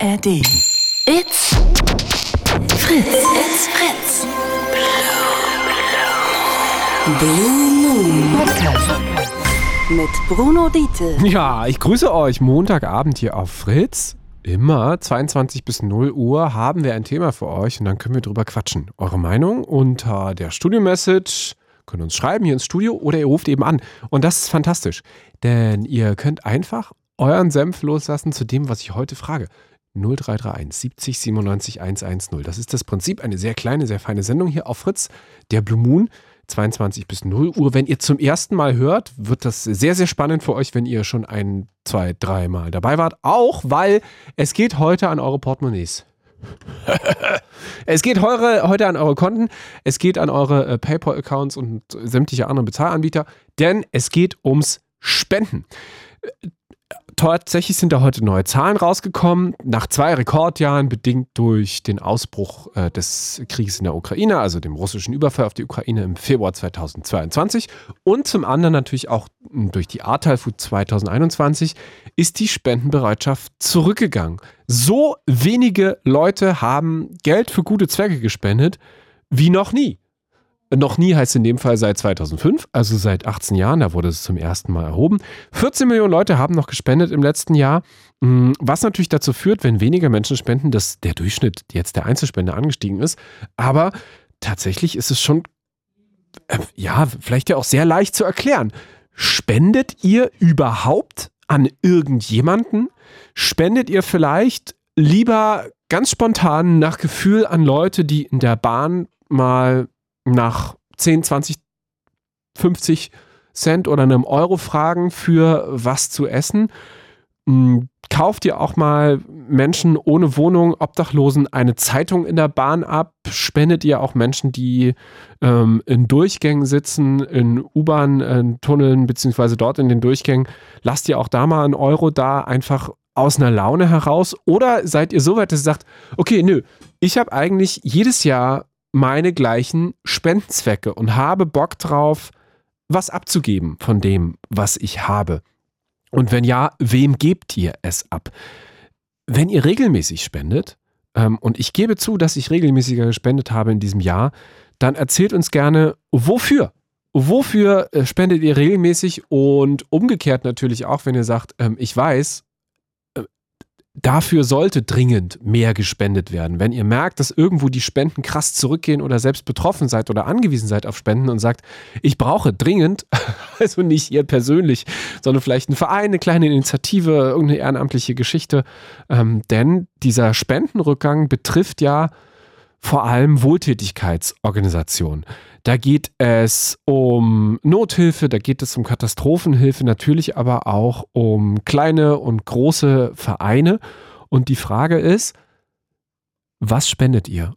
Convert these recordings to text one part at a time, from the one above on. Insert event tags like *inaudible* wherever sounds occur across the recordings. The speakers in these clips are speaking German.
ARD. It's Fritz. It's Fritz. Blue Moon Podcast. Mit Bruno Diete. Ja, ich grüße euch. Montagabend hier auf Fritz. Immer 22 bis 0 Uhr haben wir ein Thema für euch und dann können wir drüber quatschen. Eure Meinung unter der Studio-Message könnt uns schreiben hier ins Studio oder ihr ruft eben an. Und das ist fantastisch, denn ihr könnt einfach euren Senf loslassen zu dem, was ich heute frage. 0331 70 97 110. Das ist das Prinzip, eine sehr kleine, sehr feine Sendung hier auf Fritz, der Blue Moon. 22 bis 0 Uhr. Wenn ihr zum ersten Mal hört, wird das sehr, sehr spannend für euch, wenn ihr schon ein, zwei, dreimal dabei wart. Auch weil es geht heute an eure Portemonnaies. *laughs* es geht heure, heute an eure Konten, es geht an eure äh, PayPal-Accounts und sämtliche anderen Bezahlanbieter, denn es geht ums Spenden tatsächlich sind da heute neue Zahlen rausgekommen. Nach zwei Rekordjahren, bedingt durch den Ausbruch äh, des Krieges in der Ukraine, also dem russischen Überfall auf die Ukraine im Februar 2022 und zum anderen natürlich auch hm, durch die Ahrtal-Food 2021, ist die Spendenbereitschaft zurückgegangen. So wenige Leute haben Geld für gute Zwecke gespendet wie noch nie. Noch nie heißt in dem Fall seit 2005, also seit 18 Jahren, da wurde es zum ersten Mal erhoben. 14 Millionen Leute haben noch gespendet im letzten Jahr, mm, was natürlich dazu führt, wenn weniger Menschen spenden, dass der Durchschnitt jetzt der Einzelspende angestiegen ist. Aber tatsächlich ist es schon, äh, ja, vielleicht ja auch sehr leicht zu erklären. Spendet ihr überhaupt an irgendjemanden? Spendet ihr vielleicht lieber ganz spontan nach Gefühl an Leute, die in der Bahn mal nach 10, 20, 50 Cent oder einem Euro fragen für was zu essen. Hm, kauft ihr auch mal Menschen ohne Wohnung, Obdachlosen eine Zeitung in der Bahn ab? Spendet ihr auch Menschen, die ähm, in Durchgängen sitzen, in U-Bahn-Tunneln, beziehungsweise dort in den Durchgängen? Lasst ihr auch da mal einen Euro da, einfach aus einer Laune heraus? Oder seid ihr so weit, dass ihr sagt, okay, nö, ich habe eigentlich jedes Jahr meine gleichen Spendenzwecke und habe Bock drauf, was abzugeben von dem, was ich habe. Und wenn ja, wem gebt ihr es ab? Wenn ihr regelmäßig spendet, ähm, und ich gebe zu, dass ich regelmäßiger gespendet habe in diesem Jahr, dann erzählt uns gerne, wofür. Wofür äh, spendet ihr regelmäßig und umgekehrt natürlich auch, wenn ihr sagt, ähm, ich weiß, dafür sollte dringend mehr gespendet werden. Wenn ihr merkt, dass irgendwo die Spenden krass zurückgehen oder selbst betroffen seid oder angewiesen seid auf Spenden und sagt, ich brauche dringend, *laughs* also nicht ihr persönlich, sondern vielleicht ein Verein, eine kleine Initiative, irgendeine ehrenamtliche Geschichte. Ähm, denn dieser Spendenrückgang betrifft ja vor allem Wohltätigkeitsorganisationen. Da geht es um Nothilfe, da geht es um Katastrophenhilfe, natürlich aber auch um kleine und große Vereine. Und die Frage ist, was spendet ihr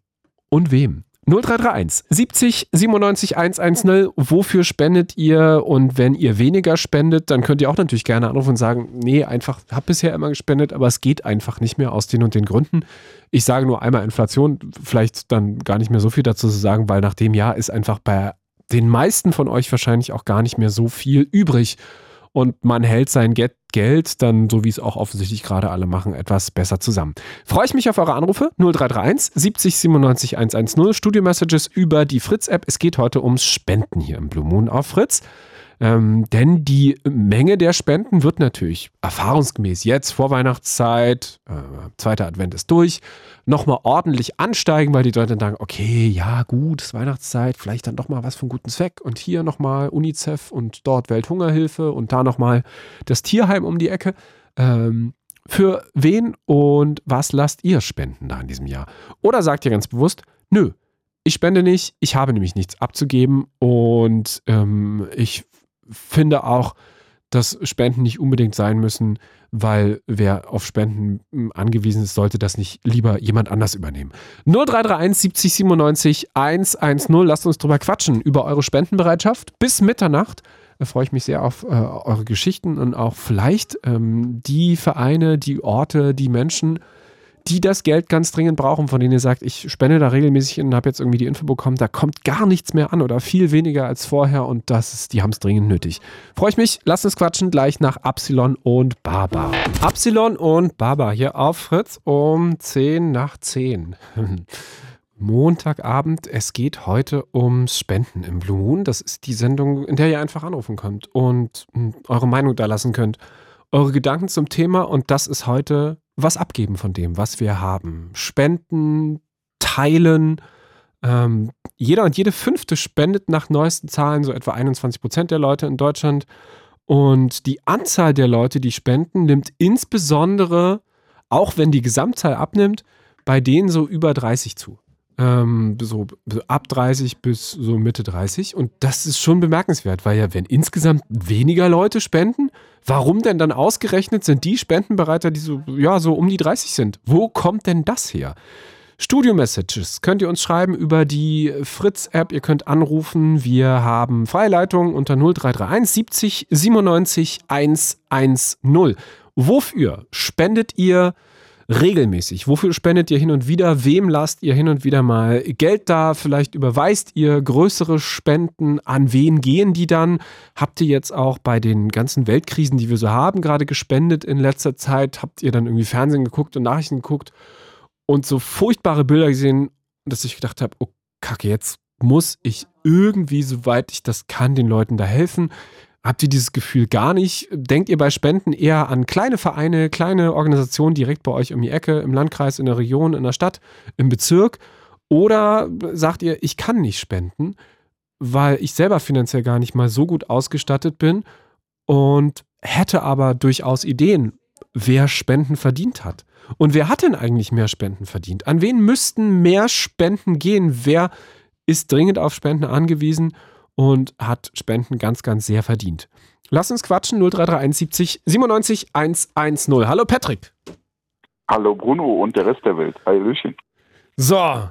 und wem? 0331 70 97 110. Wofür spendet ihr? Und wenn ihr weniger spendet, dann könnt ihr auch natürlich gerne anrufen und sagen, nee, einfach, hab bisher immer gespendet, aber es geht einfach nicht mehr aus den und den Gründen. Ich sage nur einmal Inflation, vielleicht dann gar nicht mehr so viel dazu zu sagen, weil nach dem Jahr ist einfach bei den meisten von euch wahrscheinlich auch gar nicht mehr so viel übrig und man hält sein Geld dann, so wie es auch offensichtlich gerade alle machen, etwas besser zusammen. Freue ich mich auf eure Anrufe 0331 70 97 110 Studio Messages über die Fritz App. Es geht heute ums Spenden hier im Blue Moon auf Fritz. Ähm, denn die Menge der Spenden wird natürlich erfahrungsgemäß jetzt vor Weihnachtszeit, äh, zweiter Advent ist durch, nochmal ordentlich ansteigen, weil die Leute dann sagen, okay, ja gut, ist Weihnachtszeit, vielleicht dann doch mal was von guten Zweck und hier nochmal UNICEF und dort Welthungerhilfe und da nochmal das Tierheim um die Ecke. Ähm, für wen und was lasst ihr spenden da in diesem Jahr? Oder sagt ihr ganz bewusst, nö, ich spende nicht, ich habe nämlich nichts abzugeben und ähm, ich finde auch, dass Spenden nicht unbedingt sein müssen, weil wer auf Spenden hm, angewiesen ist, sollte das nicht lieber jemand anders übernehmen. 0331 70 97 110. Lasst uns drüber quatschen, über eure Spendenbereitschaft. Bis Mitternacht da freue ich mich sehr auf äh, eure Geschichten und auch vielleicht ähm, die Vereine, die Orte, die Menschen, die das Geld ganz dringend brauchen, von denen ihr sagt, ich spende da regelmäßig und habe jetzt irgendwie die Info bekommen, da kommt gar nichts mehr an oder viel weniger als vorher und das ist, die haben es dringend nötig. Freue ich mich, lasst uns quatschen gleich nach Absilon und Baba. Absilon und Baba hier auf Fritz um 10 nach 10. *laughs* Montagabend. Es geht heute ums Spenden im Blue Moon. Das ist die Sendung, in der ihr einfach anrufen könnt und hm, eure Meinung da lassen könnt. Eure Gedanken zum Thema und das ist heute was abgeben von dem, was wir haben. Spenden, teilen. Ähm, jeder und jede fünfte spendet nach neuesten Zahlen so etwa 21 Prozent der Leute in Deutschland. Und die Anzahl der Leute, die spenden, nimmt insbesondere, auch wenn die Gesamtzahl abnimmt, bei denen so über 30 zu ähm, so ab 30 bis so Mitte 30. Und das ist schon bemerkenswert, weil ja, wenn insgesamt weniger Leute spenden, warum denn dann ausgerechnet sind die Spendenbereiter, die so, ja, so um die 30 sind? Wo kommt denn das her? Studio-Messages könnt ihr uns schreiben über die Fritz-App. Ihr könnt anrufen. Wir haben Freileitung unter 0331 70 97 110. Wofür spendet ihr? Regelmäßig? Wofür spendet ihr hin und wieder? Wem lasst ihr hin und wieder mal Geld da? Vielleicht überweist ihr größere Spenden. An wen gehen die dann? Habt ihr jetzt auch bei den ganzen Weltkrisen, die wir so haben, gerade gespendet in letzter Zeit? Habt ihr dann irgendwie Fernsehen geguckt und Nachrichten geguckt und so furchtbare Bilder gesehen, dass ich gedacht habe, oh Kacke, jetzt muss ich irgendwie, soweit ich das kann, den Leuten da helfen. Habt ihr dieses Gefühl gar nicht? Denkt ihr bei Spenden eher an kleine Vereine, kleine Organisationen direkt bei euch um die Ecke, im Landkreis, in der Region, in der Stadt, im Bezirk? Oder sagt ihr, ich kann nicht spenden, weil ich selber finanziell gar nicht mal so gut ausgestattet bin und hätte aber durchaus Ideen, wer Spenden verdient hat? Und wer hat denn eigentlich mehr Spenden verdient? An wen müssten mehr Spenden gehen? Wer ist dringend auf Spenden angewiesen? Und hat Spenden ganz, ganz sehr verdient. Lass uns quatschen 0331 70 97 110. Hallo Patrick. Hallo Bruno und der Rest der Welt. Hallöchen. So,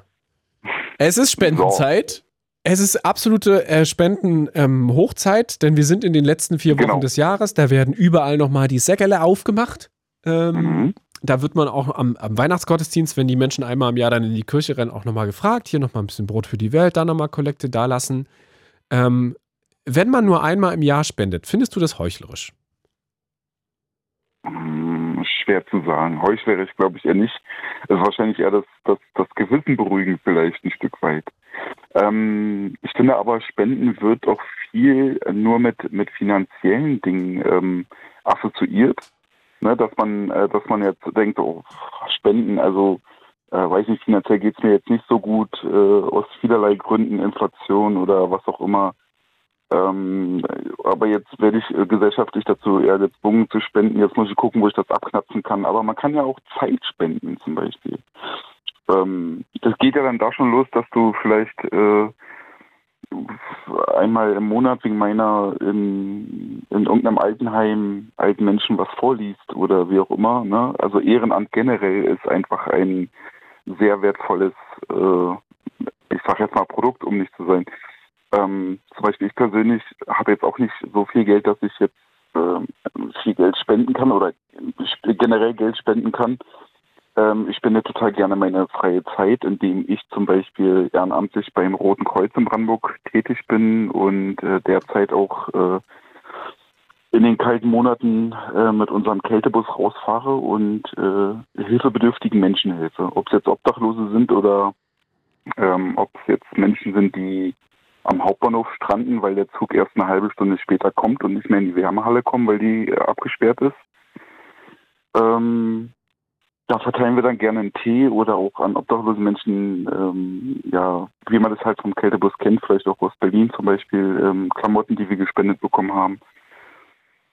es ist Spendenzeit. So. Es ist absolute äh, Spenden-Hochzeit, ähm, denn wir sind in den letzten vier Wochen genau. des Jahres. Da werden überall nochmal die Säckele aufgemacht. Ähm, mhm. Da wird man auch am, am, Weihnachtsgottesdienst, wenn die Menschen einmal im Jahr dann in die Kirche rennen, auch nochmal gefragt. Hier nochmal ein bisschen Brot für die Welt, da nochmal Kollekte da lassen. Ähm, wenn man nur einmal im Jahr spendet, findest du das heuchlerisch? Hm, schwer zu sagen. Heuchlerisch glaube ich eher nicht. Es ist wahrscheinlich eher das, das, das Gewissen beruhigen vielleicht ein Stück weit. Ähm, ich finde aber, Spenden wird auch viel nur mit, mit finanziellen Dingen ähm, assoziiert. Ne, dass man, äh, dass man jetzt denkt, oh, Spenden, also äh, weiß nicht, finanziell geht es mir jetzt nicht so gut, äh, aus vielerlei Gründen, Inflation oder was auch immer. Ähm, aber jetzt werde ich äh, gesellschaftlich dazu eher gezwungen zu spenden. Jetzt muss ich gucken, wo ich das abknapsen kann. Aber man kann ja auch Zeit spenden zum Beispiel. Ähm, das geht ja dann da schon los, dass du vielleicht äh, einmal im Monat wegen meiner in, in irgendeinem Altenheim alten Menschen was vorliest oder wie auch immer. Ne? Also Ehrenamt generell ist einfach ein sehr wertvolles, äh, ich sage jetzt mal Produkt, um nicht zu sein. Ähm, zum Beispiel ich persönlich habe jetzt auch nicht so viel Geld, dass ich jetzt äh, viel Geld spenden kann oder generell Geld spenden kann. Ähm, ich spende total gerne meine freie Zeit, indem ich zum Beispiel ehrenamtlich beim Roten Kreuz in Brandenburg tätig bin und äh, derzeit auch äh, in den kalten Monaten äh, mit unserem Kältebus rausfahre und äh, hilfebedürftigen Menschen helfe. Ob es jetzt Obdachlose sind oder ähm, ob es jetzt Menschen sind, die am Hauptbahnhof stranden, weil der Zug erst eine halbe Stunde später kommt und nicht mehr in die Wärmehalle kommen, weil die äh, abgesperrt ist. Ähm, da verteilen wir dann gerne einen Tee oder auch an obdachlose Menschen, ähm, ja, wie man das halt vom Kältebus kennt, vielleicht auch aus Berlin zum Beispiel, ähm, Klamotten, die wir gespendet bekommen haben.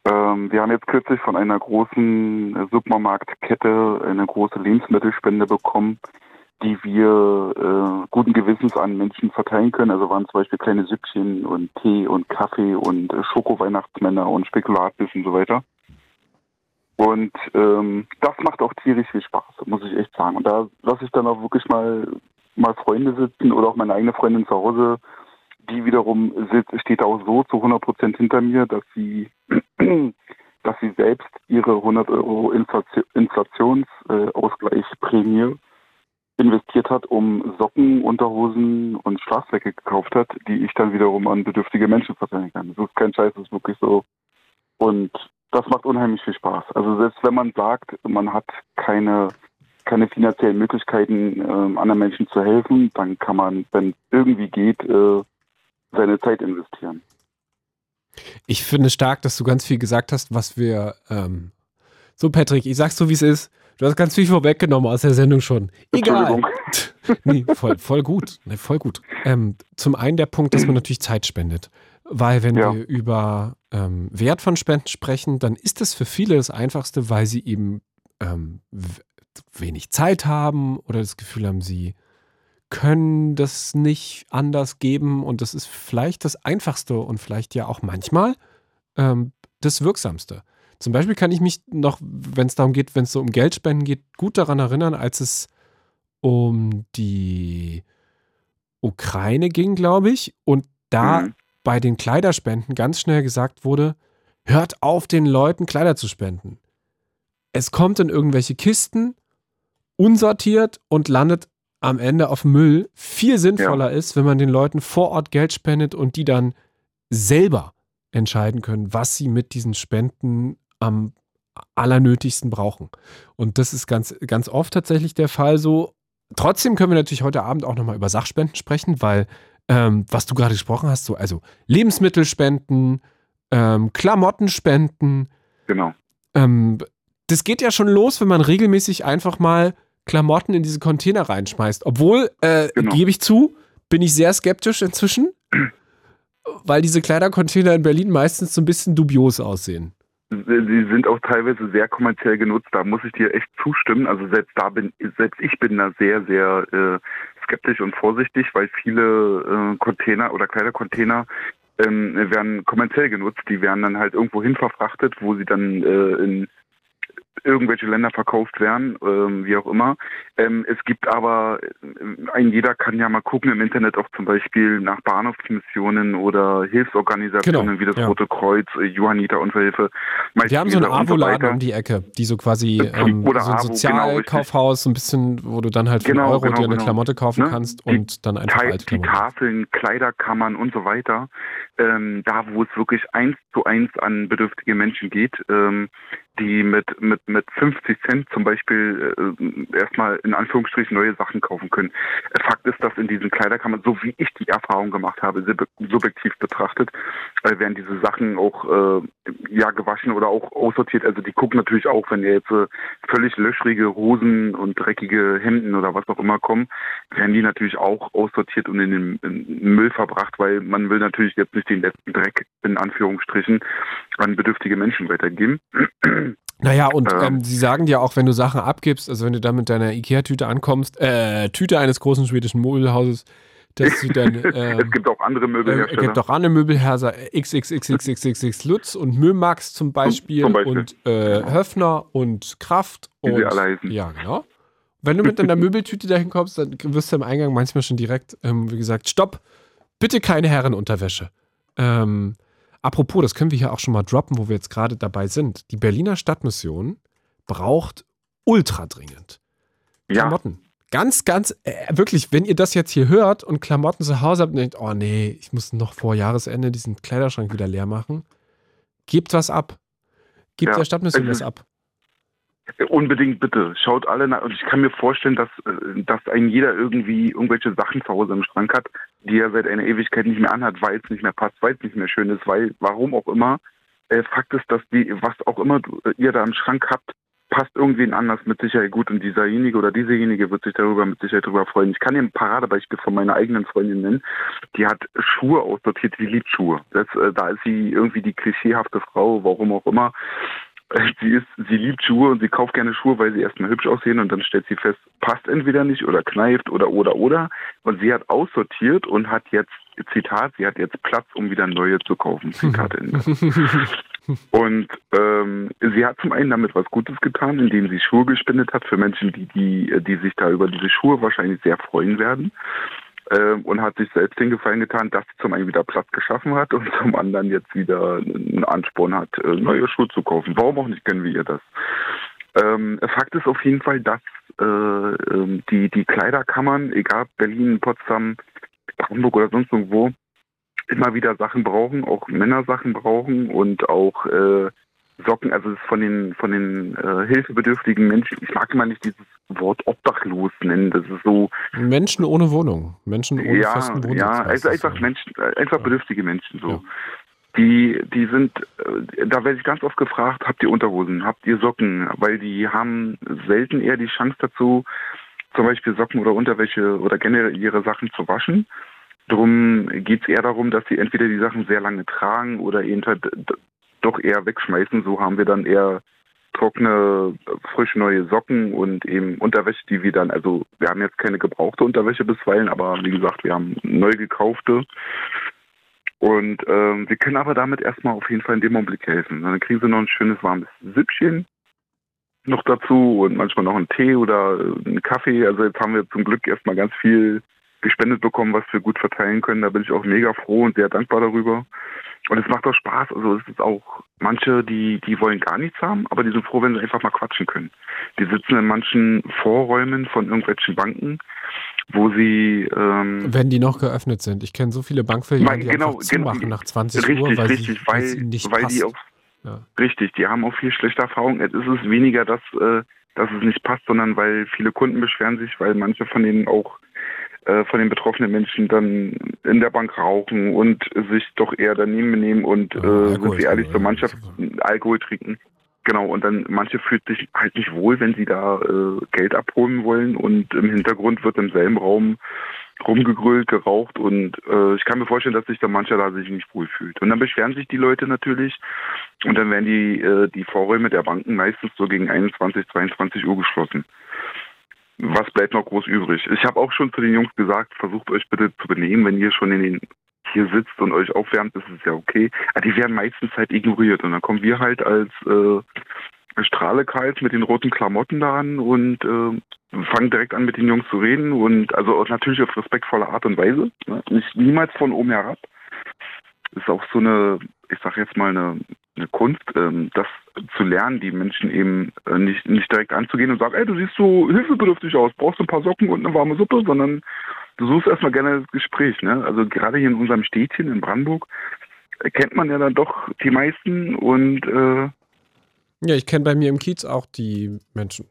Ähm, wir haben jetzt kürzlich von einer großen Supermarktkette eine große Lebensmittelspende bekommen, die wir äh, guten Gewissens an Menschen verteilen können. Also waren zum Beispiel kleine Süppchen und Tee und Kaffee und äh, Schoko-Weihnachtsmänner und Spekulatbiss und so weiter. Und ähm, das macht auch tierisch viel Spaß, muss ich echt sagen. Und da lasse ich dann auch wirklich mal mal Freunde sitzen oder auch meine eigene Freundin zu Hause die wiederum steht auch so zu 100 Prozent hinter mir, dass sie, *clears throat* dass sie selbst ihre 100 Euro Inflationsausgleichsprämie investiert hat, um Socken, Unterhosen und Schlafsäcke gekauft hat, die ich dann wiederum an bedürftige Menschen verteilen kann. Das ist kein Scheiß, das ist wirklich so. Und das macht unheimlich viel Spaß. Also selbst wenn man sagt, man hat keine keine finanziellen Möglichkeiten, äh, anderen Menschen zu helfen, dann kann man, wenn irgendwie geht, äh, seine Zeit investieren. Ich finde stark, dass du ganz viel gesagt hast, was wir. Ähm so, Patrick, ich sag's so, wie es ist. Du hast ganz viel vorweggenommen aus der Sendung schon. Egal. *laughs* nee, voll, voll gut. Nee, voll gut. Ähm, zum einen der Punkt, dass man natürlich Zeit spendet. Weil wenn ja. wir über ähm, Wert von Spenden sprechen, dann ist das für viele das Einfachste, weil sie eben ähm, wenig Zeit haben oder das Gefühl haben, sie können das nicht anders geben und das ist vielleicht das Einfachste und vielleicht ja auch manchmal ähm, das Wirksamste. Zum Beispiel kann ich mich noch, wenn es darum geht, wenn es so um Geldspenden geht, gut daran erinnern, als es um die Ukraine ging, glaube ich, und da mhm. bei den Kleiderspenden ganz schnell gesagt wurde, hört auf, den Leuten Kleider zu spenden. Es kommt in irgendwelche Kisten, unsortiert und landet am Ende auf Müll viel sinnvoller ja. ist, wenn man den Leuten vor Ort Geld spendet und die dann selber entscheiden können, was sie mit diesen Spenden am allernötigsten brauchen. Und das ist ganz, ganz oft tatsächlich der Fall so. Trotzdem können wir natürlich heute Abend auch nochmal über Sachspenden sprechen, weil, ähm, was du gerade gesprochen hast, so, also Lebensmittelspenden, ähm, Klamottenspenden. Genau. Ähm, das geht ja schon los, wenn man regelmäßig einfach mal Klamotten in diese Container reinschmeißt. Obwohl, äh, genau. gebe ich zu, bin ich sehr skeptisch inzwischen, weil diese Kleidercontainer in Berlin meistens so ein bisschen dubios aussehen. Sie sind auch teilweise sehr kommerziell genutzt. Da muss ich dir echt zustimmen. Also selbst da bin, selbst ich bin da sehr, sehr äh, skeptisch und vorsichtig, weil viele äh, Container oder Kleidercontainer ähm, werden kommerziell genutzt. Die werden dann halt irgendwo hin verfrachtet, wo sie dann äh, in irgendwelche Länder verkauft werden, ähm, wie auch immer. Ähm, es gibt aber, äh, ein jeder kann ja mal gucken im Internet auch zum Beispiel nach Bahnhofsmissionen oder Hilfsorganisationen genau, wie das ja. Rote Kreuz, äh, Johanniter Unfallhilfe. Wir haben so ein Avo-Laden um die Ecke, die so quasi ähm, oder so ein genau, Sozialkaufhaus, so ein bisschen, wo du dann halt für genau, Euro genau, dir eine genau. Klamotte kaufen ne? kannst und die, dann einfach alte Die Tafeln, Kleiderkammern und so weiter, ähm, da wo es wirklich eins zu eins an bedürftige Menschen geht, ähm, die mit, mit, mit 50 Cent zum Beispiel äh, erstmal in Anführungsstrichen neue Sachen kaufen können. Fakt ist, dass in diesen Kleiderkammern, so wie ich die Erfahrung gemacht habe, subjektiv betrachtet, äh, werden diese Sachen auch äh, ja gewaschen oder auch aussortiert. Also die gucken natürlich auch, wenn jetzt äh, völlig löchrige Hosen und dreckige Hemden oder was auch immer kommen, werden die natürlich auch aussortiert und in den, in den Müll verbracht, weil man will natürlich jetzt nicht den letzten Dreck in Anführungsstrichen an bedürftige Menschen weitergeben. *clears throat* Naja, und ähm, ähm, sie sagen dir auch, wenn du Sachen abgibst, also wenn du da mit deiner Ikea-Tüte ankommst, äh, Tüte eines großen schwedischen Möbelhauses, dass du dann. *laughs* Ähm, es gibt auch andere Möbelhersteller. Äh, es gibt auch andere Möbelhersteller, XXXXXXX Lutz und Mömax zum Beispiel, zum Beispiel. und äh, Höfner und Kraft. Wie und, sie alle heißen. Ja, genau. Wenn du mit deiner Möbeltüte dahin kommst, dann wirst du im Eingang manchmal schon direkt, ähm, wie gesagt, stopp, bitte keine Herrenunterwäsche. Ähm, Apropos, das können wir hier auch schon mal droppen, wo wir jetzt gerade dabei sind. Die Berliner Stadtmission braucht ultra dringend ja. Klamotten. Ganz, ganz, äh, wirklich, wenn ihr das jetzt hier hört und Klamotten zu Hause habt und denkt, oh nee, ich muss noch vor Jahresende diesen Kleiderschrank wieder leer machen, gebt was ab. Gebt ja. der Stadtmission was ab. Unbedingt bitte. Schaut alle nach. Und ich kann mir vorstellen, dass, äh, dass ein jeder irgendwie irgendwelche Sachen zu Hause im Schrank hat, die er seit einer Ewigkeit nicht mehr anhat, weil es nicht mehr passt, weil es nicht mehr schön ist, weil, warum auch immer. Äh, Fakt ist, dass die, was auch immer äh, ihr da im Schrank habt, passt irgendwen anders mit Sicherheit gut und dieserjenige oder diesejenige wird sich darüber mit Sicherheit darüber freuen. Ich kann dir ein Paradebeispiel von meiner eigenen Freundin nennen. Die hat Schuhe aussortiert, die liebt Schuhe. Das, äh, da ist sie irgendwie die klischeehafte Frau, warum auch immer. *laughs* Sie ist, sie liebt Schuhe und sie kauft gerne Schuhe, weil sie erstmal hübsch aussehen und dann stellt sie fest, passt entweder nicht oder kneift oder oder oder. Und sie hat aussortiert und hat jetzt, Zitat, sie hat jetzt Platz, um wieder neue zu kaufen. Zitat *laughs* Ende. und ähm, sie hat zum einen damit was Gutes getan, indem sie Schuhe gespendet hat für Menschen, die, die, die sich da über diese Schuhe wahrscheinlich sehr freuen werden. Ähm, und hat sich selbst den Gefallen getan, dass sie zum einen wieder Platz geschaffen hat und *laughs* zum anderen jetzt wieder einen Ansporn hat, äh, neue Schuhe zu kaufen. Warum auch nicht, kennen wir ihr das? Ähm, Fakt ist auf jeden Fall, dass äh, ähm, die, die Kleiderkammern, egal Berlin, Potsdam, Hamburg oder sonst irgendwo, immer wieder Sachen brauchen, auch Männersachen brauchen und auch äh, Socken, also von den von den äh, hilfebedürftigen Menschen, ich mag immer nicht dieses Wort obdachlos nennen, das ist so Menschen ohne Wohnung, Menschen ohne ja, festen Wohnsitz. Ja, also einfach so. Menschen, äh, einfach Ja. bedürftige Menschen so. Ja. Die, die sind, äh, da werde ich ganz oft gefragt, habt ihr Unterhosen, habt ihr Socken? Weil die haben selten eher die Chance dazu, zum Beispiel Socken oder Unterwäsche oder generell ihre Sachen zu waschen. Darum geht es eher darum, dass sie entweder die Sachen sehr lange tragen oder eben halt doch eher wegschmeißen. So haben wir dann eher trockene, frisch neue Socken und eben Unterwäsche, die wir dann, also wir haben jetzt keine gebrauchte Unterwäsche bisweilen, aber wie gesagt, wir haben neu gekaufte. Und ähm, wir können aber damit erstmal auf jeden Fall in dem Augenblick helfen. Dann kriegen sie noch ein schönes warmes Süppchen noch dazu und manchmal noch einen Tee oder äh, einen Kaffee. Also jetzt haben wir zum Glück erstmal ganz viel gespendet bekommen, was wir gut verteilen können. Da bin ich auch mega froh und sehr dankbar darüber. Und es macht auch Spaß. Also es ist auch manche, die, die wollen gar nichts haben, aber die sind froh, wenn sie einfach mal quatschen können. Die sitzen in manchen Vorräumen von irgendwelchen Banken, wo sie ähm, Wenn die noch geöffnet sind. Ich kenne so viele Bankfilialen, die Genau, einfach zumachen genau. nach 20 richtig, Uhr, weil, richtig, sie, weil, ihnen nicht weil passt. die auch ja. Richtig, die haben auch viel schlechte Erfahrungen. Jetzt ist es weniger, dass, äh, dass es nicht passt, sondern weil viele Kunden beschweren sich, weil manche von denen auch von den betroffenen Menschen dann in der Bank rauchen und sich doch eher daneben benehmen und Ja, äh, Alkohol sind sie ehrlich zur. Mannschaft Alkohol trinken. Genau, und dann manche fühlt sich halt nicht wohl, wenn sie da äh, Geld abholen wollen und im Hintergrund wird im selben Raum rumgegrölt, geraucht und äh, ich kann mir vorstellen, dass sich da mancher da sich nicht wohlfühlt. Und dann beschweren sich die Leute natürlich und dann werden die, äh, die Vorräume der Banken meistens so gegen 21, 22 Uhr geschlossen. Was bleibt noch groß übrig? Ich habe auch schon zu den Jungs gesagt, versucht euch bitte zu benehmen, wenn ihr schon in den hier sitzt und euch aufwärmt, ist ja okay. Aber die werden meistens halt ignoriert und dann kommen wir halt als äh, Strahlekalt mit den roten Klamotten da an und äh, fangen direkt an mit den Jungs zu reden und also natürlich auf respektvolle Art und Weise. Ne? Nicht niemals von oben herab. Ist auch so eine, ich sag jetzt mal eine, eine Kunst, ähm, das zu lernen, die Menschen eben äh, nicht, nicht direkt anzugehen und sagen, ey, du siehst so hilfebedürftig aus, brauchst ein paar Socken und eine warme Suppe, sondern du suchst erstmal gerne das Gespräch. Ne? Also gerade hier in unserem Städtchen in Brandenburg äh, kennt man ja dann doch die meisten und äh, ja, ich kenne bei mir im Kiez auch die Menschen.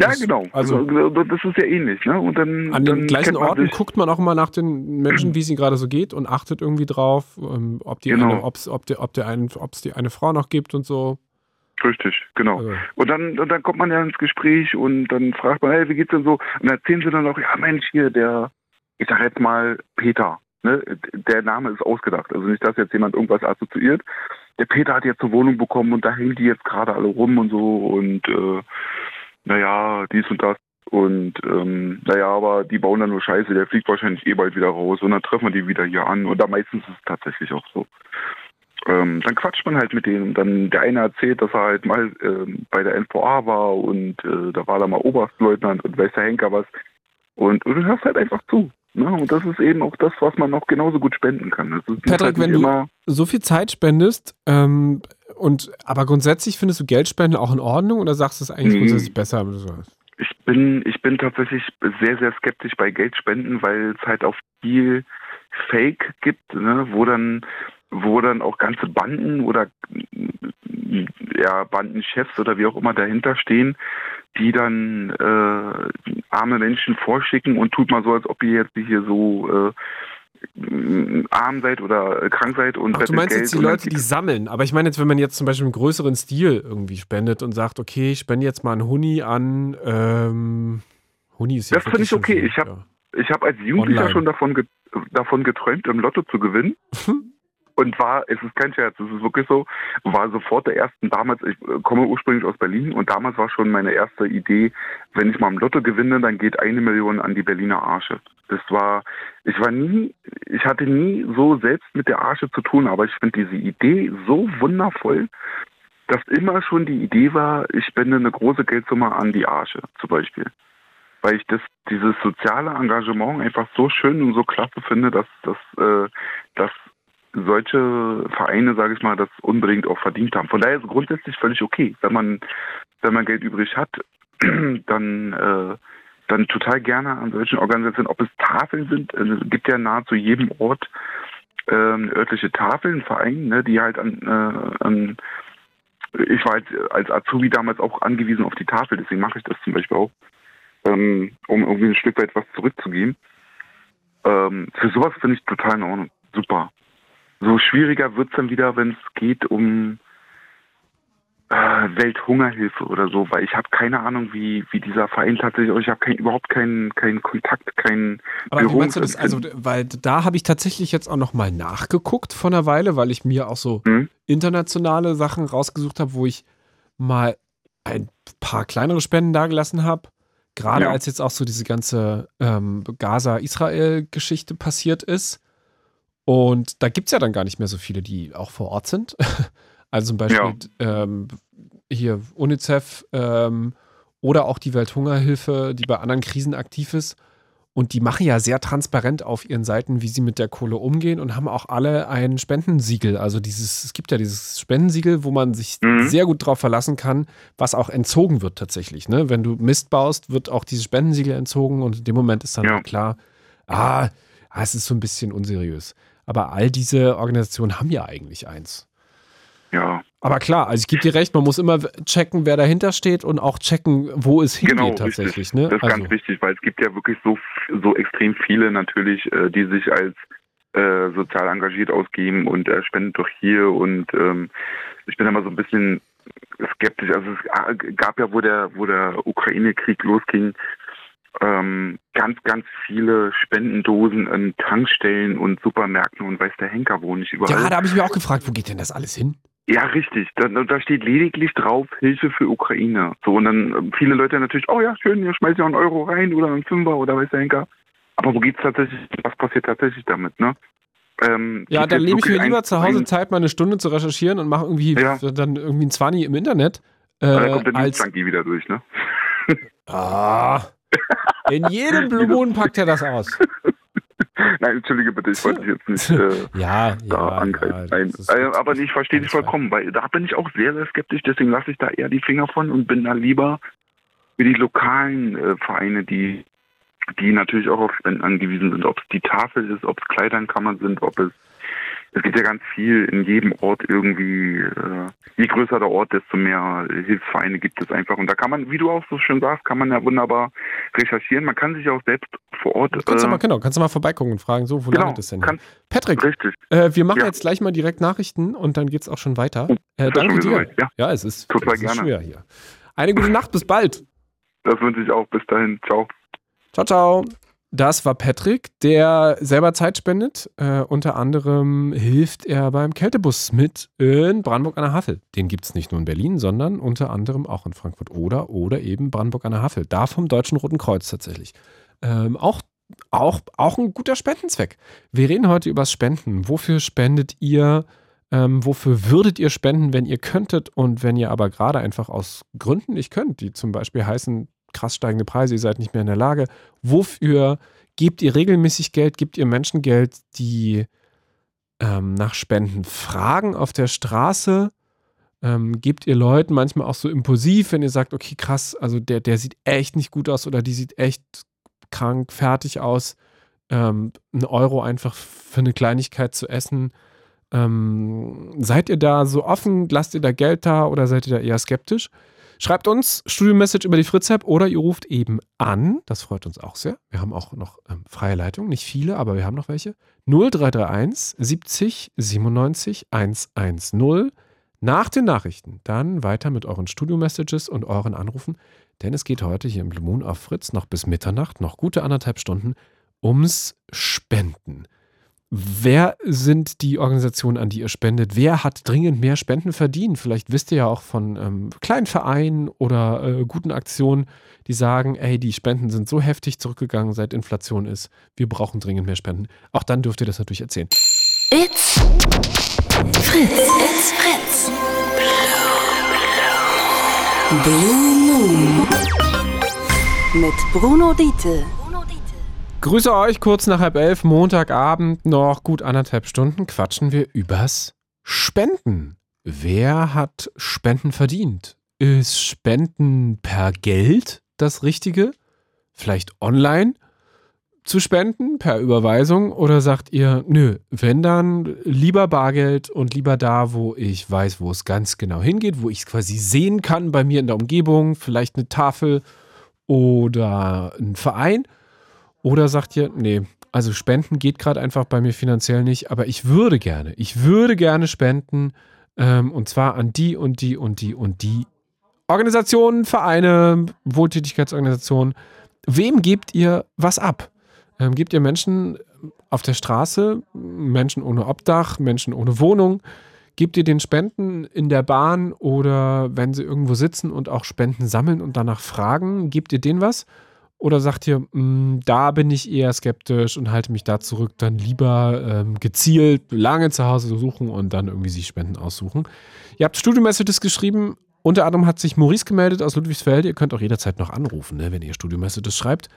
Ja genau. also- Also das ist ja ähnlich, ne? Und dann An den gleichen Orten sich- guckt man auch immer nach den Menschen, wie es ihnen gerade so geht und achtet irgendwie drauf, ähm, ob die Genau. eine, ob's, ob der, ob der einen, ob es die eine Frau noch gibt und so. Richtig, genau. Also, Und dann, und dann kommt man ja ins Gespräch und dann fragt man, hey, wie geht's denn so? Und dann erzählen sie dann noch, ja Mensch, hier, der, ich sag jetzt mal Peter, ne? Der Name ist ausgedacht. Also nicht, dass jetzt jemand irgendwas assoziiert. Der Peter hat jetzt eine Wohnung bekommen und da hängen die jetzt gerade alle rum und so und äh, naja, dies und das. Und ähm, naja, aber die bauen dann nur Scheiße, der fliegt wahrscheinlich eh bald wieder raus und dann treffen wir die wieder hier an. Und da meistens ist es tatsächlich auch so. Ähm, dann quatscht man halt mit denen. Dann der eine erzählt, dass er halt mal ähm, bei der NVA war und äh, da war da mal Oberstleutnant und weiß der Henker was. Und, und du hörst halt einfach zu. Ne? Und das ist eben auch das, was man noch genauso gut spenden kann. Das ist Patrick, wenn du- so viel Zeit spendest, ähm, und aber grundsätzlich findest du Geldspenden auch in Ordnung oder sagst du es eigentlich Nee. grundsätzlich besser? ich bin, ich bin tatsächlich sehr, sehr skeptisch bei Geldspenden, weil es halt auch viel Fake gibt, ne? wo dann wo dann auch ganze Banden oder ja, Bandenchefs oder wie auch immer dahinter stehen, die dann äh, arme Menschen vorschicken und tut mal so, als ob ihr jetzt hier so äh, arm seid oder krank seid und Ach, du meinst Geld jetzt die Leute, die sammeln. Aber ich meine jetzt, wenn man jetzt zum Beispiel im größeren Stil irgendwie spendet und sagt, okay, ich spende jetzt mal einen Huni an, ähm, Huni ist ja Das finde ich okay. viel, Ich hab- ja. Ich habe als Jugendlicher Online. schon davon, ge davon geträumt, im Lotto zu gewinnen. *laughs* Und war, es ist kein Scherz, es ist wirklich so, war sofort der ersten damals, ich äh, komme ursprünglich aus Berlin und damals war schon meine erste Idee, wenn ich mal im Lotto gewinne, dann geht eine Million an die Berliner Arche. Das war, ich war nie, ich hatte nie so selbst mit der Arche zu tun, aber ich finde diese Idee so wundervoll, dass immer schon die Idee war, ich spende eine große Geldsumme an die Arche zum Beispiel. weil ich das, dieses soziale Engagement einfach so schön und so klasse finde, dass, dass, äh, dass solche Vereine, sage ich mal, das unbedingt auch verdient haben. Von daher ist es grundsätzlich völlig okay, wenn man, wenn man Geld übrig hat, *clears throat* dann, äh, dann total gerne an solchen Organisationen, ob es Tafeln sind, also es gibt ja nahezu jedem Ort ähm, örtliche Tafeln, Vereine, ne, die halt an, äh, an ich war als, als Azubi damals auch angewiesen auf die Tafel, deswegen mache ich das zum Beispiel auch, ähm, um irgendwie ein Stück weit was zurückzugeben. Ähm, für sowas finde ich total in Ordnung. Super. So schwieriger wird es dann wieder, wenn es geht um äh, Welthungerhilfe oder so, weil ich habe keine Ahnung, wie, wie dieser Verein tatsächlich, ich habe kein, überhaupt keinen keinen Kontakt, keinen Aber wie meinst du das? Also, weil da habe ich tatsächlich jetzt auch noch mal nachgeguckt von einer Weile, weil ich mir auch so hm? internationale Sachen rausgesucht habe, wo ich mal ein paar kleinere Spenden dagelassen habe. Gerade ja. als jetzt auch so diese ganze ähm, Gaza-Israel-Geschichte passiert ist. Und da gibt es ja dann gar nicht mehr so viele, die auch vor Ort sind. *laughs* Also zum Beispiel ja. ähm, hier UNICEF ähm, oder auch die Welthungerhilfe, die bei anderen Krisen aktiv ist. Und die machen ja sehr transparent auf ihren Seiten, wie sie mit der Kohle umgehen und haben auch alle ein Spendensiegel. Also dieses, es gibt ja dieses Spendensiegel, wo man sich mhm. sehr gut drauf verlassen kann, was auch entzogen wird tatsächlich. Ne? Wenn du Mist baust, wird auch dieses Spendensiegel entzogen und in dem Moment ist dann ja. klar, ah, es ist so ein bisschen unseriös. Aber all diese Organisationen haben ja eigentlich eins. Ja. Aber klar, also ich gebe dir recht, man muss immer checken, wer dahinter steht und auch checken, wo es hingeht genau, tatsächlich. Ne? Das ist also. ganz wichtig, weil es gibt ja wirklich so, so extrem viele natürlich, äh, die sich als äh, sozial engagiert ausgeben und äh, spenden doch hier und ähm, ich bin immer so ein bisschen skeptisch. Also es gab ja, wo der, wo der Ukraine-Krieg losging, ähm, ganz, ganz viele Spendendosen in Tankstellen und Supermärkten und weiß der Henker wo nicht überall. Ja, da habe ich mich auch gefragt, wo geht denn das alles hin? Ja, richtig. Da, da steht lediglich drauf Hilfe für Ukraine. So, und dann äh, viele Leute natürlich, oh ja, schön, ihr schmeißt ja einen Euro rein oder einen Fünfer oder weiß der Henker. Aber wo geht's tatsächlich, was passiert tatsächlich damit, ne? Ähm, ja, dann nehme ich mir lieber zu Hause Zeit, mal eine Stunde zu recherchieren und mache irgendwie ja. dann irgendwie ein Zwanni im Internet. Äh, da kommt dann als, die wieder durch, ne? Ah. In jedem *laughs* Blue Moon packt er das aus. *laughs* Nein, entschuldige bitte, ich wollte dich jetzt nicht äh, ja, da ja, angreifen. Ja, Nein, äh, aber ich verstehe dich vollkommen, weil da bin ich auch sehr, sehr skeptisch, deswegen lasse ich da eher die Finger von und bin da lieber für die lokalen äh, Vereine, die, die natürlich auch auf Spenden angewiesen sind, ob es die Tafel ist, ob es Kleidernkammern sind, ob es es gibt ja ganz viel in jedem Ort irgendwie, äh, je größer der Ort, desto mehr Hilfsvereine gibt es einfach. Und da kann man, wie du auch so schön sagst, kann man ja wunderbar recherchieren. Man kann sich auch selbst vor Ort. Kannst äh, du mal, genau, kannst du mal vorbeigucken und fragen, so, wo genau, landet es denn? Kann, Patrick, richtig. Äh, wir machen ja. jetzt gleich mal direkt Nachrichten und dann geht es auch schon weiter. Oh, äh, danke dir. ja. ja. es ist total es ist gerne. schwer hier. Eine gute Nacht, bis bald. Das wünsche ich auch. Bis dahin. Ciao. Ciao, ciao. Das war Patrick, der selber Zeit spendet. Äh, unter anderem hilft er beim Kältebus mit in Brandenburg an der Havel. Den gibt es nicht nur in Berlin, sondern unter anderem auch in Frankfurt oder oder eben Brandenburg an der Havel. Da vom Deutschen Roten Kreuz tatsächlich. Ähm, auch, auch, auch ein guter Spendenzweck. Wir reden heute über das Spenden. Wofür spendet ihr? Ähm, wofür würdet ihr spenden, wenn ihr könntet und wenn ihr aber gerade einfach aus Gründen nicht könnt, die zum Beispiel heißen, krass steigende Preise, ihr seid nicht mehr in der Lage. Wofür gebt ihr regelmäßig Geld? Gebt ihr Menschen Geld, die ähm, nach Spenden fragen auf der Straße? Ähm, gebt ihr Leuten manchmal auch so impulsiv, wenn ihr sagt, okay, krass, also der, der sieht echt nicht gut aus oder die sieht echt krank, fertig aus, ähm, einen Euro einfach für eine Kleinigkeit zu essen. Ähm, seid ihr da so offen? Lasst ihr da Geld da oder seid ihr da eher skeptisch? Schreibt uns Studio-Message über die Fritz-App oder ihr ruft eben an. Das freut uns auch sehr. Wir haben auch noch ähm, freie Leitung. Nicht viele, aber wir haben noch welche. 0331 70 97 110. Nach den Nachrichten dann weiter mit euren Studio-Messages und euren Anrufen. Denn es geht heute hier im Blue Moon auf Fritz noch bis Mitternacht, noch gute anderthalb Stunden, ums Spenden. Wer sind die Organisationen, an die ihr spendet? Wer hat dringend mehr Spenden verdient? Vielleicht wisst ihr ja auch von ähm, kleinen Vereinen oder äh, guten Aktionen, die sagen, ey, die Spenden sind so heftig zurückgegangen, seit Inflation ist. Wir brauchen dringend mehr Spenden. Auch dann dürft ihr das natürlich erzählen. It's Fritz. It's Fritz. Blue Moon. mit Bruno Diete. Grüße euch kurz nach halb elf, Montagabend, noch gut anderthalb Stunden quatschen wir übers Spenden. Wer hat Spenden verdient? Ist Spenden per Geld das Richtige? Vielleicht online zu spenden, per Überweisung? Oder sagt ihr, nö, wenn dann lieber Bargeld und lieber da, wo ich weiß, wo es ganz genau hingeht, wo ich es quasi sehen kann bei mir in der Umgebung, vielleicht eine Tafel oder ein Verein? Oder sagt ihr, nee, also spenden geht gerade einfach bei mir finanziell nicht, aber ich würde gerne, ich würde gerne spenden ähm, und zwar an die und die und die und die Organisationen, Vereine, Wohltätigkeitsorganisationen. Wem gebt ihr was ab? Ähm, gebt ihr Menschen auf der Straße, Menschen ohne Obdach, Menschen ohne Wohnung? Gebt ihr den Spenden in der Bahn oder wenn sie irgendwo sitzen und auch Spenden sammeln und danach fragen, gebt ihr denen was? Oder sagt ihr, mh, mm, da bin ich eher skeptisch und halte mich da zurück, dann lieber ähm, gezielt lange zu Hause suchen und dann irgendwie sich Spenden aussuchen? Ihr habt Studio-Messages geschrieben. Unter anderem hat sich Maurice gemeldet aus Ludwigsfeld. Ihr könnt auch jederzeit noch anrufen, ne, wenn ihr Studio-Messages schreibt.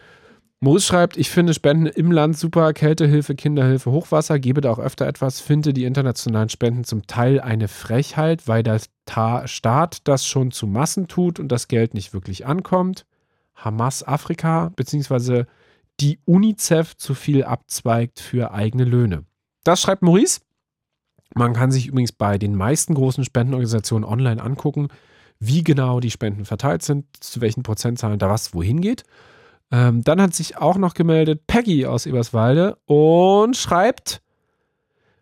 Maurice schreibt, ich finde Spenden im Land super, Kältehilfe, Kinderhilfe, Hochwasser, gebe da auch öfter etwas, finde die internationalen Spenden zum Teil eine Frechheit, weil der Staat das schon zu Massen tut und das Geld nicht wirklich ankommt. Hamas Afrika bzw. die UNICEF zu viel abzweigt für eigene Löhne. Das schreibt Maurice. Man kann sich übrigens bei den meisten großen Spendenorganisationen online angucken, wie genau die Spenden verteilt sind, zu welchen Prozentzahlen da was wohin geht. Ähm, dann hat sich auch noch gemeldet Peggy aus Eberswalde und schreibt,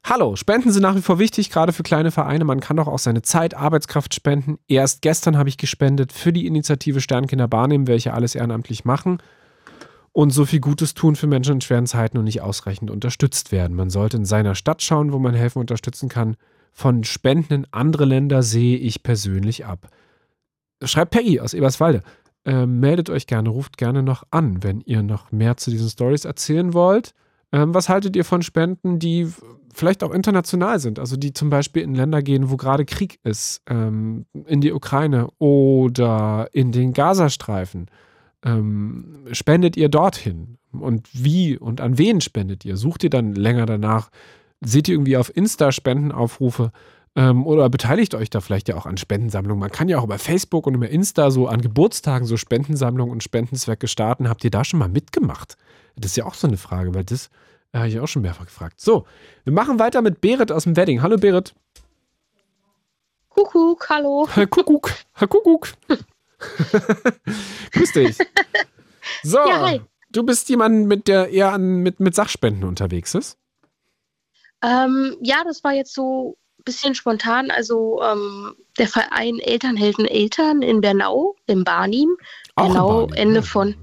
Hallo, Spenden sind nach wie vor wichtig, gerade für kleine Vereine. Man kann doch auch seine Zeit, Arbeitskraft spenden. Erst gestern habe ich gespendet für die Initiative Sternkinder wahrnehmen, welche alles ehrenamtlich machen und so viel Gutes tun für Menschen in schweren Zeiten und nicht ausreichend unterstützt werden. Man sollte in seiner Stadt schauen, wo man helfen und unterstützen kann. Von Spenden in andere Länder sehe ich persönlich ab. Schreibt Peggy aus Eberswalde. Äh, meldet euch gerne, ruft gerne noch an, wenn ihr noch mehr zu diesen Stories erzählen wollt. Ähm, was haltet ihr von Spenden, die vielleicht auch international sind, also die zum Beispiel in Länder gehen, wo gerade Krieg ist, ähm, in die Ukraine oder in den Gazastreifen? Ähm, spendet ihr dorthin? Und wie und an wen spendet ihr? Sucht ihr dann länger danach? Seht ihr irgendwie auf Insta Spendenaufrufe? Ähm, oder beteiligt euch da vielleicht ja auch an Spendensammlungen. Man kann ja auch über Facebook und über Insta so an Geburtstagen so Spendensammlungen und Spendenzwecke starten. Habt ihr da schon mal mitgemacht? Das ist ja auch so eine Frage, weil das äh, habe ich auch schon mehrfach gefragt. So, wir machen weiter mit Berit aus dem Wedding. Hallo Berit. Kuckuck, hallo. *laughs* Kuckuck, Kuckuck. *laughs* Grüß dich. So, ja, du bist jemand, mit der eher an, mit, mit Sachspenden unterwegs ist? Ähm, ja, das war jetzt so bisschen spontan. Also ähm, der Verein Elternhelden Eltern in Bernau, im Barnim. Bernau, Ende von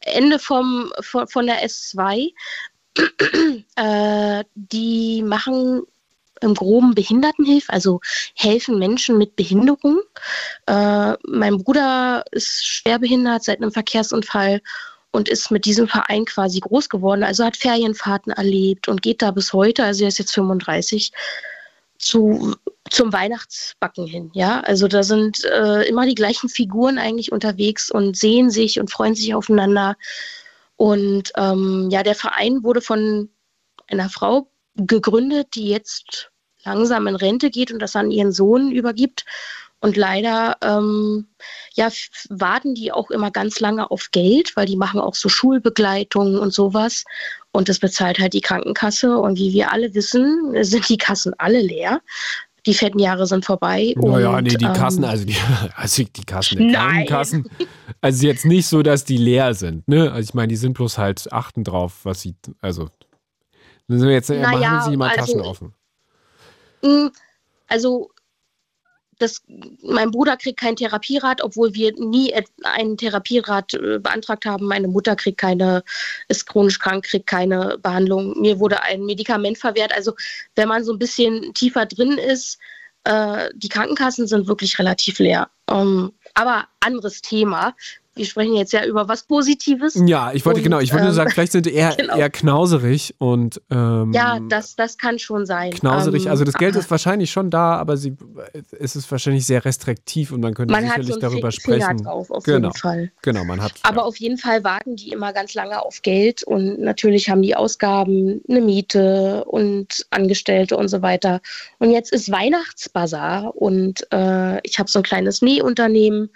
Ende vom, von, von der S2. *clears throat* äh, die machen im groben Behindertenhilfe, also helfen Menschen mit Behinderung. Äh, mein Bruder ist schwerbehindert seit einem Verkehrsunfall und ist mit diesem Verein quasi groß geworden. Also hat Ferienfahrten erlebt und geht da bis heute, also er ist jetzt 35, zu, zum Weihnachtsbacken hin. Ja, also da sind äh, immer die gleichen Figuren eigentlich unterwegs und sehen sich und freuen sich aufeinander. Und ähm, ja, der Verein wurde von einer Frau gegründet, die jetzt langsam in Rente geht und das an ihren Sohn übergibt. Und leider ähm, ja, warten die auch immer ganz lange auf Geld, weil die machen auch so Schulbegleitungen und sowas. Und das bezahlt halt die Krankenkasse. Und wie wir alle wissen, sind die Kassen alle leer. Die fetten Jahre sind vorbei. Naja, nee, die Kassen, ähm, also die, *laughs* also die Kassen der Krankenkassen. Also jetzt nicht so, dass die leer sind. Ne? Also ich meine, die sind bloß halt achten drauf, was sie, also sind wir jetzt naja, machen sie mal also, Taschen offen. Also das, mein Bruder kriegt kein Therapierat, obwohl wir nie einen Therapierat äh, beantragt haben. Meine Mutter kriegt keine, ist chronisch krank, kriegt keine Behandlung. Mir wurde ein Medikament verwehrt. Also wenn man so ein bisschen tiefer drin ist, äh, die Krankenkassen sind wirklich relativ leer. Ähm, aber anderes Thema. Wir sprechen jetzt ja über was Positives. Ja, ich wollte Und, genau, ich wollte nur ähm, sagen, vielleicht sind die eher, *laughs* genau. eher knauserig und ähm, Ja, das, das kann schon sein. knauserig. Ähm, also das Geld aber ist wahrscheinlich schon da, aber sie, es ist wahrscheinlich sehr restriktiv und man könnte man hat sicherlich so einen darüber Fi- Finger sprechen. drauf, auf Genau. jeden Fall. Genau, man hat. Aber ja. auf jeden Fall warten die immer ganz lange auf Geld und natürlich haben die Ausgaben, eine Miete und Angestellte und so weiter. Und jetzt ist Weihnachtsbazar und äh, ich habe so ein kleines Nähunternehmen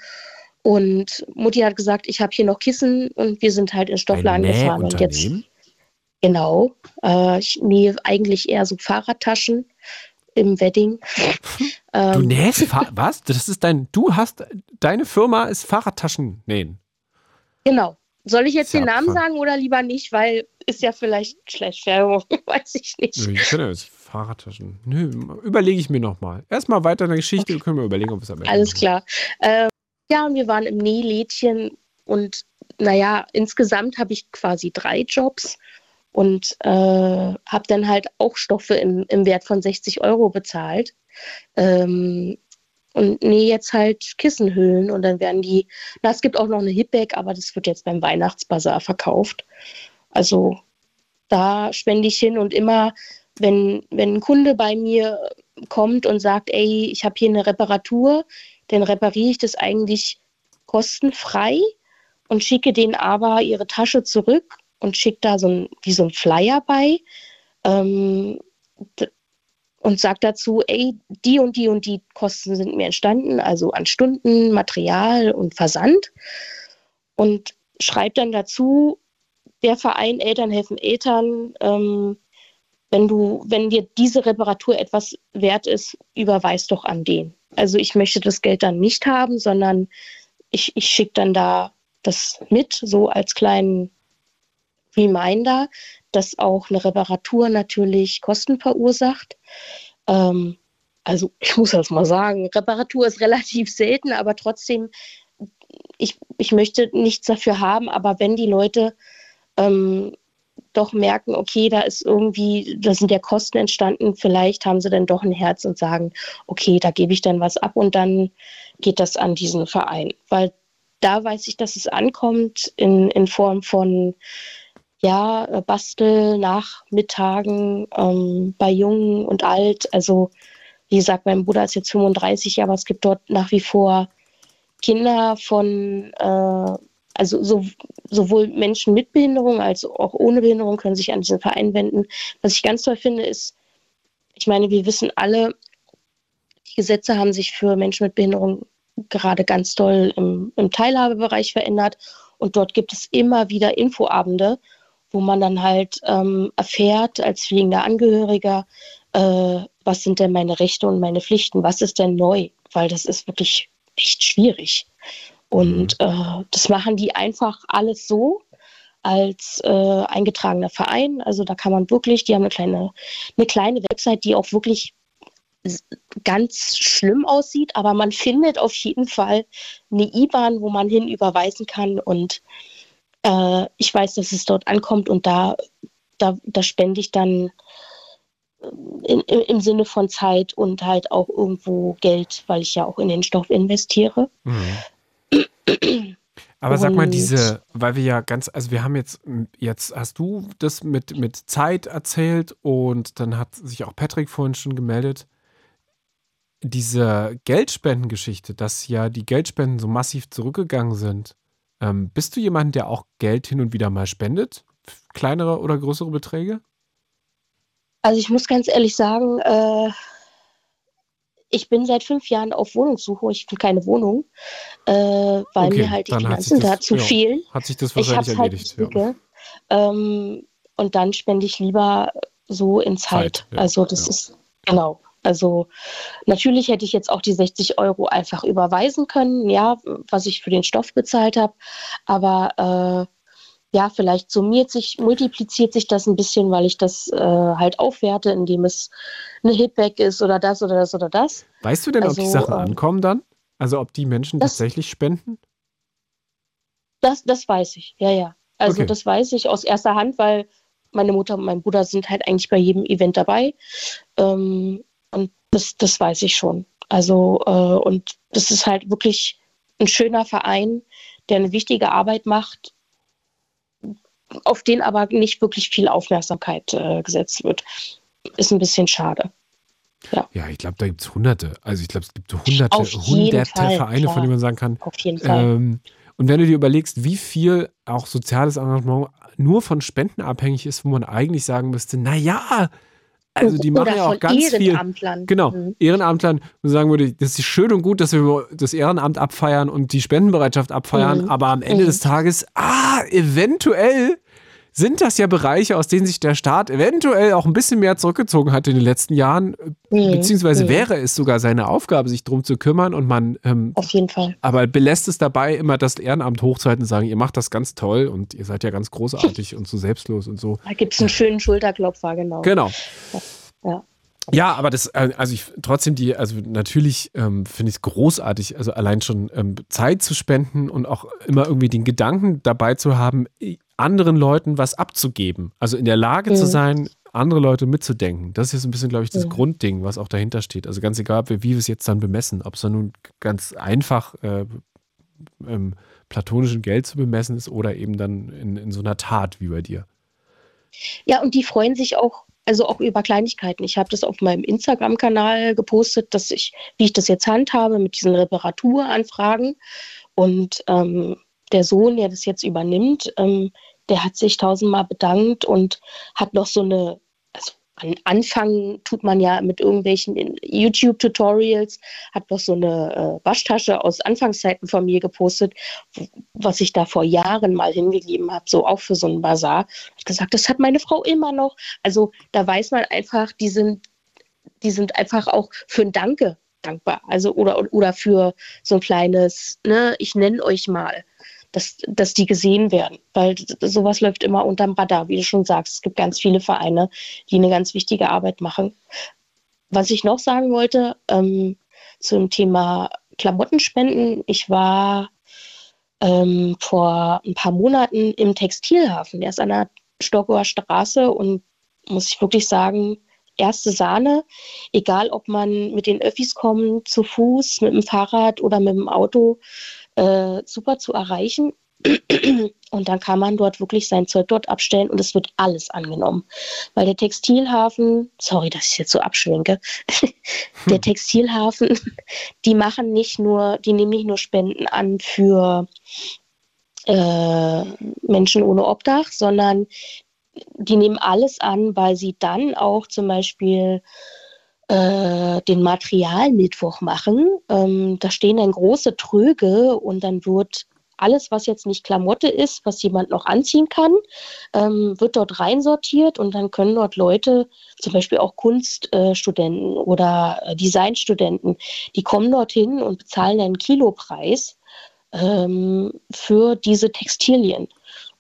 und Mutti hat gesagt, ich habe hier noch Kissen und wir sind halt in den Stoffladen gefahren und jetzt genau. Äh, ich nähe eigentlich eher so Fahrradtaschen im Wedding. *laughs* Du Ähm, nähst *laughs* was? Das ist dein, du hast, deine Firma ist Fahrradtaschen nähen. Genau. Soll ich jetzt den Namen sagen oder lieber nicht, weil ist ja vielleicht schlecht Werbung, *laughs* weiß ich nicht. Nö, Ich kann ja jetzt Fahrradtaschen. Nö, überlege ich mir nochmal. Erstmal weiter in der Geschichte, können wir überlegen, ob es am Ende Alles klar. Äh, ja, und wir waren im Nählädchen und naja, insgesamt habe ich quasi drei Jobs und äh, habe dann halt auch Stoffe im, im Wert von 60 Euro bezahlt. Ähm, und nähe jetzt halt Kissenhüllen und dann werden die, na, es gibt auch noch eine Hipback, aber das wird jetzt beim Weihnachtsbazar verkauft. Also da spende ich hin und immer, wenn, wenn ein Kunde bei mir kommt und sagt, ey, ich habe hier eine Reparatur, dann repariere ich das eigentlich kostenfrei und schicke denen aber ihre Tasche zurück und schicke da so ein, wie so ein Flyer bei ähm, und sage dazu, ey, die und die und die Kosten sind mir entstanden, also an Stunden, Material und Versand. Und schreibe dann dazu, der Verein Eltern helfen Eltern, ähm, wenn du, wenn dir diese Reparatur etwas wert ist, überweis doch an den. Also ich möchte das Geld dann nicht haben, sondern ich, ich schicke dann da das mit, so als kleinen Reminder, dass auch eine Reparatur natürlich Kosten verursacht. Ähm, also ich muss das mal sagen, Reparatur ist relativ selten, aber trotzdem, ich, ich möchte nichts dafür haben, aber wenn die Leute ähm, doch merken, okay, da ist irgendwie, da sind ja Kosten entstanden, vielleicht haben sie dann doch ein Herz und sagen, okay, da gebe ich dann was ab und dann geht das an diesen Verein. Weil da weiß ich, dass es ankommt in, in Form von ja, Bastel, Nachmittagen ähm, bei Jung und Alt. Also, wie gesagt, mein Bruder ist jetzt 35, aber es gibt dort nach wie vor Kinder von, äh, also so, sowohl Menschen mit Behinderung als auch ohne Behinderung können sich an diesen Verein wenden. Was ich ganz toll finde, ist, ich meine, wir wissen alle, die Gesetze haben sich für Menschen mit Behinderung gerade ganz toll im, im Teilhabebereich verändert. Und dort gibt es immer wieder Infoabende, wo man dann halt ähm, erfährt als fliegender Angehöriger, äh, was sind denn meine Rechte und meine Pflichten, was ist denn neu, weil das ist wirklich echt schwierig. Und äh, das machen die einfach alles so als äh, eingetragener Verein. Also da kann man wirklich, die haben eine kleine, eine kleine Website, die auch wirklich ganz schlimm aussieht, aber man findet auf jeden Fall eine IBAN, wo man hin überweisen kann und äh, ich weiß, dass es dort ankommt und da, da, da spende ich dann in, im, im Sinne von Zeit und halt auch irgendwo Geld, weil ich ja auch in den Stoff investiere. Mhm. Aber sag mal, diese, weil wir ja ganz, also wir haben jetzt, jetzt hast du das mit, mit Zeit erzählt und dann hat sich auch Patrick vorhin schon gemeldet. Diese Geldspendengeschichte, dass ja die Geldspenden so massiv zurückgegangen sind. Ähm, bist du jemand, der auch Geld hin und wieder mal spendet? Kleinere oder größere Beträge? Also ich muss ganz ehrlich sagen, äh, ich bin seit fünf Jahren auf Wohnungssuche. Ich finde keine Wohnung, äh, weil Okay, mir halt die Finanzen dazu ja. fehlen. Hat sich das Ich wahrscheinlich halt erledigt? nicht dicke. Ähm, und dann spende ich lieber so in Zeit. Zeit, ja, also das ja. ist genau. Also natürlich hätte ich jetzt auch die 60 Euro einfach überweisen können, ja, was ich für den Stoff bezahlt habe. Aber äh, ja, vielleicht summiert sich, multipliziert sich das ein bisschen, weil ich das äh, halt aufwerte, indem es eine Hitback ist oder das oder das oder das. Weißt du denn, ob die Also, Sachen ähm, ankommen dann? Also ob die Menschen das- tatsächlich spenden? Das, das weiß ich, ja, ja. Also Okay. das weiß ich aus erster Hand, weil meine Mutter und mein Bruder sind halt eigentlich bei jedem Event dabei. Ähm, und das, das weiß ich schon. Also, äh, und das ist halt wirklich ein schöner Verein, der eine wichtige Arbeit macht, auf den aber nicht wirklich viel Aufmerksamkeit äh, gesetzt wird. Ist ein bisschen schade. Ja, ja ich glaube, da gibt es hunderte. Also ich glaube, es gibt hunderte, hunderte Fall, Vereine, klar. von denen man sagen kann. Auf jeden Fall. Ähm, und wenn du dir überlegst, wie viel auch soziales Engagement nur von Spenden abhängig ist, wo man eigentlich sagen müsste, naja, also die machen ja auch ganz Ehrenamtlern. viel. Genau, mhm. Ehrenamtlern. Und sagen würde, das ist schön und gut, dass wir das Ehrenamt abfeiern und die Spendenbereitschaft abfeiern, mhm. aber am Ende mhm. des Tages, ah, eventuell sind das ja Bereiche, aus denen sich der Staat eventuell auch ein bisschen mehr zurückgezogen hat in den letzten Jahren. Mhm. Beziehungsweise mhm. wäre es sogar seine Aufgabe, sich darum zu kümmern und man. Ähm, Auf jeden Fall. Aber belässt es dabei, immer das Ehrenamt hochzuhalten und sagen, ihr macht das ganz toll und ihr seid ja ganz großartig *laughs* und so selbstlos und so. Da gibt es einen schönen Schulterklopfer, genau. Genau. Ja. Ja, aber das, äh, also ich trotzdem die, also natürlich ähm, finde ich es großartig, also allein schon ähm, Zeit zu spenden und auch immer irgendwie den Gedanken dabei zu haben, anderen Leuten was abzugeben. Also in der Lage mhm. zu sein, andere Leute mitzudenken. Das ist jetzt ein bisschen, glaube ich, das mhm. Grundding, was auch dahinter steht. Also ganz egal, wie wir es jetzt dann bemessen, ob es dann nun ganz einfach äh, ähm, platonischen Geld zu bemessen ist oder eben dann in, in so einer Tat wie bei dir. Ja, und die freuen sich auch, also auch über Kleinigkeiten. Ich habe das auf meinem Instagram-Kanal gepostet, dass ich, wie ich das jetzt handhabe mit diesen Reparaturanfragen. Und ähm, der Sohn, der das jetzt übernimmt, ähm, der hat sich tausendmal bedankt und hat noch so eine, an Anfang tut man ja mit irgendwelchen YouTube-Tutorials, hat noch so eine äh, Waschtasche aus Anfangszeiten von mir gepostet, was ich da vor Jahren mal hingegeben habe, so auch für so einen Bazar. Hat gesagt, das hat meine Frau immer noch. Also da weiß man einfach, die sind, die sind einfach auch für ein Danke dankbar. Also oder, oder für so ein kleines, ne, ich nenne euch mal dass, dass die gesehen werden. Weil sowas läuft immer unterm Radar, wie du schon sagst. Es gibt ganz viele Vereine, die eine ganz wichtige Arbeit machen. Was ich noch sagen wollte ähm, zum Thema Klamottenspenden, ich war ähm, vor ein paar Monaten im Textilhafen. Der ist an der Stockower Straße und muss ich wirklich sagen, erste Sahne, egal ob man mit den Öffis kommt, zu Fuß, mit dem Fahrrad oder mit dem Auto äh, super zu erreichen. *clears throat* Und dann kann man dort wirklich sein Zeug dort abstellen und es wird alles angenommen. Weil der Textilhafen, sorry, dass ich jetzt so abschwenke, *laughs* der hm. Textilhafen, *laughs* die machen nicht nur, die nehmen nicht nur Spenden an für äh, Menschen ohne Obdach, sondern die nehmen alles an, weil sie dann auch zum Beispiel äh, den Materialmittwoch machen. Ähm, da stehen dann große Tröge und dann wird alles, was jetzt nicht Klamotte ist, was jemand noch anziehen kann, ähm, wird dort reinsortiert und dann können dort Leute, zum Beispiel auch Kunststudenten äh, oder Designstudenten, die kommen dorthin und bezahlen einen Kilopreis ähm, für diese Textilien.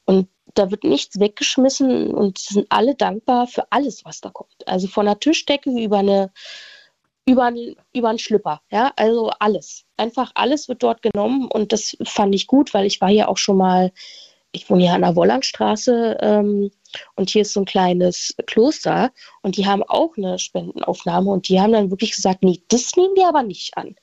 Und da wird nichts weggeschmissen und sind alle dankbar für alles, was da kommt. Also von der Tischdecke über eine über, über einen Schlüpper, ja, also alles. Einfach alles wird dort genommen und das fand ich gut, weil ich war hier auch schon mal, ich wohne hier an der Wollangstraße ähm, und hier ist so ein kleines Kloster und die haben auch eine Spendenaufnahme und die haben dann wirklich gesagt, nee, das nehmen wir aber nicht an.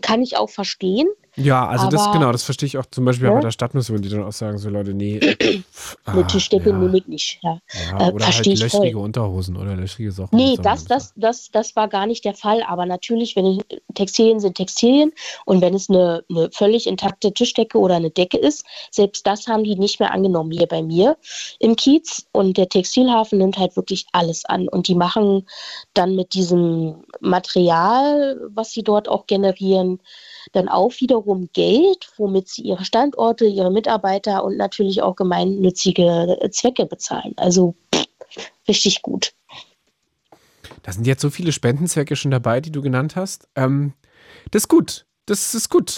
Kann ich auch verstehen, ja, also aber, das genau, das verstehe ich auch zum Beispiel ja? bei der Stadtmission, die dann auch sagen, so Leute, nee. *clears throat* ah, Eine Tischdecke ja. nehme ich nicht. Ja. ja äh, oder halt löchrige voll. Unterhosen oder löchrige Sachen. Nee, das, das, das, das war gar nicht der Fall. Aber natürlich, wenn Textilien sind Textilien und wenn es eine, eine völlig intakte Tischdecke oder eine Decke ist, selbst das haben die nicht mehr angenommen hier bei mir im Kiez. Und der Textilhafen nimmt halt wirklich alles an. Und die machen dann mit diesem Material, was sie dort auch generieren, dann auch wiederum Geld, womit sie ihre Standorte, ihre Mitarbeiter und natürlich auch gemeinnützige Zwecke bezahlen. Also pff, richtig gut. Da sind jetzt so viele Spendenzwecke schon dabei, die du genannt hast. Ähm, das ist gut. Das ist gut.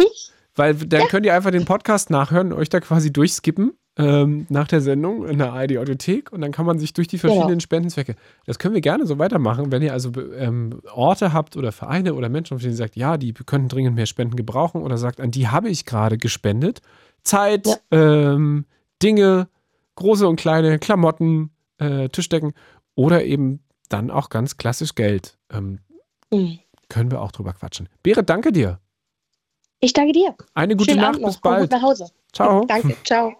Weil dann ja. könnt ihr einfach den Podcast nachhören, euch da quasi durchskippen ähm, nach der Sendung in der ARD Audiothek und dann kann man sich durch die verschiedenen genau. Spendenzwecke. Das können wir gerne so weitermachen, wenn ihr also ähm, Orte habt oder Vereine oder Menschen, auf denen ihr sagt, ja, die könnten dringend mehr Spenden gebrauchen oder sagt, an die habe ich gerade gespendet. Zeit, ja. ähm, Dinge, große und kleine Klamotten, äh, Tischdecken oder eben dann auch ganz klassisch Geld. Ähm, mhm. Können wir auch drüber quatschen. Berit, danke dir. Ich danke dir. Eine gute Schönen Nacht, bis noch. Komm bald. gut nach Hause. Ciao. Danke, ciao.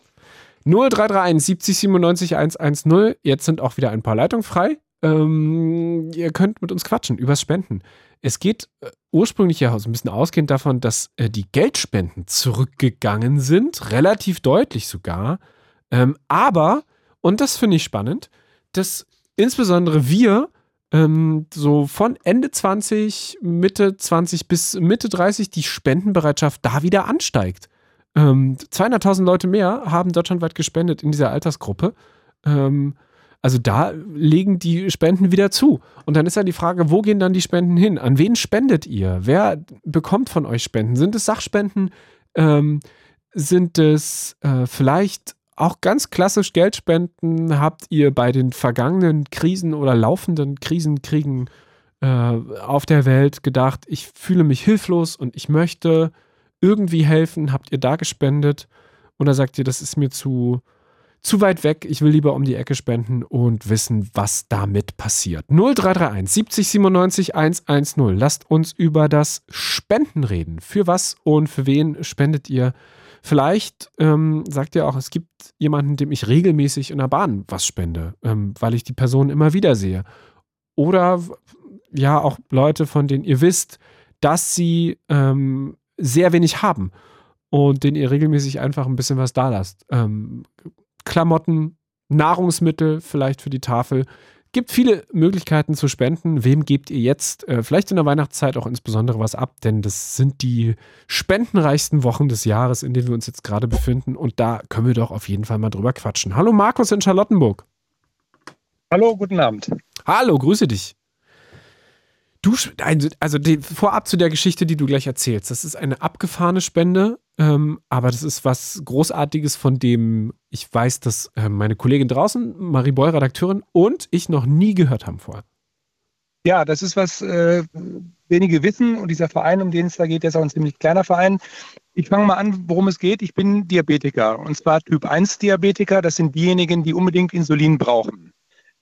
0331 70 97 110. Jetzt sind auch wieder ein paar Leitungen frei. Ähm, ihr könnt mit uns quatschen übers Spenden. Es geht äh, ursprünglich ja so ein bisschen ausgehend davon, dass äh, die Geldspenden zurückgegangen sind, relativ deutlich sogar. Ähm, aber, und das finde ich spannend, dass insbesondere wir ähm, so von Ende 20, Mitte 20 bis Mitte 30 die Spendenbereitschaft da wieder ansteigt. Ähm, 200.000 Leute mehr haben deutschlandweit gespendet in dieser Altersgruppe. Ähm, also da legen die Spenden wieder zu. Und dann ist ja die Frage, wo gehen dann die Spenden hin? An wen spendet ihr? Wer bekommt von euch Spenden? Sind es Sachspenden? Ähm, sind es äh, vielleicht auch ganz klassisch Geldspenden? Habt ihr bei den vergangenen Krisen oder laufenden Krisenkriegen äh, auf der Welt gedacht, ich fühle mich hilflos und ich möchte irgendwie helfen? Habt ihr da gespendet? Oder sagt ihr, das ist mir zu, zu weit weg, ich will lieber um die Ecke spenden und wissen, was damit passiert? 0331 70 97 110. Lasst uns über das Spenden reden. Für was und für wen spendet ihr? Vielleicht ähm, sagt ihr auch, es gibt jemanden, dem ich regelmäßig in der Bahn was spende, ähm, weil ich die Person immer wieder sehe. Oder ja, auch Leute, von denen ihr wisst, dass sie ähm, sehr wenig haben und denen ihr regelmäßig einfach ein bisschen was da lasst. Ähm, Klamotten, Nahrungsmittel vielleicht für die Tafel. Gibt viele Möglichkeiten zu spenden. Wem gebt ihr jetzt äh, vielleicht in der Weihnachtszeit auch insbesondere was ab? Denn das sind die spendenreichsten Wochen des Jahres, in denen wir uns jetzt gerade befinden. Und da können wir doch auf jeden Fall mal drüber quatschen. Hallo Markus in Charlottenburg. Hallo, guten Abend. Hallo, grüße dich. Du, also die, vorab zu der Geschichte, die du gleich erzählst. Das ist eine abgefahrene Spende, ähm, aber das ist was Großartiges, von dem ich weiß, dass äh, meine Kollegin draußen, Marie Boy, Redakteurin, und ich noch nie gehört haben vorher. Ja, das ist was äh, wenige wissen und dieser Verein, um den es da geht, der ist auch ein ziemlich kleiner Verein. Ich fange mal an, worum es geht. Ich bin Diabetiker und zwar Typ 1 Diabetiker. Das sind diejenigen, die unbedingt Insulin brauchen.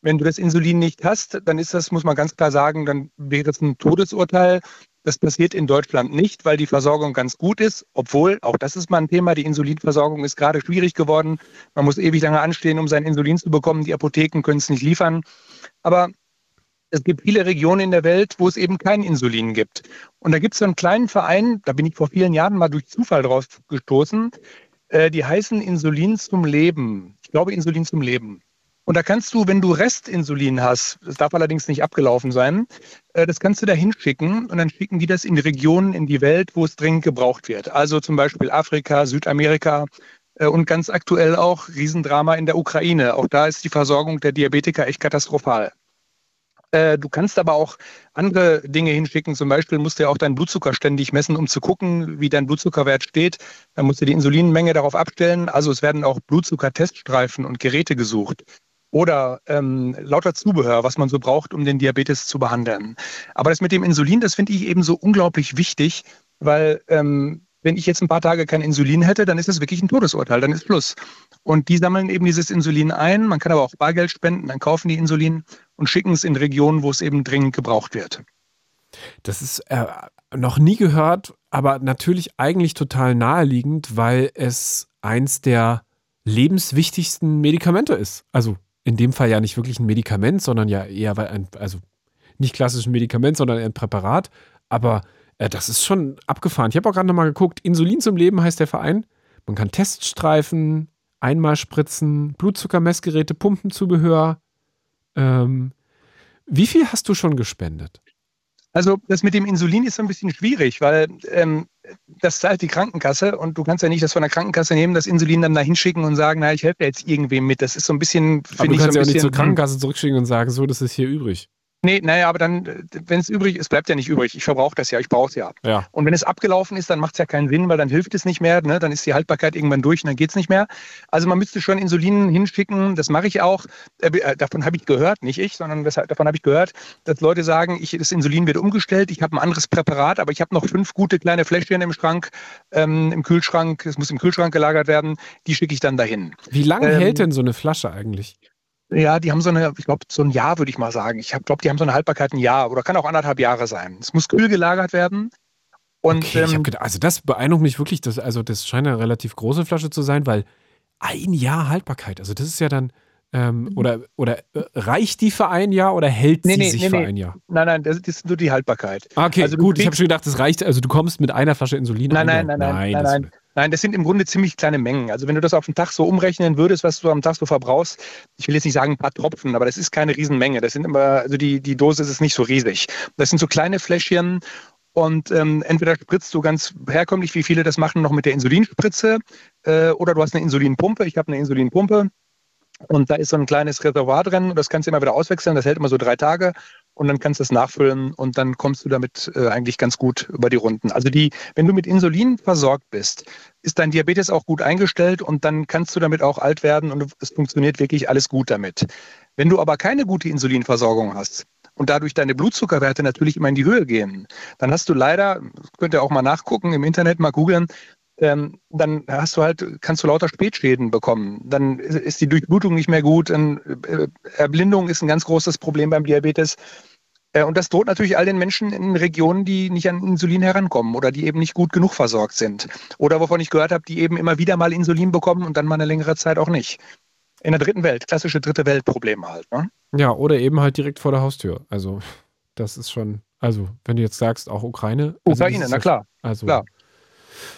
Wenn du das Insulin nicht hast, dann ist das, muss man ganz klar sagen, dann wäre es ein Todesurteil. Das passiert in Deutschland nicht, weil die Versorgung ganz gut ist, obwohl, auch das ist mal ein Thema, die Insulinversorgung ist gerade schwierig geworden. Man muss ewig lange anstehen, um sein Insulin zu bekommen. Die Apotheken können es nicht liefern. Aber es gibt viele Regionen in der Welt, wo es eben kein Insulin gibt. Und da gibt es so einen kleinen Verein, da bin ich vor vielen Jahren mal durch Zufall drauf gestoßen, äh, die heißen Insulin zum Leben. Ich glaube Insulin zum Leben. Und da kannst du, wenn du Restinsulin hast, das darf allerdings nicht abgelaufen sein, äh, das kannst du da hinschicken und dann schicken die das in Regionen in die Welt, wo es dringend gebraucht wird. Also zum Beispiel Afrika, Südamerika äh, und ganz aktuell auch Riesendrama in der Ukraine. Auch da ist die Versorgung der Diabetiker echt katastrophal. Äh, du kannst aber auch andere Dinge hinschicken. Zum Beispiel musst du ja auch deinen Blutzucker ständig messen, um zu gucken, wie dein Blutzuckerwert steht. Dann musst du die Insulinmenge darauf abstellen. Also es werden auch Blutzuckerteststreifen und Geräte gesucht. Oder ähm, lauter Zubehör, was man so braucht, um den Diabetes zu behandeln. Aber das mit dem Insulin, das finde ich eben so unglaublich wichtig, weil ähm, wenn ich jetzt ein paar Tage kein Insulin hätte, dann ist es wirklich ein Todesurteil, dann ist Schluss. Und die sammeln eben dieses Insulin ein. Man kann aber auch Bargeld spenden, dann kaufen die Insulin und schicken es in Regionen, wo es eben dringend gebraucht wird. Das ist äh, noch nie gehört, aber natürlich eigentlich total naheliegend, weil es eins der lebenswichtigsten Medikamente ist. Also in dem Fall ja nicht wirklich ein Medikament, sondern ja eher ein, also nicht klassisch ein Medikament, sondern ein Präparat. Aber äh, das ist schon abgefahren. Ich habe auch gerade nochmal geguckt. Insulin zum Leben heißt der Verein. Man kann Teststreifen, Einmalspritzen, Blutzuckermessgeräte, Pumpenzubehör. Ähm, wie viel hast du schon gespendet? Also das mit dem Insulin ist so ein bisschen schwierig, weil ähm, das zahlt die Krankenkasse und du kannst ja nicht das von der Krankenkasse nehmen, das Insulin dann da hinschicken und sagen, na, ich helfe jetzt irgendwem mit. Das ist so ein bisschen, finde ich, so ein ja auch nicht zur Krankenkasse zurückschicken und sagen, so, das ist hier übrig. Nee, naja, aber dann, wenn es übrig ist, bleibt ja nicht übrig. Ich verbrauche das ja, ich brauche es ja. Ja. Und wenn es abgelaufen ist, dann macht es ja keinen Sinn, weil dann hilft es nicht mehr. Ne? Dann ist die Haltbarkeit irgendwann durch und dann geht es nicht mehr. Also man müsste schon Insulin hinschicken, das mache ich auch. Äh, äh davon habe ich gehört, nicht ich, sondern weshalb, davon habe ich gehört, dass Leute sagen, ich, das Insulin wird umgestellt, ich habe ein anderes Präparat, aber ich habe noch fünf gute kleine Fläschchen im Schrank, ähm, im Kühlschrank, es muss im Kühlschrank gelagert werden, die schicke ich dann dahin. Wie lange Ähm, hält denn so eine Flasche eigentlich? Ja, die haben so eine, ich glaube, so ein Jahr würde ich mal sagen. Ich glaube, die haben so eine Haltbarkeit ein Jahr oder kann auch anderthalb Jahre sein. Es muss kühl gelagert werden. Und, okay, ich ähm, gedacht, also das beeindruckt mich wirklich. Das, also das scheint eine relativ große Flasche zu sein, weil ein Jahr Haltbarkeit. Also das ist ja dann ähm, oder oder äh, reicht die für ein Jahr oder hält Nee, sie nee, sich nee, für ein Jahr? nein, nein, das ist nur die Haltbarkeit. Ah, Okay, Also gut. Ich habe schon gedacht, das reicht. Also du kommst mit einer Flasche Insulin. Nein, ein nein, Jahr. nein, nein, nein, das- nein. Nein, das sind im Grunde ziemlich kleine Mengen. Also wenn du das auf den Tag so umrechnen würdest, was du am Tag so verbrauchst, ich will jetzt nicht sagen ein paar Tropfen, aber das ist keine Riesenmenge. Das sind immer, also die, die Dose ist nicht so riesig. Das sind so kleine Fläschchen und ähm, entweder spritzt du ganz herkömmlich, wie viele das machen, noch mit der Insulinspritze äh, oder du hast eine Insulinpumpe. Ich habe eine Insulinpumpe und da ist so ein kleines Reservoir drin und das kannst du immer wieder auswechseln. Das hält immer so drei Tage und dann kannst du es nachfüllen und dann kommst du damit äh, eigentlich ganz gut über die Runden. Also die, wenn du mit Insulin versorgt bist, ist dein Diabetes auch gut eingestellt und dann kannst du damit auch alt werden und es funktioniert wirklich alles gut damit. Wenn du aber keine gute Insulinversorgung hast und dadurch deine Blutzuckerwerte natürlich immer in die Höhe gehen, dann hast du leider, könnt ihr auch mal nachgucken, im Internet mal googeln, ähm, dann hast du halt, kannst du lauter Spätschäden bekommen. Dann ist- die Durchblutung nicht mehr gut. Dann, äh, Erblindung ist ein ganz großes Problem beim Diabetes. Äh, und das droht natürlich all den Menschen in Regionen, die nicht an Insulin herankommen oder die eben nicht gut genug versorgt sind. Oder wovon ich gehört habe, die eben immer wieder mal Insulin bekommen und dann mal eine längere Zeit auch nicht. In der dritten Welt, klassische dritte Welt-Probleme halt. Ne? Ja, oder eben halt direkt vor der Haustür. Also das ist schon. Also wenn du jetzt sagst, auch Ukraine. also Ukraine, na klar. Also Klar.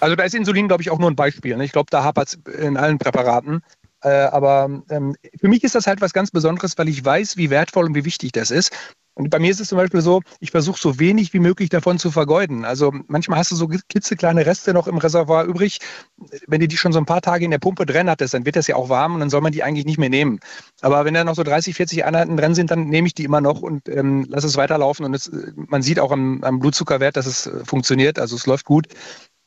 Also da ist Insulin, glaube ich, auch nur ein Beispiel. Ne? Ich glaube, da hapert es in allen Präparaten. Äh, aber ähm, für mich ist das halt was ganz Besonderes, weil ich weiß, wie wertvoll und wie wichtig das ist. Und bei mir ist es zum Beispiel so, ich versuche so wenig wie möglich davon zu vergeuden. Also manchmal hast du so klitzekleine Reste noch im Reservoir übrig. Wenn du die schon so ein paar Tage in der Pumpe drin hattest, dann wird das ja auch warm und dann soll man die eigentlich nicht mehr nehmen. Aber wenn da noch so 30, 40 Einheiten drin sind, dann nehme ich die immer noch und ähm, lasse es weiterlaufen. Und es, äh, man sieht auch am, am Blutzuckerwert, dass es äh, funktioniert. Also es läuft gut.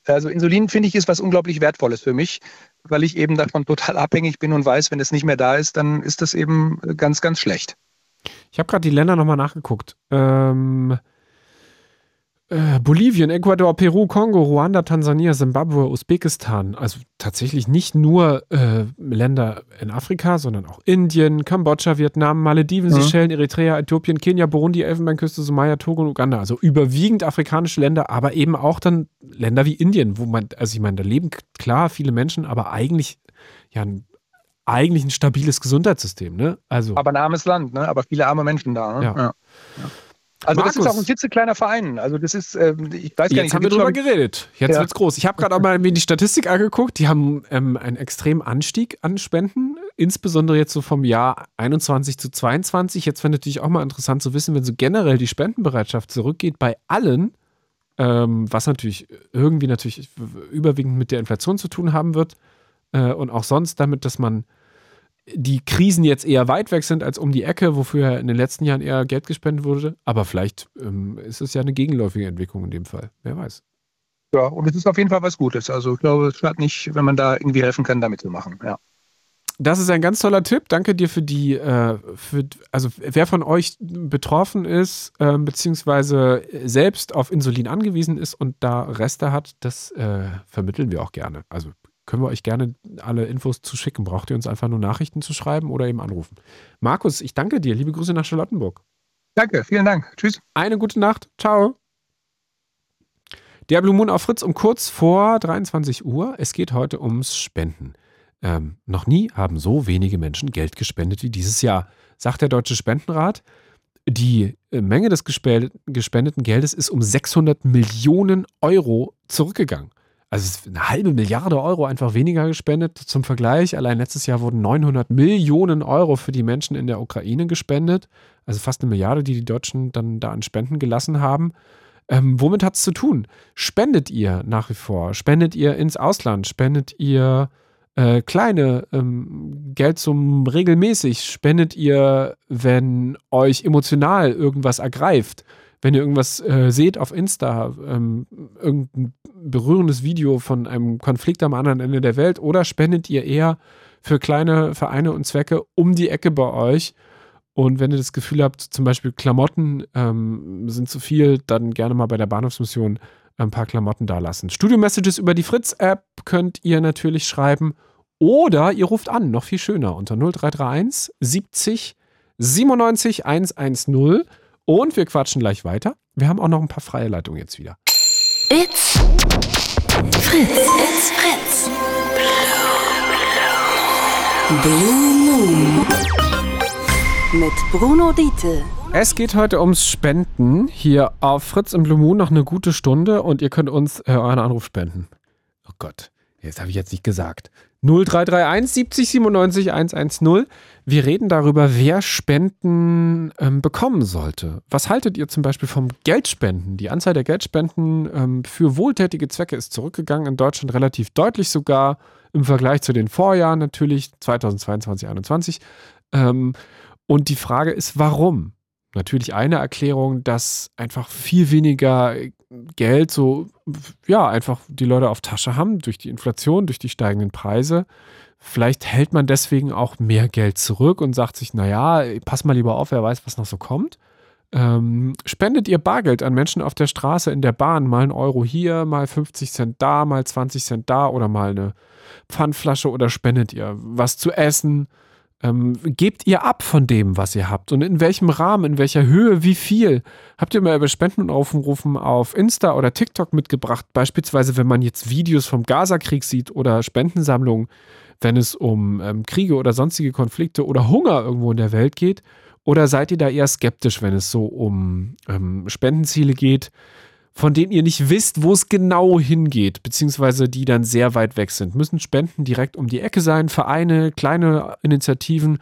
Also Insulin finde ich ist was unglaublich Wertvolles für mich, weil ich eben davon total abhängig bin und weiß, wenn es nicht mehr da ist, dann ist das eben ganz, ganz schlecht. Ich habe gerade die Länder nochmal nachgeguckt. Ähm, äh, Bolivien, Ecuador, Peru, Kongo, Ruanda, Tansania, Simbabwe, Usbekistan. Also tatsächlich nicht nur äh, Länder in Afrika, sondern auch Indien, Kambodscha, Vietnam, Malediven, Mhm. Seychellen, Eritrea, Äthiopien, Kenia, Burundi, Elfenbeinküste, Somalia, Togo und Uganda. Also überwiegend afrikanische Länder, aber eben auch dann Länder wie Indien, wo man, also ich meine, da leben klar viele Menschen, aber eigentlich ja ein, eigentlich ein stabiles Gesundheitssystem, ne? Also Aber ein armes Land, ne? aber viele arme Menschen da. Ne? Ja. Ja. Also das ist Markus. auch ein klitzekleiner Verein. Also das ist, ähm, ich weiß gar Jetzt nicht, haben wir drüber geredet. Jetzt Ja. wird's groß. Ich habe gerade auch mal mir die Statistik angeguckt. Die haben ähm, einen extremen Anstieg an Spenden, insbesondere jetzt so vom Jahr 21 zu 22. Jetzt wäre natürlich auch mal interessant zu wissen, wenn so generell die Spendenbereitschaft zurückgeht bei allen, ähm, was natürlich irgendwie natürlich überwiegend mit der Inflation zu tun haben wird äh, und auch sonst damit, dass man die Krisen jetzt eher weit weg sind als um die Ecke, wofür in den letzten Jahren eher Geld gespendet wurde. Aber vielleicht ähm, ist es ja eine gegenläufige Entwicklung in dem Fall. Wer weiß. Ja, und es ist auf jeden Fall was Gutes. Also ich glaube, es schadet nicht, wenn man da irgendwie helfen kann, damit zu machen. Ja. Das ist ein ganz toller Tipp. Danke dir für die, äh, für, also wer von euch betroffen ist, äh, beziehungsweise selbst auf Insulin angewiesen ist und da Reste hat, das äh, vermitteln wir auch gerne. Also können wir euch gerne alle Infos zuschicken. Braucht ihr uns einfach nur Nachrichten zu schreiben oder eben anrufen. Markus, ich danke dir. Liebe Grüße nach Charlottenburg. Danke, vielen Dank. Tschüss. Eine gute Nacht. Ciao. Der Blue Moon auf Fritz um kurz vor 23 Uhr. Es geht heute ums Spenden. Ähm, noch nie haben so wenige Menschen Geld gespendet wie dieses Jahr, sagt der Deutsche Spendenrat. Die äh, Menge des gespe- gespendeten Geldes ist um 600 Millionen Euro zurückgegangen. Also eine halbe Milliarde Euro einfach weniger gespendet. Zum Vergleich, allein letztes Jahr wurden 900 Millionen Euro für die Menschen in der Ukraine gespendet. Also fast eine Milliarde, die die Deutschen dann da an Spenden gelassen haben. Ähm, womit hat es zu tun? Spendet ihr nach wie vor? Spendet ihr ins Ausland? Spendet ihr äh, kleine ähm, Geldsummen regelmäßig? Spendet ihr, wenn euch emotional irgendwas ergreift? Wenn ihr irgendwas äh, seht auf Insta, ähm, irgendein berührendes Video von einem Konflikt am anderen Ende der Welt, oder spendet ihr eher für kleine Vereine und Zwecke um die Ecke bei euch? Und wenn ihr das Gefühl habt, zum Beispiel Klamotten ähm, sind zu viel, dann gerne mal bei der Bahnhofsmission ein paar Klamotten da lassen. Studio-Messages über die Fritz-App könnt ihr natürlich schreiben oder ihr ruft an, noch viel schöner, unter 0331 70 97 110 und wir quatschen gleich weiter. Wir haben auch noch ein paar freie Leitungen jetzt wieder. It's Fritz. It's Fritz. Blue Moon. Mit Bruno Diete. Es geht heute ums Spenden. Hier auf Fritz im Blue Moon noch eine gute Stunde und ihr könnt uns äh, euren Anruf spenden. Oh Gott, jetzt habe ich jetzt nicht gesagt. 0331 70 97 110. Wir reden darüber, wer Spenden ähm, bekommen sollte. Was haltet ihr zum Beispiel vom Geldspenden? Die Anzahl der Geldspenden ähm, für wohltätige Zwecke ist zurückgegangen, in Deutschland relativ deutlich sogar im Vergleich zu den Vorjahren natürlich, 2022, 2021. Ähm, und die Frage ist, warum? Natürlich eine Erklärung, dass einfach viel weniger Geld so, ja, einfach die Leute auf Tasche haben durch die Inflation, durch die steigenden Preise. Vielleicht hält man deswegen auch mehr Geld zurück und sagt sich, naja, pass mal lieber auf, wer weiß, was noch so kommt. Ähm, spendet ihr Bargeld an Menschen auf der Straße, in der Bahn, mal einen Euro hier, mal 50 Cent da, mal 20 Cent da oder mal eine Pfandflasche oder spendet ihr was zu essen? Ähm, gebt ihr ab von dem, was ihr habt? Und in welchem Rahmen, in welcher Höhe, wie viel? Habt ihr mal über Spenden und Aufrufen auf Insta oder TikTok mitgebracht? Beispielsweise, wenn man jetzt Videos vom Gazakrieg sieht oder Spendensammlungen, wenn es um ähm, Kriege oder sonstige Konflikte oder Hunger irgendwo in der Welt geht? Oder seid ihr da eher skeptisch, wenn es so um ähm, Spendenziele geht? Von denen ihr nicht wisst, wo es genau hingeht, beziehungsweise die dann sehr weit weg sind. Müssen Spenden direkt um die Ecke sein, Vereine, kleine Initiativen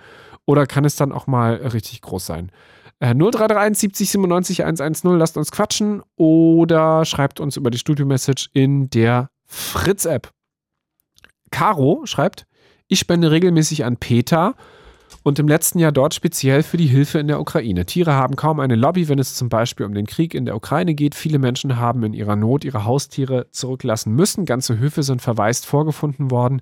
oder kann es dann auch mal richtig groß sein? Äh, 0331 70 97 110, lasst uns quatschen oder schreibt uns über die Studio-Message in der Fritz-App. Caro schreibt, ich spende regelmäßig an Peter und im letzten Jahr dort speziell für die Hilfe in der Ukraine. Tiere haben kaum eine Lobby, wenn es zum Beispiel um den Krieg in der Ukraine geht. Viele Menschen haben in ihrer Not ihre Haustiere zurücklassen müssen. Ganze Höfe sind verwaist vorgefunden worden.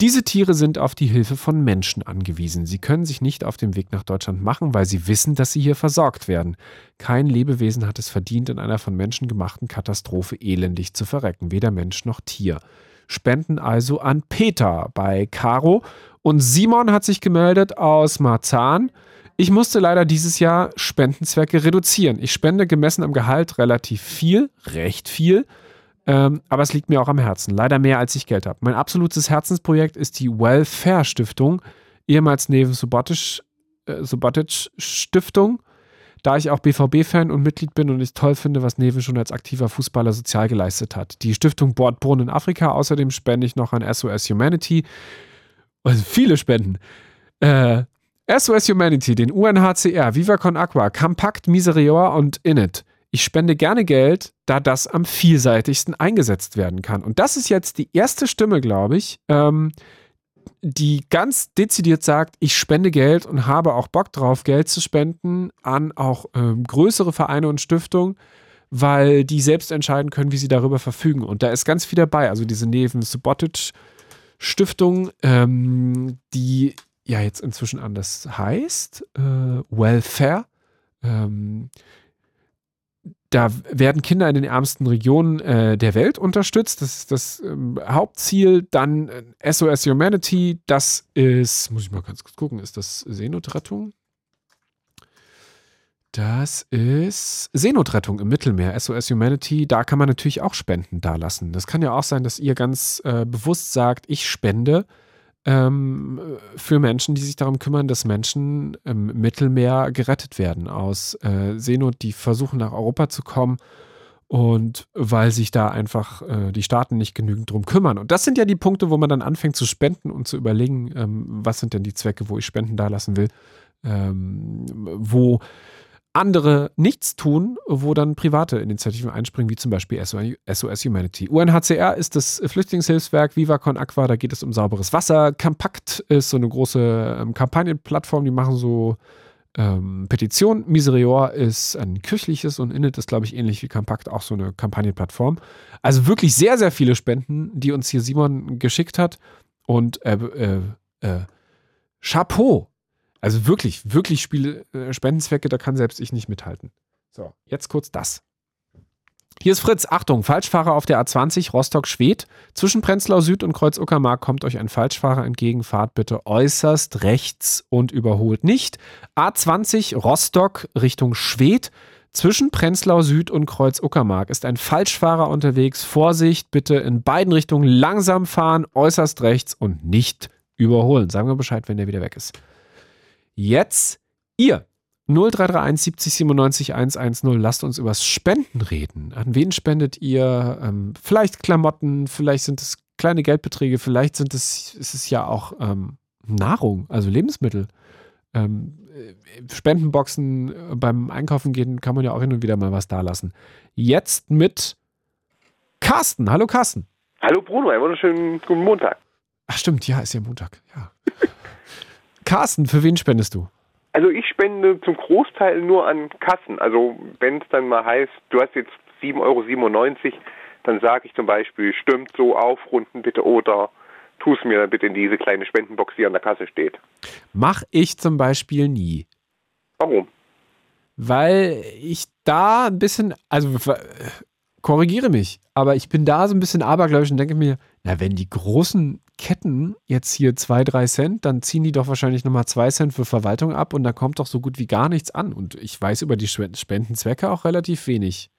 Diese Tiere sind auf die Hilfe von Menschen angewiesen. Sie können sich nicht auf den Weg nach Deutschland machen, weil sie wissen, dass sie hier versorgt werden. Kein Lebewesen hat es verdient, in einer von Menschen gemachten Katastrophe elendig zu verrecken, weder Mensch noch Tier. Spenden also an Peter bei Caro und Simon hat sich gemeldet aus Marzahn. Ich musste leider dieses Jahr Spendenzwecke reduzieren. Ich spende gemessen am Gehalt relativ viel, recht viel, ähm, aber es liegt mir auch am Herzen. Leider mehr, als ich Geld habe. Mein absolutes Herzensprojekt ist die Welfare Stiftung, ehemals Neven Subotic, äh, Subotic Stiftung. Da ich auch BVB-Fan und Mitglied bin und ich toll finde, was Neven schon als aktiver Fußballer sozial geleistet hat. Die Stiftung bohrt Brunnen in Afrika. Außerdem spende ich noch an SOS Humanity also viele Spenden. Äh, SOS Humanity, den UNHCR, Viva Con Aqua, Compact, Miserior und Init. Ich spende gerne Geld, da das am vielseitigsten eingesetzt werden kann. Und das ist jetzt die erste Stimme, glaube ich, ähm, die ganz dezidiert sagt, ich spende Geld und habe auch Bock drauf, Geld zu spenden an auch ähm, größere Vereine und Stiftungen, weil die selbst entscheiden können, wie sie darüber verfügen. Und da ist ganz viel dabei. Also diese Neven Subotic Stiftung, ähm, die ja jetzt inzwischen anders heißt, äh, Welfare. Ähm, da werden Kinder in den ärmsten Regionen äh, der Welt unterstützt. Das ist das ähm, Hauptziel. Dann äh, SOS Humanity, das ist, muss ich mal ganz kurz gucken, ist das Seenotrettung? Das ist Seenotrettung im Mittelmeer, SOS Humanity. Da kann man natürlich auch Spenden dalassen. Das kann ja auch sein, dass ihr ganz äh, bewusst sagt, ich spende ähm, für Menschen, die sich darum kümmern, dass Menschen im Mittelmeer gerettet werden aus äh, Seenot, die versuchen nach Europa zu kommen und weil sich da einfach äh, die Staaten nicht genügend drum kümmern. Und das sind ja die Punkte, wo man dann anfängt zu spenden und zu überlegen, ähm, was sind denn die Zwecke, wo ich Spenden dalassen will, ähm, wo andere nichts tun, wo dann private Initiativen einspringen, wie zum Beispiel SOS Humanity. UNHCR ist das Flüchtlingshilfswerk Viva Aqua, da geht es um sauberes Wasser. Compact ist so eine große ähm, Kampagnenplattform, die machen so ähm, Petitionen. Miserior ist ein kirchliches und Init ist, glaube ich, ähnlich wie Compact auch so eine Kampagnenplattform. Also wirklich sehr, sehr viele Spenden, die uns hier Simon geschickt hat. Und äh, äh, äh, Chapeau also wirklich, wirklich Spiele, äh, Spendenzwecke, da kann selbst ich nicht mithalten. So, jetzt kurz das. Hier ist Fritz. Achtung, Falschfahrer auf der A20 Rostock-Schwedt. Zwischen Prenzlau Süd und Kreuz Uckermark kommt euch ein Falschfahrer entgegen. Fahrt bitte äußerst rechts und überholt nicht. A20 Rostock Richtung Schwedt. Zwischen Prenzlau Süd und Kreuz Uckermark ist ein Falschfahrer unterwegs. Vorsicht, bitte in beiden Richtungen langsam fahren, äußerst rechts und nicht überholen. Sagen wir Bescheid, wenn der wieder weg ist. Jetzt ihr. 0331 70 97 110. Lasst uns übers Spenden reden. An wen spendet ihr? Ähm, vielleicht Klamotten, vielleicht sind es kleine Geldbeträge, vielleicht sind es, ist es ja auch ähm, Nahrung, also Lebensmittel. Ähm, äh, Spendenboxen äh, beim Einkaufen gehen kann man ja auch hin und wieder mal was da lassen. Jetzt mit Carsten. Hallo Carsten. Hallo Bruno, einen wunderschönen guten Montag. Ach stimmt, ja, ist ja Montag. Ja. *laughs* Carsten, für wen spendest du? Also ich spende zum Großteil nur an Kassen. Also wenn es dann mal heißt, du hast jetzt 7,97 Euro, dann sage ich zum Beispiel, stimmt so aufrunden bitte oder tu es mir dann bitte in diese kleine Spendenbox, die an der Kasse steht. Mach ich zum Beispiel nie. Warum? Weil ich da ein bisschen, also korrigiere mich, aber ich bin da so ein bisschen abergläubisch und denke mir, na, wenn die großen Ketten jetzt hier zwei, drei Cent, dann ziehen die doch wahrscheinlich nochmal zwei Cent für Verwaltung ab und da kommt doch so gut wie gar nichts an. Und ich weiß über die Spendenzwecke auch relativ wenig.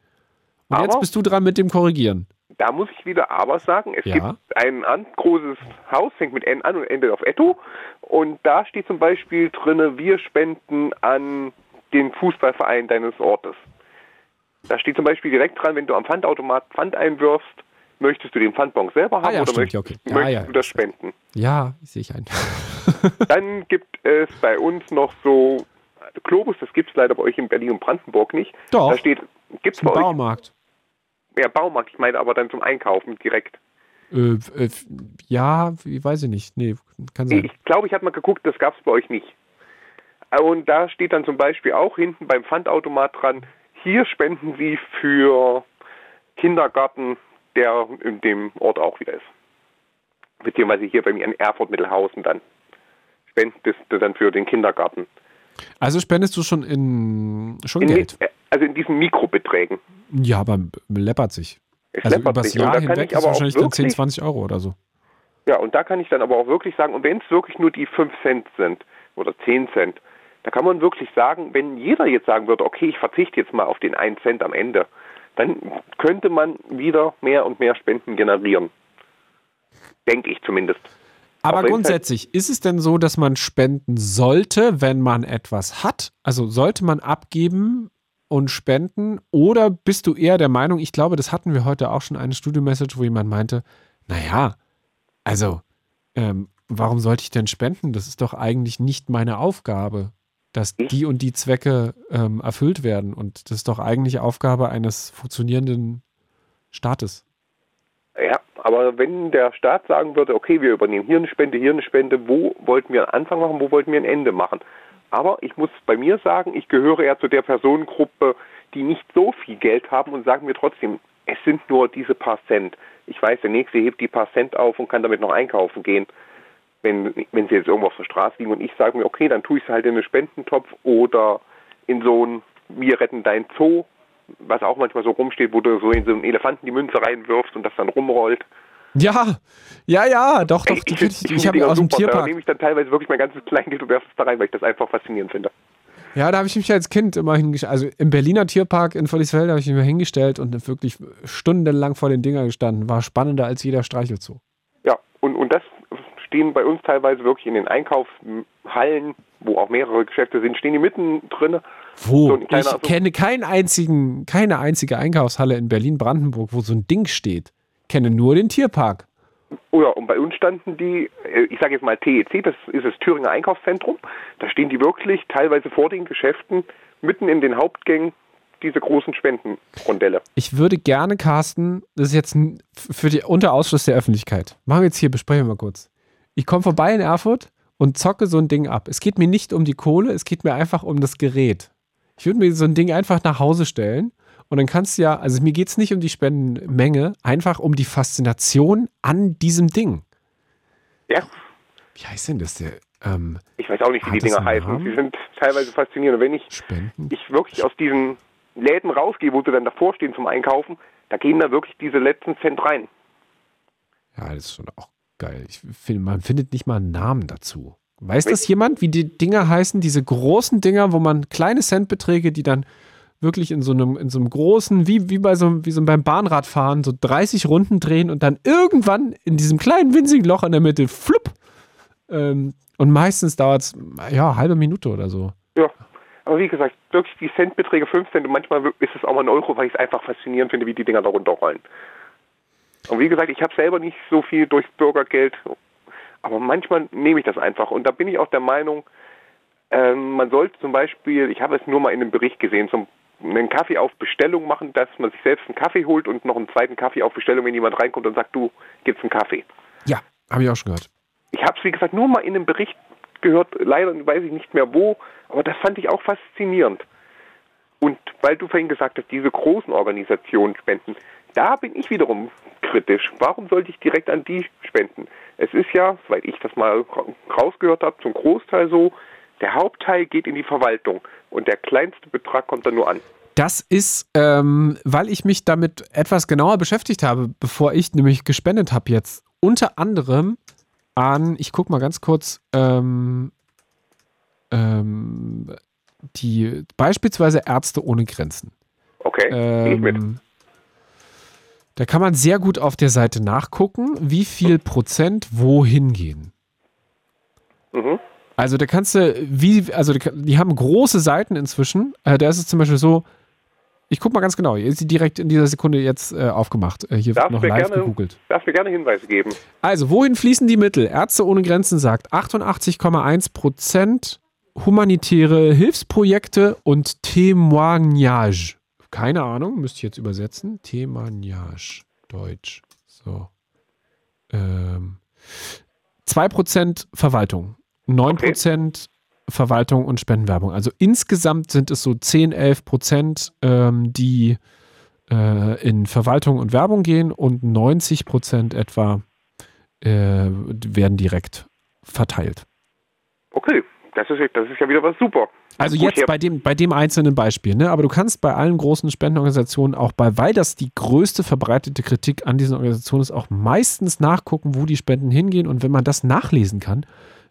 Und aber jetzt bist du dran mit dem Korrigieren. Da muss ich wieder aber sagen, es ja. gibt ein großes Haus, fängt mit N an und endet auf Etto. Und da steht zum Beispiel drin, wir spenden an den Fußballverein deines Ortes. Da steht zum Beispiel direkt dran, wenn du am Pfandautomat Pfand einwirfst, möchtest du den Pfandbon selber haben ah, ja, oder stimmt, möchtest, okay. ja, möchtest ja, du das spenden? Ja, sehe ich ein. *laughs* Dann gibt es bei uns noch so Globus, das gibt es leider bei euch in Berlin und Brandenburg nicht. Doch. Da steht, gibt es bei Baumarkt. Euch, ja, Baumarkt, ich meine aber dann zum Einkaufen direkt. Äh, äh, ja, weiß ich nicht. Nee, kann sein. Ich glaube, ich habe mal geguckt, das gab es bei euch nicht. Und da steht dann zum Beispiel auch hinten beim Pfandautomat dran, hier spenden Sie für Kindergarten, der in dem Ort auch wieder ist. Beziehungsweise hier bei mir in Erfurt Mittelhausen dann. Spendest du dann für den Kindergarten. Also spendest du schon in schon in, Geld? Also in diesen Mikrobeträgen. Ja, aber läppert sich. Es also über das Jahr hinweg ist wahrscheinlich dann 10, 20 Euro oder so. Ja, und da kann ich dann aber auch wirklich sagen, und wenn es wirklich nur die 5 Cent sind oder 10 Cent, da kann man wirklich sagen, wenn jeder jetzt sagen würde, okay, ich verzichte jetzt mal auf den 1 Cent am Ende, dann könnte man wieder mehr und mehr Spenden generieren. Denke ich zumindest. Aber grundsätzlich, ist es denn so, dass man spenden sollte, wenn man etwas hat? Also sollte man abgeben und spenden? Oder bist du eher der Meinung, ich glaube, das hatten wir heute auch schon eine Studio-Message, wo jemand meinte, naja, also, ähm, warum sollte ich denn spenden? Das ist doch eigentlich nicht meine Aufgabe, dass die und die Zwecke ähm, erfüllt werden. Und das ist doch eigentlich Aufgabe eines funktionierenden Staates. Ja, aber wenn der Staat sagen würde, okay, wir übernehmen hier eine Spende, hier eine Spende, wo wollten wir einen Anfang machen, wo wollten wir ein Ende machen? Aber ich muss bei mir sagen, ich gehöre eher zu der Personengruppe, die nicht so viel Geld haben und sagen mir trotzdem, es sind nur diese paar Cent. Ich weiß, der Nächste hebt die paar Cent auf und kann damit noch einkaufen gehen, wenn, wenn sie jetzt irgendwo auf der Straße liegen. Und ich sage mir, okay, dann tue ich es halt in einen Spendentopf oder in so ein Wir retten dein Zoo was auch manchmal so rumsteht, wo du so in so einen Elefanten die Münze reinwirfst und das dann rumrollt. Ja, ja, ja, doch, doch. Ich, ich, ich, ich habe aus dem Tierpark. Da nehme ich dann teilweise wirklich mein ganzes Kleingeld und werfe es da rein, weil ich das einfach faszinierend finde. Ja, da habe ich mich als Kind immer hingestellt. Also im Berliner Tierpark in Vollisfeld habe ich mich hingestellt und wirklich stundenlang vor den Dinger gestanden. War spannender als jeder Streichelzoo. Ja, und, und das stehen bei uns teilweise wirklich in den Einkaufshallen, wo auch mehrere Geschäfte sind, stehen die mitten drin wo? So ich so kenne keinen einzigen, keine einzige Einkaufshalle in Berlin-Brandenburg, wo so ein Ding steht. Ich kenne nur den Tierpark. Oh ja, und bei uns standen die, äh, ich sage jetzt mal TEC, das ist das Thüringer Einkaufszentrum. Da stehen die wirklich teilweise vor den Geschäften, mitten in den Hauptgängen, diese großen Spendenrondelle. Ich würde gerne, Carsten, das ist jetzt für die unter Ausschluss der Öffentlichkeit. Machen wir jetzt hier, besprechen wir mal kurz. Ich komme vorbei in Erfurt und zocke so ein Ding ab. Es geht mir nicht um die Kohle, es geht mir einfach um das Gerät. Ich würde mir so ein Ding einfach nach Hause stellen und dann kannst du ja, also mir geht es nicht um die Spendenmenge, einfach um die Faszination an diesem Ding. Ja. Wie heißt denn das? Der, ähm, ich weiß auch nicht, wie die Dinger heißen. Sie sind teilweise faszinierend. Und wenn ich, ich wirklich aus diesen Läden rausgehe, wo sie dann davor stehen zum Einkaufen, da gehen da wirklich diese letzten Cent rein. Ja, das ist schon auch geil. Ich finde, man findet nicht mal einen Namen dazu. Weiß das jemand, wie die Dinger heißen? Diese großen Dinger, wo man kleine Centbeträge, die dann wirklich in so einem, in so einem großen, wie, wie bei so, wie so beim Bahnradfahren, so 30 Runden drehen und dann irgendwann in diesem kleinen winzigen Loch in der Mitte, flupp. Ähm, und meistens dauert es, ja, halbe Minute oder so. Ja. Aber wie gesagt, wirklich die Centbeträge 5 Cent und manchmal ist es auch mal ein Euro, weil ich es einfach faszinierend finde, wie die Dinger da runterrollen. Und wie gesagt, ich habe selber nicht so viel durchs Bürgergeld, aber manchmal nehme ich das einfach. Und da bin ich auch der Meinung, ähm, man sollte zum Beispiel, ich habe es nur mal in einem Bericht gesehen, zum einen Kaffee auf Bestellung machen, dass man sich selbst einen Kaffee holt und noch einen zweiten Kaffee auf Bestellung, wenn jemand reinkommt und sagt, du gibst einen Kaffee. Ja, habe ich auch schon gehört. Ich habe es, wie gesagt, nur mal in einem Bericht gehört, leider weiß ich nicht mehr wo, aber das fand ich auch faszinierend. Und weil du vorhin gesagt hast, diese großen Organisationen spenden, da bin ich wiederum kritisch. Warum sollte ich direkt an die spenden? Es ist ja, soweit ich das mal rausgehört habe, zum Großteil so, der Hauptteil geht in die Verwaltung und der kleinste Betrag kommt dann nur an. Das ist, ähm, weil ich mich damit etwas genauer beschäftigt habe, bevor ich nämlich gespendet habe jetzt. Unter anderem an, ich gucke mal ganz kurz, ähm, ähm, die beispielsweise Ärzte ohne Grenzen. Okay, ähm, ich mit. Da kann man sehr gut auf der Seite nachgucken, wie viel Prozent wohin gehen. Mhm. Also da kannst du, wie, also die haben große Seiten inzwischen. Äh, da ist es zum Beispiel so, ich guck mal ganz genau, hier ist sie direkt in dieser Sekunde jetzt äh, aufgemacht. Äh, hier wird noch live gerne, gegoogelt. Darfst mir gerne Hinweise geben. Also, wohin fließen die Mittel? Ärzte ohne Grenzen sagt 88,1 Prozent humanitäre Hilfsprojekte und Témoignage. Keine Ahnung, müsste ich jetzt übersetzen. Témoignage, Deutsch. So. Ähm, 2% Verwaltung. 9% okay. Verwaltung und Spendenwerbung. Also insgesamt sind es so 10, 11 Prozent, ähm, die äh, in Verwaltung und Werbung gehen und 90 Prozent etwa äh, werden direkt verteilt. Okay, das ist, das ist ja wieder was super. Also jetzt bei dem, bei dem einzelnen Beispiel, ne? aber du kannst bei allen großen Spendenorganisationen auch bei, weil das die größte verbreitete Kritik an diesen Organisationen ist, auch meistens nachgucken, wo die Spenden hingehen und wenn man das nachlesen kann,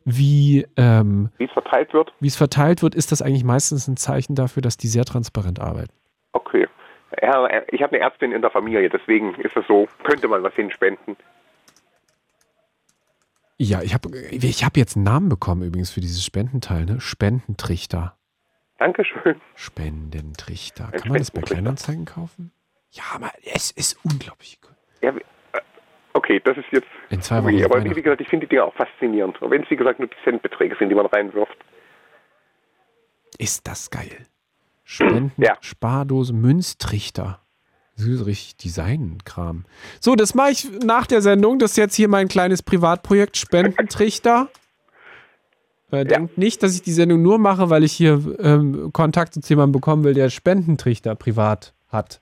wie ähm, es verteilt wird? Wie es verteilt wird, ist das eigentlich meistens ein Zeichen dafür, dass die sehr transparent arbeiten. Okay. Ich habe eine Ärztin in der Familie, deswegen ist es so, könnte man was hinspenden. Ja, ich habe ich hab jetzt einen Namen bekommen übrigens für dieses Spendenteil, ne? Spendentrichter. Dankeschön. Spendentrichter. Kann man das bei Kleinanzeigen kaufen? Ja, aber es ist unglaublich gut. Ja, Okay, das ist jetzt. In zwei Wochen. Aber wie gesagt, ich finde die Dinge auch faszinierend. Wenn es, wie gesagt, nur die Centbeträge sind, die man reinwirft. Ist das geil. Spenden, ja. Spardose, Münztrichter. Ist richtig Designkram. So, das mache ich nach der Sendung. Das ist jetzt hier mein kleines Privatprojekt Spendentrichter. Äh, ja. Denkt nicht, dass ich die Sendung nur mache, weil ich hier ähm, Kontakt zu jemandem bekommen will, der Spendentrichter privat hat.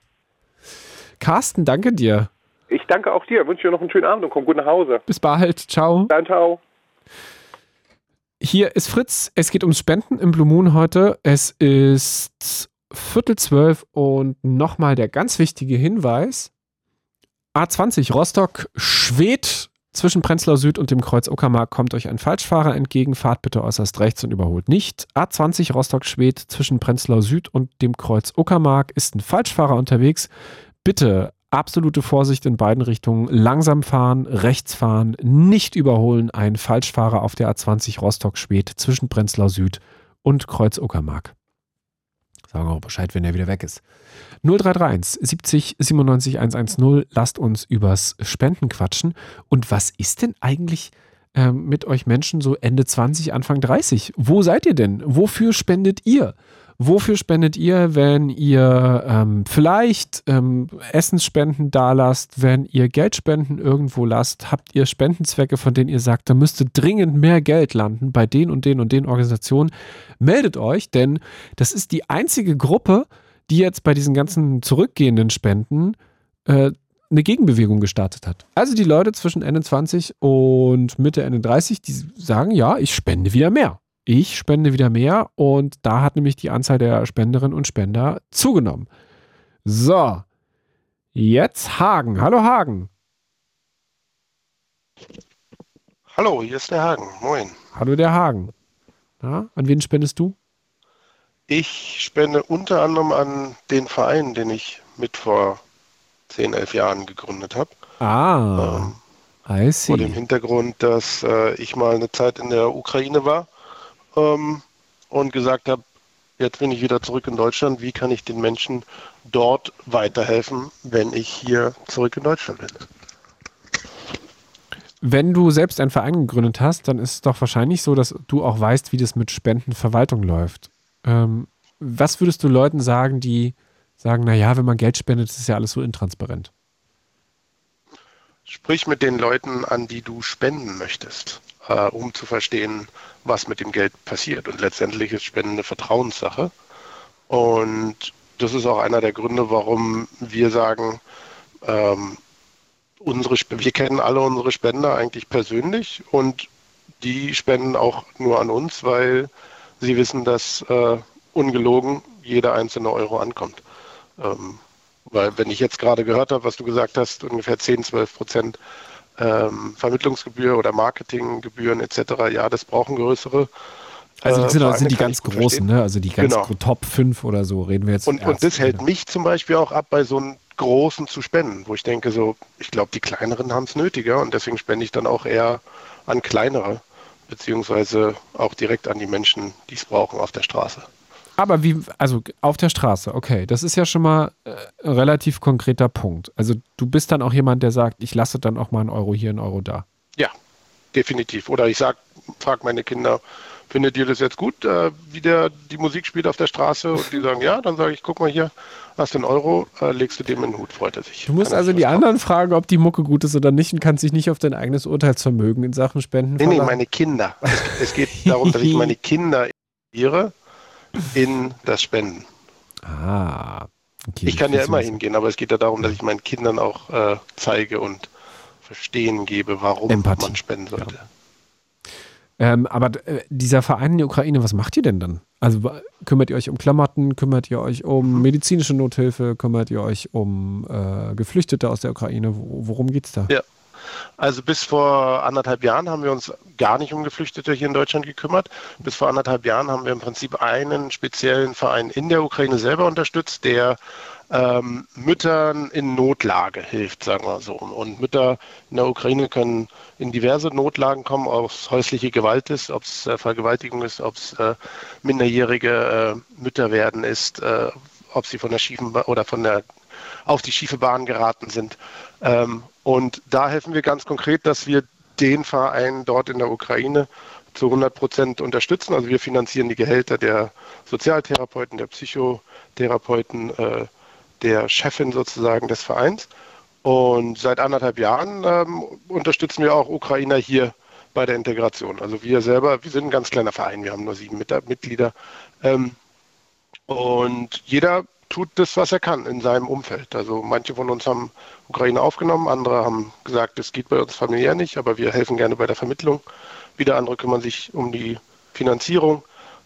Carsten, danke dir. Ich danke auch dir, wünsche dir noch einen schönen Abend und komm gut nach Hause. Bis bald, ciao. Dann ciao. Hier ist Fritz. Es geht ums Spenden im Blue Moon heute. Es ist Viertel zwölf und nochmal der ganz wichtige Hinweis. A20 Rostock Schwed zwischen Prenzlau Süd und dem Kreuz Uckermark kommt euch ein Falschfahrer entgegen. Fahrt bitte äußerst rechts und überholt nicht. A20 Rostock Schwed zwischen Prenzlau Süd und dem Kreuz Uckermark ist ein Falschfahrer unterwegs. Bitte absolute Vorsicht in beiden Richtungen. Langsam fahren, rechts fahren, nicht überholen. Ein Falschfahrer auf der A20 Rostock-Schwedt zwischen Prenzlau Süd und Kreuz Uckermark. Sagen auch Bescheid, wenn er wieder weg ist. 0331 70 97 110. Lasst uns übers Spenden quatschen. Und was ist denn eigentlich äh, mit euch Menschen so Ende 20, Anfang 30? Wo seid ihr denn? Wofür spendet ihr? Wofür spendet ihr, wenn ihr ähm, vielleicht ähm, Essensspenden da lasst, wenn ihr Geldspenden irgendwo lasst? Habt ihr Spendenzwecke, von denen ihr sagt, da müsste dringend mehr Geld landen bei den und den und den Organisationen? Meldet euch, denn das ist die einzige Gruppe, die jetzt bei diesen ganzen zurückgehenden Spenden äh, eine Gegenbewegung gestartet hat. Also die Leute zwischen Ende 20 und Mitte, Ende 30, die sagen, ja, ich spende wieder mehr ich spende wieder mehr und da hat nämlich die Anzahl der Spenderinnen und Spender zugenommen. So, jetzt Hagen. Hallo Hagen. Hallo, hier ist der Hagen. Moin. Hallo der Hagen. Na, an wen spendest du? Ich spende unter anderem an den Verein, den ich mit vor 10, 11 Jahren gegründet habe. Ah, ähm, I see. Vor dem Hintergrund, dass äh, ich mal eine Zeit in der Ukraine war ähm, und gesagt habe, jetzt bin ich wieder zurück in Deutschland, wie kann ich den Menschen dort weiterhelfen, wenn ich hier zurück in Deutschland bin? Wenn du selbst einen Verein gegründet hast, dann ist es doch wahrscheinlich so, dass du auch weißt, wie das mit Spendenverwaltung läuft. Ähm, was würdest du Leuten sagen, die sagen, naja, wenn man Geld spendet, ist ja alles so intransparent? Sprich mit den Leuten an, die du spenden möchtest, äh, um zu verstehen, was mit dem Geld passiert. Und letztendlich ist Spenden eine Vertrauenssache. Und das ist auch einer der Gründe, warum wir sagen, ähm, unsere, wir kennen alle unsere Spender eigentlich persönlich und die spenden auch nur an uns, weil sie wissen, dass äh, ungelogen jeder einzelne Euro ankommt. Ähm, weil wenn ich jetzt gerade gehört habe, was du gesagt hast, ungefähr 10, 12 Prozent ähm, Vermittlungsgebühr oder Marketinggebühren etc., ja, das brauchen größere. Also das sind, äh, sind die ganz großen, ne? also die ganz genau. Top 5 oder so reden wir jetzt. Und, und das hält mich zum Beispiel auch ab, bei so einem großen zu spenden, wo ich denke, so, ich glaube, die kleineren haben es nötiger und deswegen spende ich dann auch eher an kleinere, beziehungsweise auch direkt an die Menschen, die es brauchen auf der Straße. Aber wie, also auf der Straße, okay, das ist ja schon mal äh, ein relativ konkreter Punkt. Also du bist dann auch jemand, der sagt, ich lasse dann auch mal einen Euro hier, einen Euro da. Ja, definitiv. Oder ich sag, frage meine Kinder, findet ihr das jetzt gut, äh, wie der die Musik spielt auf der Straße? Und die sagen ja, dann sage ich, guck mal hier, hast du einen Euro, äh, legst du dem in den Hut, freut er sich. Du musst also die anderen fragen, ob die Mucke gut ist oder nicht und kannst dich nicht auf dein eigenes Urteilsvermögen in Sachen Spenden Nee, nee, meine Kinder. Es, es geht darum, dass ich meine *laughs* Kinder investiere in das Spenden. Ah. Okay, ich kann ja immer hingehen, aber es geht ja darum, dass ich meinen Kindern auch äh, zeige und verstehen gebe, warum Empathie. man spenden sollte. Ja. Ähm, aber äh, dieser Verein in der Ukraine, was macht ihr denn dann? Also kümmert ihr euch um Klamotten, kümmert ihr euch um mhm. medizinische Nothilfe, kümmert ihr euch um äh, Geflüchtete aus der Ukraine? Worum geht es da? Ja, also bis vor anderthalb Jahren haben wir uns gar nicht um Geflüchtete hier in Deutschland gekümmert. Bis vor anderthalb Jahren haben wir im Prinzip einen speziellen Verein in der Ukraine selber unterstützt, der ähm, Müttern in Notlage hilft, sagen wir so. Und Mütter in der Ukraine können in diverse Notlagen kommen, ob es häusliche Gewalt ist, ob es äh, Vergewaltigung ist, ob es äh, minderjährige äh, Mütter werden ist, äh, ob sie von der schiefen ba oder von der auf die schiefe Bahn geraten sind. Ähm, und da helfen wir ganz konkret, dass wir den Verein dort in der Ukraine zu 100 Prozent unterstützen. Also wir finanzieren die Gehälter der Sozialtherapeuten, der Psychotherapeuten, äh, der Chefin sozusagen des Vereins. Und seit anderthalb Jahren ähm, unterstützen wir auch Ukrainer hier bei der Integration. Also wir selber, wir sind ein ganz kleiner Verein, wir haben nur sieben Mitglieder. Ähm, und jeder tut das, was er kann in seinem Umfeld. Also manche von uns haben Ukraine aufgenommen, andere haben gesagt, es geht bei uns familiär nicht, aber wir helfen gerne bei der Vermittlung. Wieder andere kümmern sich um die Finanzierung.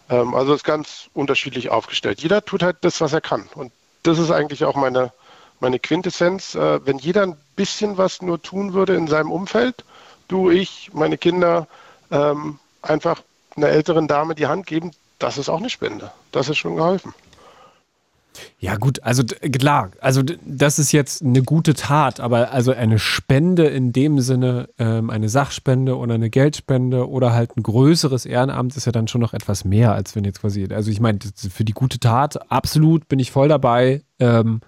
Ähm, also es ist ganz unterschiedlich aufgestellt. Jeder tut halt das, was er kann. Und das ist eigentlich auch meine, meine Quintessenz. Äh, wenn jeder ein bisschen was nur tun würde in seinem Umfeld, du, ich, meine Kinder, ähm, einfach einer älteren Dame die Hand geben, das ist auch eine Spende. Das ist schon geholfen. Ja, gut, also klar, also das ist jetzt eine gute Tat, aber also eine Spende in dem Sinne, ähm, eine Sachspende oder eine Geldspende oder halt ein größeres Ehrenamt ist ja dann schon noch etwas mehr, als wenn jetzt quasi, also ich meine, für die gute Tat, absolut bin ich voll dabei, ähm,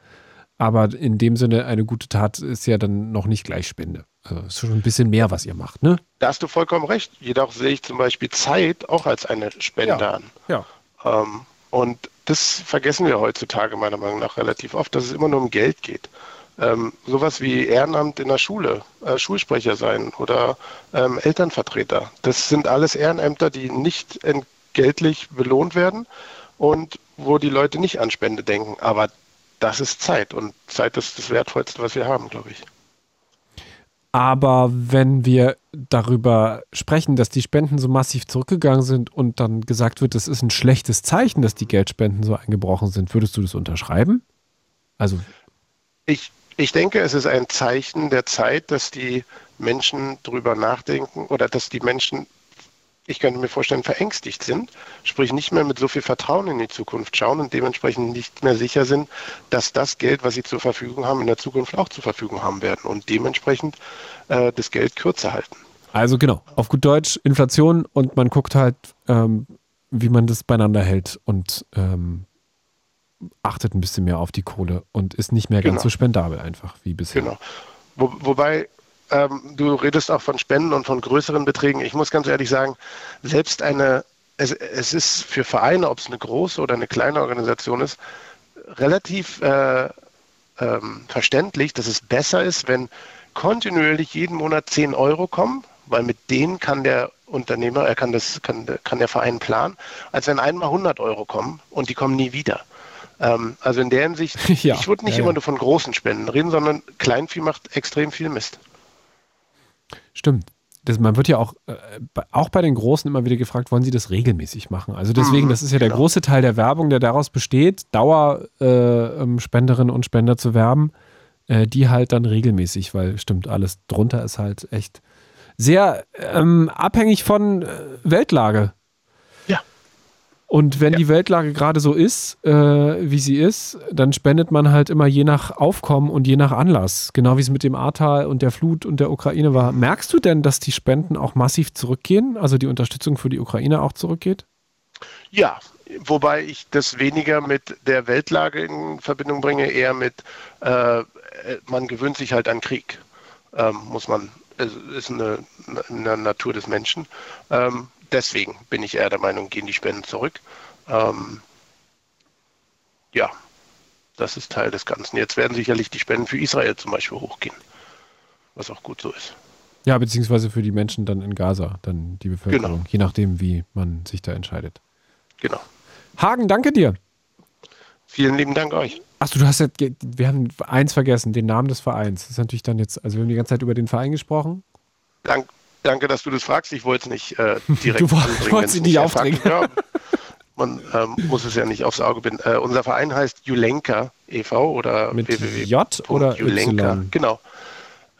aber in dem Sinne, eine gute Tat ist ja dann noch nicht gleich Spende. Also ist schon ein bisschen mehr, was ihr macht, ne? Da hast du vollkommen recht. Jedoch sehe ich zum Beispiel Zeit auch als eine Spende ja. an. Ja. Ähm, und das vergessen wir heutzutage meiner Meinung nach relativ oft, dass es immer nur um Geld geht. Ähm, sowas wie Ehrenamt in der Schule, äh, Schulsprecher sein oder ähm, Elternvertreter. Das sind alles Ehrenämter, die nicht entgeltlich belohnt werden und wo die Leute nicht an Spende denken. Aber das ist Zeit und Zeit ist das Wertvollste, was wir haben, glaube ich. Aber wenn wir darüber sprechen, dass die Spenden so massiv zurückgegangen sind und dann gesagt wird, es ist ein schlechtes Zeichen, dass die Geldspenden so eingebrochen sind, würdest du das unterschreiben? Also ich, ich denke, es ist ein Zeichen der Zeit, dass die Menschen darüber nachdenken oder dass die Menschen ich könnte mir vorstellen, verängstigt sind, sprich nicht mehr mit so viel Vertrauen in die Zukunft schauen und dementsprechend nicht mehr sicher sind, dass das Geld, was sie zur Verfügung haben, in der Zukunft auch zur Verfügung haben werden und dementsprechend äh, das Geld kürzer halten. Also genau, auf gut Deutsch Inflation und man guckt halt, ähm, wie man das beieinander hält und ähm, achtet ein bisschen mehr auf die Kohle und ist nicht mehr ganz genau. so spendabel einfach wie bisher. Genau. Wo, wobei ähm, du redest auch von Spenden und von größeren Beträgen. Ich muss ganz ehrlich sagen, selbst eine, es, es ist für Vereine, ob es eine große oder eine kleine Organisation ist, relativ äh, ähm, verständlich, dass es besser ist, wenn kontinuierlich jeden Monat 10 Euro kommen, weil mit denen kann der Unternehmer, er kann das, kann, kann der Verein planen, als wenn einmal 100 Euro kommen und die kommen nie wieder. Ähm, also in der Hinsicht, *laughs* ja, ich würde nicht ja, immer nur von großen Spenden reden, sondern Kleinvieh macht extrem viel Mist. Stimmt. Das, man wird ja auch, äh, auch bei den Großen immer wieder gefragt, wollen sie das regelmäßig machen? Also deswegen, mhm, das ist ja der genau. große Teil der Werbung, der daraus besteht, Dauerspenderinnen äh, und Spender zu werben, äh, die halt dann regelmäßig, weil stimmt, alles drunter ist halt echt sehr ähm, abhängig von äh, Weltlage. Und wenn ja. die Weltlage gerade so ist, äh, wie sie ist, dann spendet man halt immer je nach Aufkommen und je nach Anlass. Genau wie es mit dem Ahrtal und der Flut und der Ukraine war. Merkst du denn, dass die Spenden auch massiv zurückgehen? Also die Unterstützung für die Ukraine auch zurückgeht? Ja, wobei ich das weniger mit der Weltlage in Verbindung bringe, eher mit, äh, man gewöhnt sich halt an Krieg, ähm, muss man, es ist eine, eine Natur des Menschen. Ähm, deswegen bin ich eher der Meinung, gehen die Spenden zurück. Ähm, ja, das ist Teil des Ganzen. Jetzt werden sicherlich die Spenden für Israel zum Beispiel hochgehen, was auch gut so ist. Ja, beziehungsweise für die Menschen dann in Gaza, dann die Bevölkerung, genau. je nachdem, wie man sich da entscheidet. Genau. Hagen, danke dir. Vielen lieben Dank euch. Achso, du hast ja, wir haben eins vergessen, den Namen des Vereins. Das ist natürlich dann jetzt, also wir haben die ganze Zeit über den Verein gesprochen. Dank, Danke, dass du das fragst. Ich wollte es nicht äh, *laughs* direkt Du wolltest ihn nicht aufdringen. Ja, man ähm, muss es ja nicht aufs Auge binden. Äh, unser Verein heißt Julenka e.V. oder Mit J oder Julenka. Y? Genau.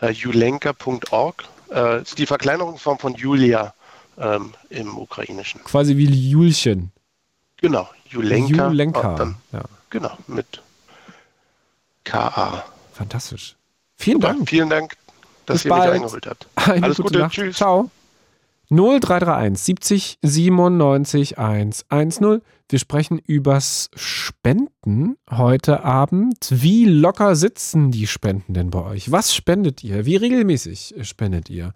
Äh, Julenka.org äh, ist die Verkleinerungsform von Julia ähm, im Ukrainischen. Quasi wie Julchen. Genau, Julenka. Julenka. Dann, ja. Genau, mit KA. Fantastisch. Vielen Super, Dank. Vielen Dank dass Bis ihr bald. mich eingeholt habt. *laughs* Eine Alles gute, Gute Nacht. Tschüss. Ciao. 0331 70 97 110. Wir sprechen übers Spenden heute Abend. Wie locker sitzen die Spenden denn bei euch? Was spendet ihr? Wie regelmäßig spendet ihr?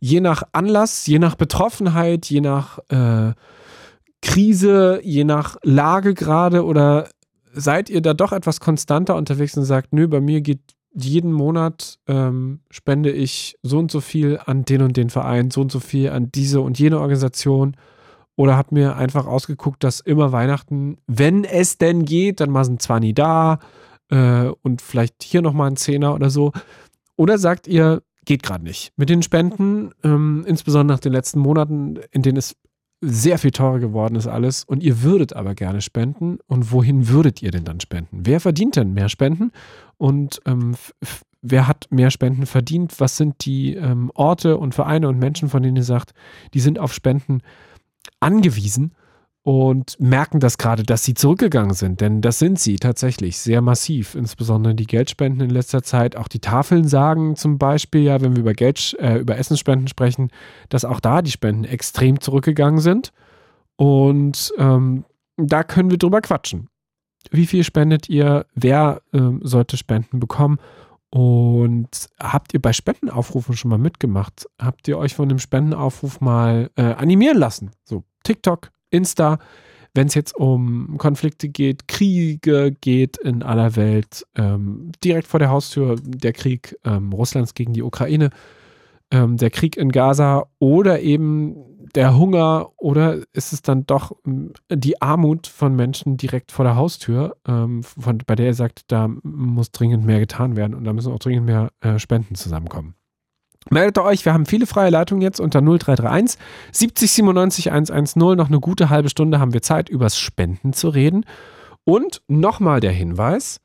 Je nach Anlass, je nach Betroffenheit, je nach äh, Krise, je nach Lage gerade oder seid ihr da doch etwas konstanter unterwegs und sagt, nö, bei mir geht jeden Monat ähm, spende ich so und so viel an den und den Verein, so und so viel an diese und jene Organisation oder habe mir einfach ausgeguckt, dass immer Weihnachten, wenn es denn geht, dann mal ein 20 da äh, und vielleicht hier nochmal ein Zehner oder so. Oder sagt ihr, geht gerade nicht. Mit den Spenden, ähm, insbesondere nach den letzten Monaten, in denen es sehr viel teurer geworden ist alles und ihr würdet aber gerne spenden. Und wohin würdet ihr denn dann spenden? Wer verdient denn mehr Spenden? Und ähm, wer hat mehr Spenden verdient? Was sind die ähm, Orte und Vereine und Menschen, von denen ihr sagt, die sind auf Spenden angewiesen? und merken das gerade, dass sie zurückgegangen sind. Denn das sind sie tatsächlich sehr massiv, insbesondere die Geldspenden in letzter Zeit. Auch die Tafeln sagen zum Beispiel, ja, wenn wir über Geld, äh, über Essensspenden sprechen, dass auch da die Spenden extrem zurückgegangen sind. Und ähm, da können wir drüber quatschen. Wie viel spendet ihr? Wer ähm, sollte Spenden bekommen? Und habt ihr bei Spendenaufrufen schon mal mitgemacht? Habt ihr euch von dem Spendenaufruf mal äh, animieren lassen? So TikTok, Insta, wenn es jetzt um Konflikte geht, Kriege geht in aller Welt, ähm, direkt vor der Haustür der Krieg ähm, Russlands gegen die Ukraine, ähm, der Krieg in Gaza oder eben der Hunger oder ist es dann doch ähm, die Armut von Menschen direkt vor der Haustür, ähm, von, bei der er sagt, da muss dringend mehr getan werden und da müssen auch dringend mehr äh, Spenden zusammenkommen. Meldet euch, wir haben viele freie Leitungen jetzt unter 0331 70 97 110. Noch eine gute halbe Stunde haben wir Zeit, übers Spenden zu reden. Und nochmal der Hinweis: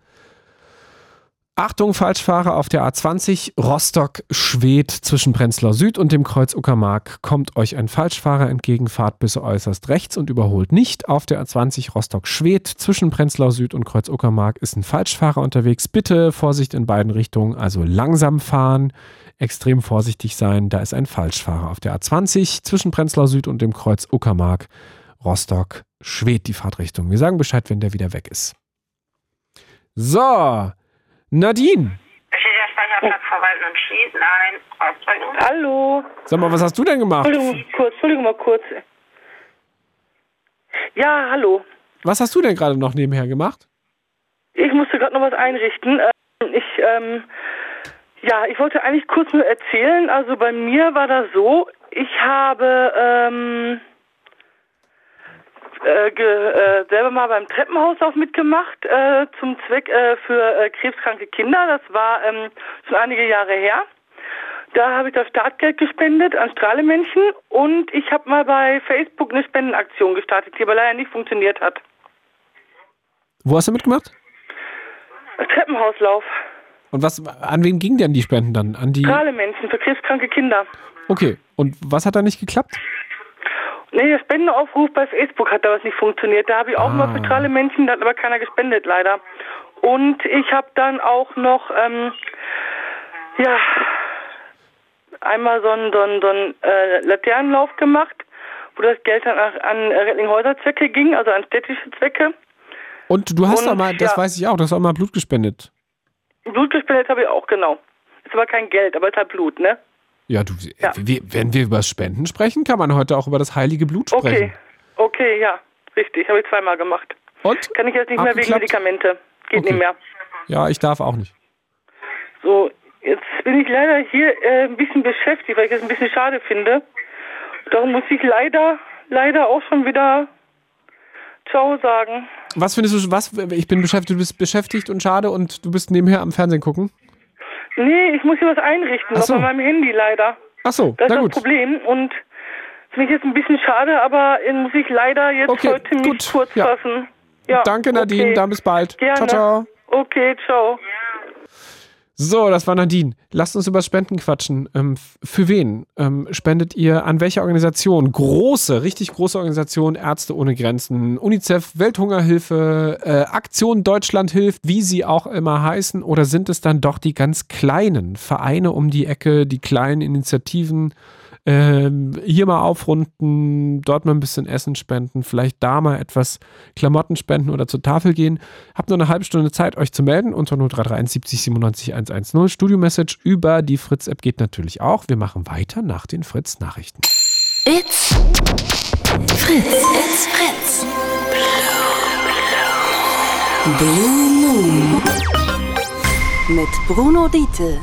Achtung, Falschfahrer auf der A20 Rostock-Schwedt zwischen Prenzlau Süd und dem Kreuz Uckermark kommt euch ein Falschfahrer entgegen, fahrt bis äußerst rechts und überholt nicht. Auf der A20 Rostock-Schwedt zwischen Prenzlau Süd und Kreuz Uckermark ist ein Falschfahrer unterwegs. Bitte Vorsicht in beiden Richtungen, also langsam fahren, extrem vorsichtig sein. Da ist ein Falschfahrer auf der A20 zwischen Prenzlau Süd und dem Kreuz Uckermark. Rostock-Schwedt die Fahrtrichtung. Wir sagen Bescheid, wenn der wieder weg ist. So, Nadine. Hallo. Sag mal, was hast du denn gemacht? Entschuldigung, kurz, Entschuldigung mal kurz. Ja, hallo. Was hast du denn gerade noch nebenher gemacht? Ich musste gerade noch was einrichten. Ähm, Ich, ähm, ja, ich wollte eigentlich kurz nur erzählen. Also bei mir war das so, ich habe ähm, äh, ge, äh, selber mal beim Treppenhauslauf mitgemacht äh, zum Zweck äh, für äh, krebskranke Kinder. Das war ähm, schon einige Jahre her. Da habe ich das Startgeld gespendet an Strahlemännchen und ich habe mal bei Facebook eine Spendenaktion gestartet, die aber leider nicht funktioniert hat. Wo hast du mitgemacht? Treppenhauslauf. Und was, an wen gingen denn die Spenden dann? An die. Strahlemännchen für krebskranke Kinder. Okay. Und was hat da nicht geklappt? Nee, der Spendenaufruf bei Facebook hat damals nicht funktioniert. Da habe ich auch Ah. mal für Strahlemännchen, da hat aber keiner gespendet leider. Und ich habe dann auch noch, ähm, ja, einmal so einen, so einen, so einen äh, Laternenlauf gemacht, wo das Geld dann an, an Rettlinghäuser-Zwecke ging, also an städtische Zwecke. Und du hast Und, da mal, das ja. weiß ich auch, du hast auch mal Blut gespendet. Blut gespendet habe ich auch, genau. Ist aber kein Geld, aber ist halt Blut, ne? Ja, du, Ja. wir- wenn wir über Spenden sprechen, kann man heute auch über das heilige Blut sprechen. Okay, okay, ja, richtig, habe ich zweimal gemacht. Und? Kann ich jetzt nicht mehr wegen? Medikamente. Geht Okay. nicht mehr. Ja, ich darf auch nicht. So, jetzt bin ich leider hier äh, ein bisschen beschäftigt, weil ich es ein bisschen schade finde. Darum muss ich leider, leider auch schon wieder Ciao sagen. Was findest du, was, ich bin beschäftigt, du bist beschäftigt und schade und du bist nebenher am Fernsehen gucken? Nee, ich muss hier was einrichten, Ach noch so. bei meinem Handy leider. Ach so, Das ist das gut. Problem und mich jetzt ein bisschen schade, aber äh, muss ich leider jetzt Okay, heute mich gut, kurz ja. fassen. Ja, Danke Nadine, okay. dann bis bald. Gerne. Ciao, ciao. Okay, ciao. So, das war Nadine. Lasst uns über Spenden quatschen. Ähm, für wen ähm, spendet ihr? An welche Organisation? Große, richtig große Organisationen, Ärzte ohne Grenzen, UNICEF, Welthungerhilfe, äh, Aktion Deutschland hilft, wie sie auch immer heißen? Oder sind es dann doch die ganz kleinen Vereine um die Ecke, die kleinen Initiativen? Ähm, hier mal aufrunden, dort mal ein bisschen Essen spenden, vielleicht da mal etwas Klamotten spenden oder zur Tafel gehen. Habt nur eine halbe Stunde Zeit, euch zu melden unter 0331 70 97 110. Studio-Message über die Fritz-App geht natürlich auch. Wir machen weiter nach den Fritz-Nachrichten. It's Fritz. It's Fritz. Blue Moon. Mit Bruno Diete.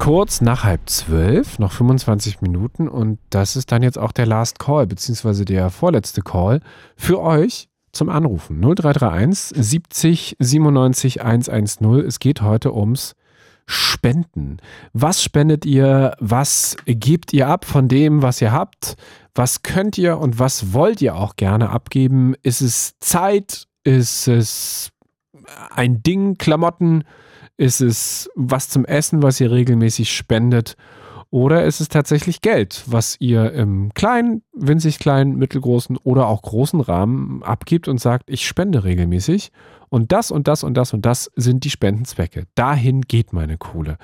Kurz nach halb zwölf, noch 25 Minuten und das ist dann jetzt auch der Last Call, beziehungsweise der vorletzte Call für euch zum Anrufen. 0331 70 97 110. Es geht heute ums Spenden. Was spendet ihr? Was gebt ihr ab von dem, was ihr habt? Was könnt ihr und was wollt ihr auch gerne abgeben? Ist es Zeit? Ist es ein Ding, Klamotten? Ist es was zum Essen, was ihr regelmäßig spendet? Oder ist es tatsächlich Geld, was ihr im kleinen, winzig kleinen, mittelgroßen oder auch großen Rahmen abgibt und sagt, ich spende regelmäßig und das und das und das und das sind die Spendenzwecke. Dahin geht meine Kohle.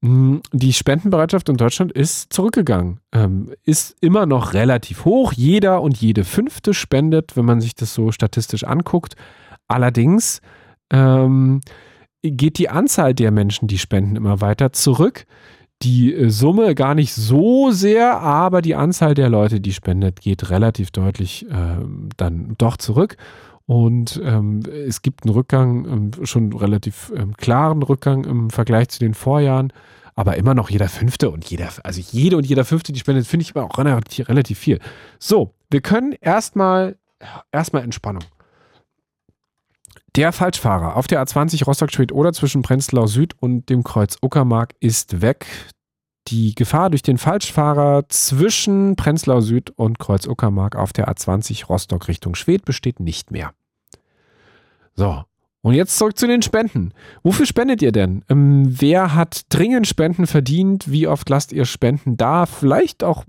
Mm, Die Spendenbereitschaft in Deutschland ist zurückgegangen, ähm, ist immer noch relativ hoch. Jeder und jede fünfte spendet, wenn man sich das so statistisch anguckt. Allerdings ähm, geht die Anzahl der Menschen, die spenden, immer weiter zurück. Die äh, Summe gar nicht so sehr, aber die Anzahl der Leute, die spendet, geht relativ deutlich ähm, dann doch zurück. Und ähm, es gibt einen Rückgang, ähm, schon relativ ähm, klaren Rückgang im Vergleich zu den Vorjahren, aber immer noch jeder Fünfte und jeder, also jede und jeder Fünfte, die spendet, finde ich aber auch relativ, relativ viel. So, wir können erstmal, erstmal Entspannung. Der Falschfahrer auf der A20 Rostock-Schwedt oder zwischen Prenzlau Süd und dem Kreuz Uckermark ist weg. Die Gefahr durch den Falschfahrer zwischen Prenzlau Süd und Kreuz Uckermark auf der A20 Rostock Richtung Schwedt besteht nicht mehr. So, Und jetzt zurück zu den Spenden. Wofür spendet ihr denn? Ähm, wer hat dringend Spenden verdient? Wie oft lasst ihr Spenden da? Vielleicht auch,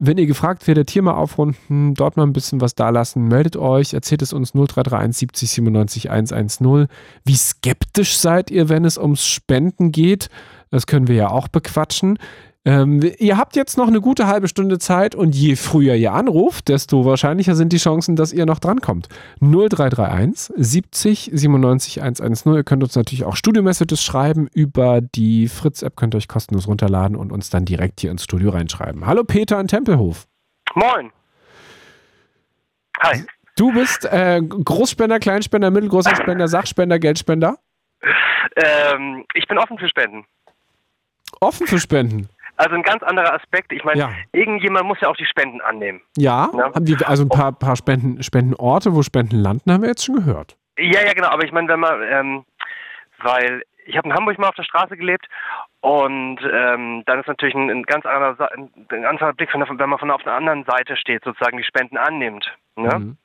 wenn ihr gefragt werdet, hier mal aufrunden, dort mal ein bisschen was da lassen. Meldet euch, erzählt es uns 0331 70 97 110. Wie skeptisch seid ihr, wenn es ums Spenden geht? Das können wir ja auch bequatschen. Ähm, ihr habt jetzt noch eine gute halbe Stunde Zeit und je früher ihr anruft, desto wahrscheinlicher sind die Chancen, dass ihr noch drankommt. 0331 70 97 110. Ihr könnt uns natürlich auch Studio-Messages schreiben über die Fritz-App, könnt ihr euch kostenlos runterladen und uns dann direkt hier ins Studio reinschreiben. Hallo Peter in Tempelhof. Moin. Hi. Du bist äh, Großspender, Kleinspender, mittelgroßer Spender, Sachspender, Geldspender? Ähm, ich bin offen für Spenden. Offen für Spenden? Also ein ganz anderer Aspekt. Ich meine, ja. irgendjemand muss ja auch die Spenden annehmen. Ja, ja? haben die also ein paar, paar Spenden, Spendenorte, wo Spenden landen, haben wir jetzt schon gehört. Ja, ja, genau. Aber ich meine, wenn man, ähm, weil ich habe in Hamburg mal auf der Straße gelebt und ähm, dann ist natürlich ein, ein, ganz anderer, ein, ein anderer Blick, von der, wenn man von auf der anderen Seite steht, sozusagen die Spenden annimmt. Ne? Mhm.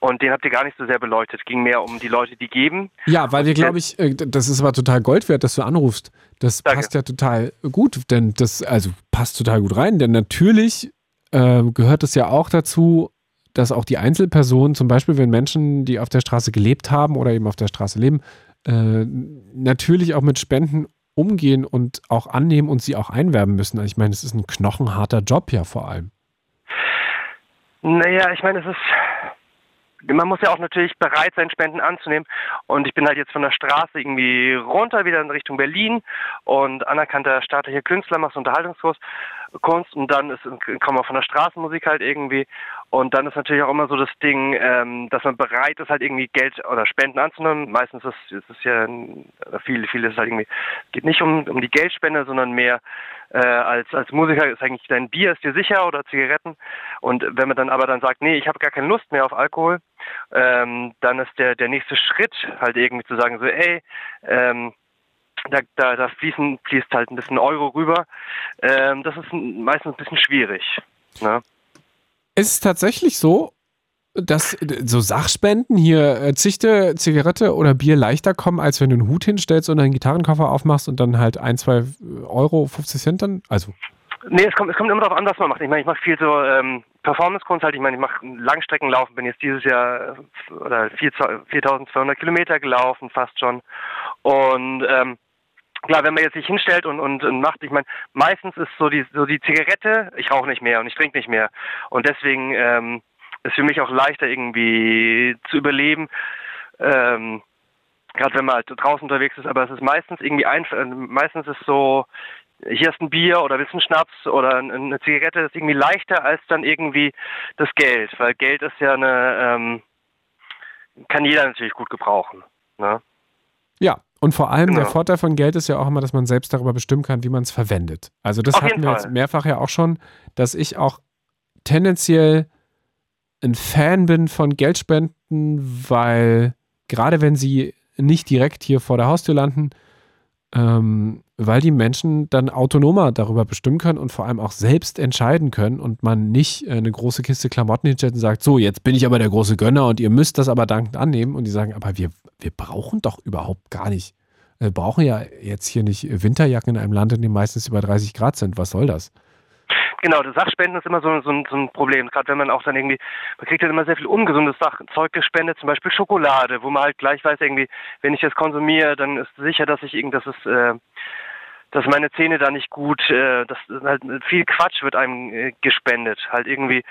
Und den habt ihr gar nicht so sehr beleuchtet. Es ging mehr um die Leute, die geben. Ja, weil wir, glaube ich, äh, das ist aber total Gold wert, dass du anrufst. Das Danke. passt ja total gut, denn das, also passt total gut rein, denn natürlich äh, gehört es ja auch dazu, dass auch die Einzelpersonen, zum Beispiel, wenn Menschen, die auf der Straße gelebt haben oder eben auf der Straße leben, äh, natürlich auch mit Spenden umgehen und auch annehmen und sie auch einwerben müssen. Also ich meine, es ist ein knochenharter Job ja vor allem. Naja, ich meine, es ist man muss ja auch natürlich bereit sein, Spenden anzunehmen. Und ich bin halt jetzt von der Straße irgendwie runter, wieder in Richtung Berlin und anerkannter staatlicher Künstler, machst Unterhaltungskurs, Kunst und dann ist, kommen wir von der Straßenmusik halt irgendwie. Und dann ist natürlich auch immer so das Ding, ähm, dass man bereit ist, halt irgendwie Geld oder Spenden anzunehmen. Meistens ist es ja, viel, viel ist halt irgendwie, geht nicht um, um die Geldspende, sondern mehr äh, als, als Musiker ist eigentlich dein Bier ist dir sicher oder Zigaretten. Und wenn man dann aber dann sagt, nee, ich habe gar keine Lust mehr auf Alkohol, ähm, dann ist der, der nächste Schritt halt irgendwie zu sagen, so, ey, ähm, da, da, da fließen, fließt halt ein bisschen Euro rüber. Ähm, das ist meistens ein bisschen schwierig. Ne? Ist es tatsächlich so, dass so Sachspenden hier äh, Zichte, Zigarette oder Bier leichter kommen, als wenn du einen Hut hinstellst und einen Gitarrenkoffer aufmachst und dann halt ein, zwei Euro, 50 Cent dann? Also. Nee, es kommt, es kommt immer darauf an, was man macht. Ich meine, ich mache viel so ähm, Performance-Kunst halt. Ich meine, ich mache Langstreckenlaufen, bin jetzt dieses Jahr äh, oder 4200 Kilometer gelaufen, fast schon. Und ähm, klar, wenn man jetzt sich hinstellt und, und, und macht, ich meine, meistens ist so die, so die Zigarette, ich rauche nicht mehr und ich trinke nicht mehr. Und deswegen ähm, ist für mich auch leichter irgendwie zu überleben. Ähm, Gerade wenn man halt draußen unterwegs ist, aber es ist meistens irgendwie einfach, meistens ist so, hier ist ein Bier oder willst ein Schnaps oder eine Zigarette, das ist irgendwie leichter als dann irgendwie das Geld, weil Geld ist ja eine, ähm, kann jeder natürlich gut gebrauchen. Ne? Ja, und vor allem genau. der Vorteil von Geld ist ja auch immer, dass man selbst darüber bestimmen kann, wie man es verwendet. Also das Auf hatten wir Fall. jetzt mehrfach ja auch schon, dass ich auch tendenziell ein Fan bin von Geldspenden, weil gerade wenn sie nicht direkt hier vor der Haustür landen, ähm, weil die Menschen dann autonomer darüber bestimmen können und vor allem auch selbst entscheiden können und man nicht äh, eine große Kiste Klamotten hinstellt und sagt, so, jetzt bin ich aber der große Gönner und ihr müsst das aber dankend annehmen und die sagen, aber wir, wir brauchen doch überhaupt gar nicht, wir brauchen ja jetzt hier nicht Winterjacken in einem Land, in dem meistens über 30 Grad sind, was soll das? Genau, das Sachspenden ist immer so, so, so ein Problem. Gerade wenn man auch dann irgendwie, man kriegt dann immer sehr viel ungesundes Sachzeug gespendet, zum Beispiel Schokolade, wo man halt gleich weiß, irgendwie, wenn ich das konsumiere, dann ist sicher, dass ich irgend, dass es, äh, dass meine Zähne da nicht gut, äh, das halt viel Quatsch wird einem äh, gespendet. Halt irgendwie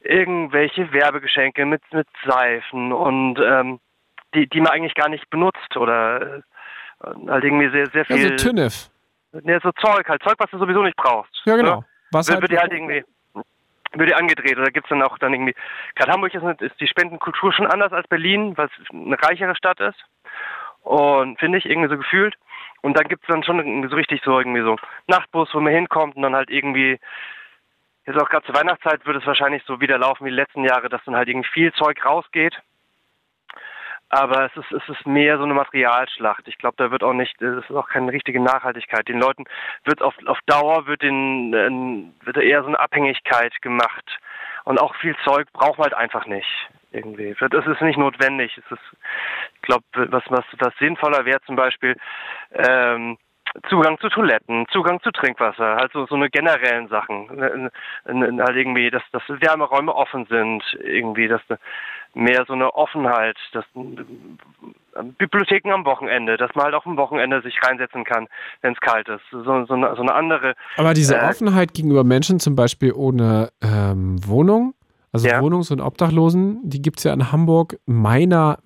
irgendwelche Werbegeschenke mit, mit Seifen und ähm, die, die man eigentlich gar nicht benutzt oder äh, halt irgendwie sehr, sehr viel. Ja, so Tünnef. Ja, so Zeug halt, Zeug, was du sowieso nicht brauchst. Ja, genau. Ne? Was wird, halt, wird halt irgendwie wird die angedreht oder gibt es dann auch dann irgendwie, gerade Hamburg ist, ist, die Spendenkultur schon anders als Berlin, es eine reichere Stadt ist und finde ich irgendwie so gefühlt und dann gibt es dann schon so richtig so irgendwie so Nachtbus, wo man hinkommt und dann halt irgendwie jetzt auch gerade zur Weihnachtszeit wird es wahrscheinlich so wieder laufen wie die letzten Jahre, dass dann halt irgendwie viel Zeug rausgeht aber es ist, es ist mehr so eine Materialschlacht. Ich glaube, da wird auch nicht, es ist auch keine richtige Nachhaltigkeit. Den Leuten wird auf, auf Dauer wird den, äh, wird eher so eine Abhängigkeit gemacht. Und auch viel Zeug braucht man halt einfach nicht. Irgendwie. Das ist nicht notwendig. Es ist, ich glaube, was, was, was sinnvoller wäre zum Beispiel, ähm, Zugang zu Toiletten, Zugang zu Trinkwasser, halt so, so eine generellen Sachen. Halt irgendwie, dass, dass Wärmeräume offen sind, irgendwie, dass mehr so eine Offenheit, dass Bibliotheken am Wochenende, dass man halt auch am Wochenende sich reinsetzen kann, wenn es kalt ist. So, so, eine, so eine andere. Aber diese äh, Offenheit gegenüber Menschen zum Beispiel ohne ähm, Wohnung, also ja. Wohnungs- und Obdachlosen, die gibt es ja in Hamburg meiner,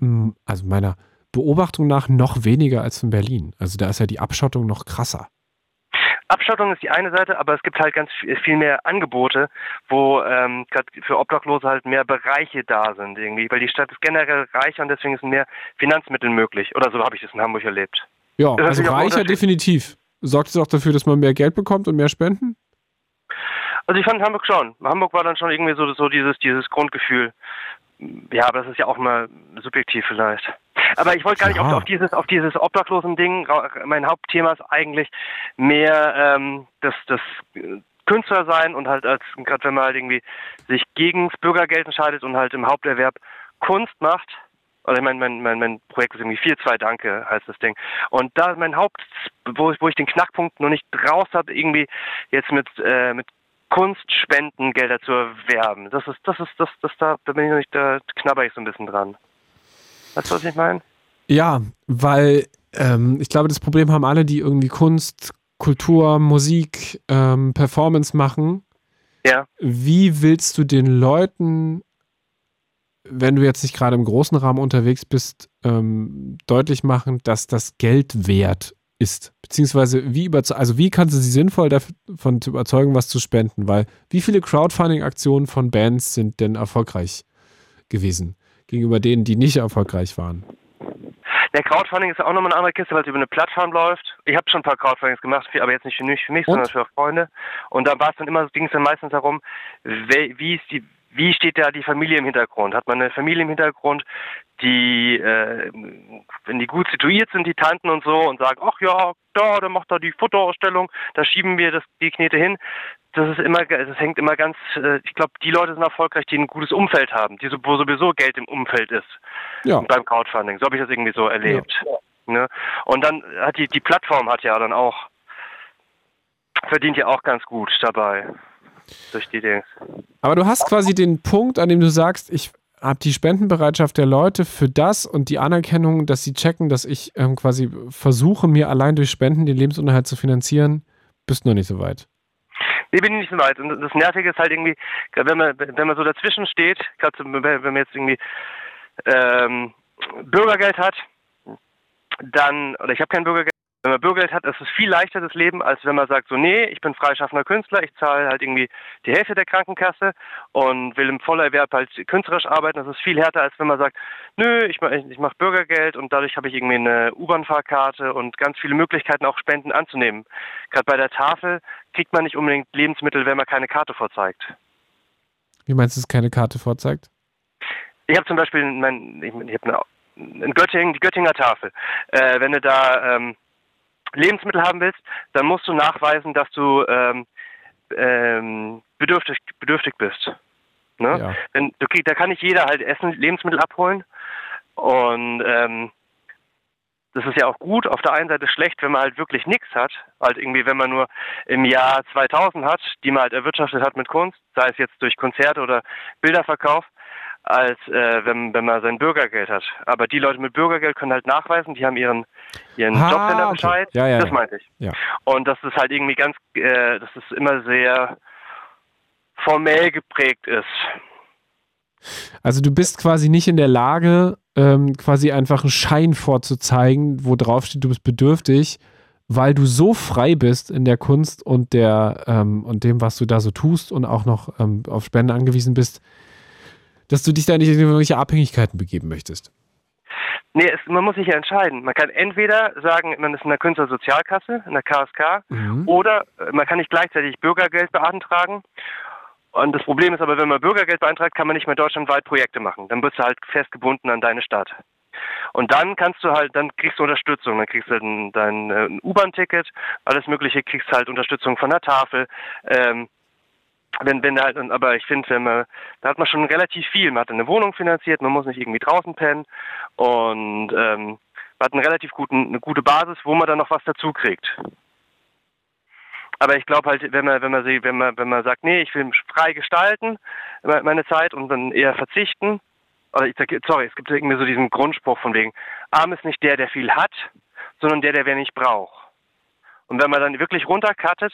also meiner Beobachtung nach noch weniger als in Berlin. Also da ist ja die Abschottung noch krasser. Abschottung ist die eine Seite, aber es gibt halt ganz viel mehr Angebote, wo ähm, gerade für Obdachlose halt mehr Bereiche da sind irgendwie, weil die Stadt ist generell reicher und deswegen sind mehr Finanzmittel möglich. Oder so habe ich das in Hamburg erlebt. Ja, also reicher definitiv. Sorgt es auch dafür, dass man mehr Geld bekommt und mehr Spenden? Also ich fand Hamburg schon. Hamburg war dann schon irgendwie so, so dieses, dieses Grundgefühl. Ja, aber das ist ja auch mal subjektiv vielleicht. Aber ich wollte gar nicht auf, auf, dieses, auf dieses Obdachlosen-Ding. Mein Hauptthema ist eigentlich mehr ähm, das, das Künstler sein und halt als, gerade wenn man halt irgendwie sich gegen das Bürgergeld entscheidet und halt im Haupterwerb Kunst macht, oder ich meine, mein, mein, mein Projekt ist irgendwie 4-2 Danke, heißt das Ding. Und da mein Haupt, wo, wo ich den Knackpunkt noch nicht raus habe, irgendwie jetzt mit, äh, mit Kunstspendengelder zu erwerben. Das ist, das ist, das, das, da, da bin ich noch nicht, da knabber ich so ein bisschen dran. Weißt du, was ich meine? Ja, weil ähm, ich glaube, das Problem haben alle, die irgendwie Kunst, Kultur, Musik, ähm, Performance machen. Ja. Wie willst du den Leuten, wenn du jetzt nicht gerade im großen Rahmen unterwegs bist, ähm, deutlich machen, dass das Geld wert ist. Beziehungsweise wie also wie kannst du sie sinnvoll davon zu überzeugen, was zu spenden? Weil wie viele Crowdfunding-Aktionen von Bands sind denn erfolgreich gewesen gegenüber denen, die nicht erfolgreich waren? Der Crowdfunding ist auch nochmal eine andere Kiste, weil es über eine Plattform läuft. Ich habe schon ein paar Crowdfundings gemacht, aber jetzt nicht für mich, für mich sondern für Freunde. Und da war es dann immer, ging es dann meistens darum, wie ist die, wie steht da die Familie im Hintergrund? Hat man eine Familie im Hintergrund, die, äh, wenn die gut situiert sind, die Tanten und so, und sagen, ach ja, da, da macht da die Futterausstellung, da schieben wir das, die Knete hin. Das ist immer, das hängt immer ganz, äh, ich glaube, die Leute sind erfolgreich, die ein gutes Umfeld haben, die so, wo sowieso Geld im Umfeld ist. Ja. Beim Crowdfunding. So habe ich das irgendwie so erlebt. Ja. Ne? Und dann hat die, die Plattform hat ja dann auch, verdient ja auch ganz gut dabei durch die Dings. Aber du hast quasi den Punkt, an dem du sagst, ich habe die Spendenbereitschaft der Leute für das und die Anerkennung, dass sie checken, dass ich ähm, quasi versuche, mir allein durch Spenden den Lebensunterhalt zu finanzieren, bist noch nicht so weit. Nee, bin ich nicht so weit. Und das Nervige ist halt irgendwie, wenn man, wenn man so dazwischen steht, gerade wenn man jetzt irgendwie ähm, Bürgergeld hat, dann, oder ich habe kein Bürgergeld, wenn man Bürgergeld hat, ist es viel leichter das Leben, als wenn man sagt, so, nee, ich bin freischaffender Künstler, ich zahle halt irgendwie die Hälfte der Krankenkasse und will im Vollerwerb halt künstlerisch arbeiten. Das ist viel härter, als wenn man sagt, nö, ich mache ich mach Bürgergeld und dadurch habe ich irgendwie eine U-Bahn-Fahrkarte und ganz viele Möglichkeiten, auch Spenden anzunehmen. Gerade bei der Tafel kriegt man nicht unbedingt Lebensmittel, wenn man keine Karte vorzeigt. Wie meinst du, es keine Karte vorzeigt? Ich habe zum Beispiel mein, ich, ich habe eine in Göttingen, die Göttinger Tafel. Äh, wenn du da ähm, Lebensmittel haben willst, dann musst du nachweisen, dass du ähm, ähm, bedürftig, bedürftig bist. Ne? Ja. Wenn, du krieg, da kann nicht jeder halt Essen, Lebensmittel abholen. Und ähm, das ist ja auch gut. Auf der einen Seite schlecht, wenn man halt wirklich nichts hat. Halt irgendwie, wenn man nur im Jahr 2000 hat, die man halt erwirtschaftet hat mit Kunst, sei es jetzt durch Konzerte oder Bilderverkauf als äh, wenn, wenn man sein Bürgergeld hat. Aber die Leute mit Bürgergeld können halt nachweisen, die haben ihren, ihren ah, Jobcenter Bescheid. Okay. Ja, ja, das meinte ich. Ja. Und das ist halt irgendwie ganz, äh, dass es immer sehr formell geprägt ist. Also du bist quasi nicht in der Lage, ähm, quasi einfach einen Schein vorzuzeigen, wo drauf steht, du bist bedürftig, weil du so frei bist in der Kunst und der ähm, und dem, was du da so tust und auch noch ähm, auf Spenden angewiesen bist, dass du dich da nicht in irgendwelche Abhängigkeiten begeben möchtest. Nee, es, man muss sich ja entscheiden. Man kann entweder sagen, man ist in der Künstlersozialkasse, in der KSK, mhm. oder äh, man kann nicht gleichzeitig Bürgergeld beantragen. Und das Problem ist aber, wenn man Bürgergeld beantragt, kann man nicht mehr deutschlandweit Projekte machen. Dann bist du halt festgebunden an deine Stadt. Und dann kannst du halt, dann kriegst du Unterstützung, dann kriegst du dein, dein äh, U-Bahn-Ticket, alles Mögliche, kriegst halt Unterstützung von der Tafel. Ähm, wenn, wenn halt, aber ich finde, wenn man, da hat man schon relativ viel. Man hat eine Wohnung finanziert, man muss nicht irgendwie draußen pennen und ähm, man hat einen relativ guten, eine gute Basis, wo man dann noch was dazu kriegt. Aber ich glaube halt, wenn man, wenn man wenn man, wenn man sagt, nee, ich will frei gestalten meine Zeit und dann eher verzichten, oder ich sage, sorry, es gibt irgendwie so diesen Grundspruch von wegen, arm ist nicht der, der viel hat, sondern der, der wer nicht braucht. Und wenn man dann wirklich runtercuttet,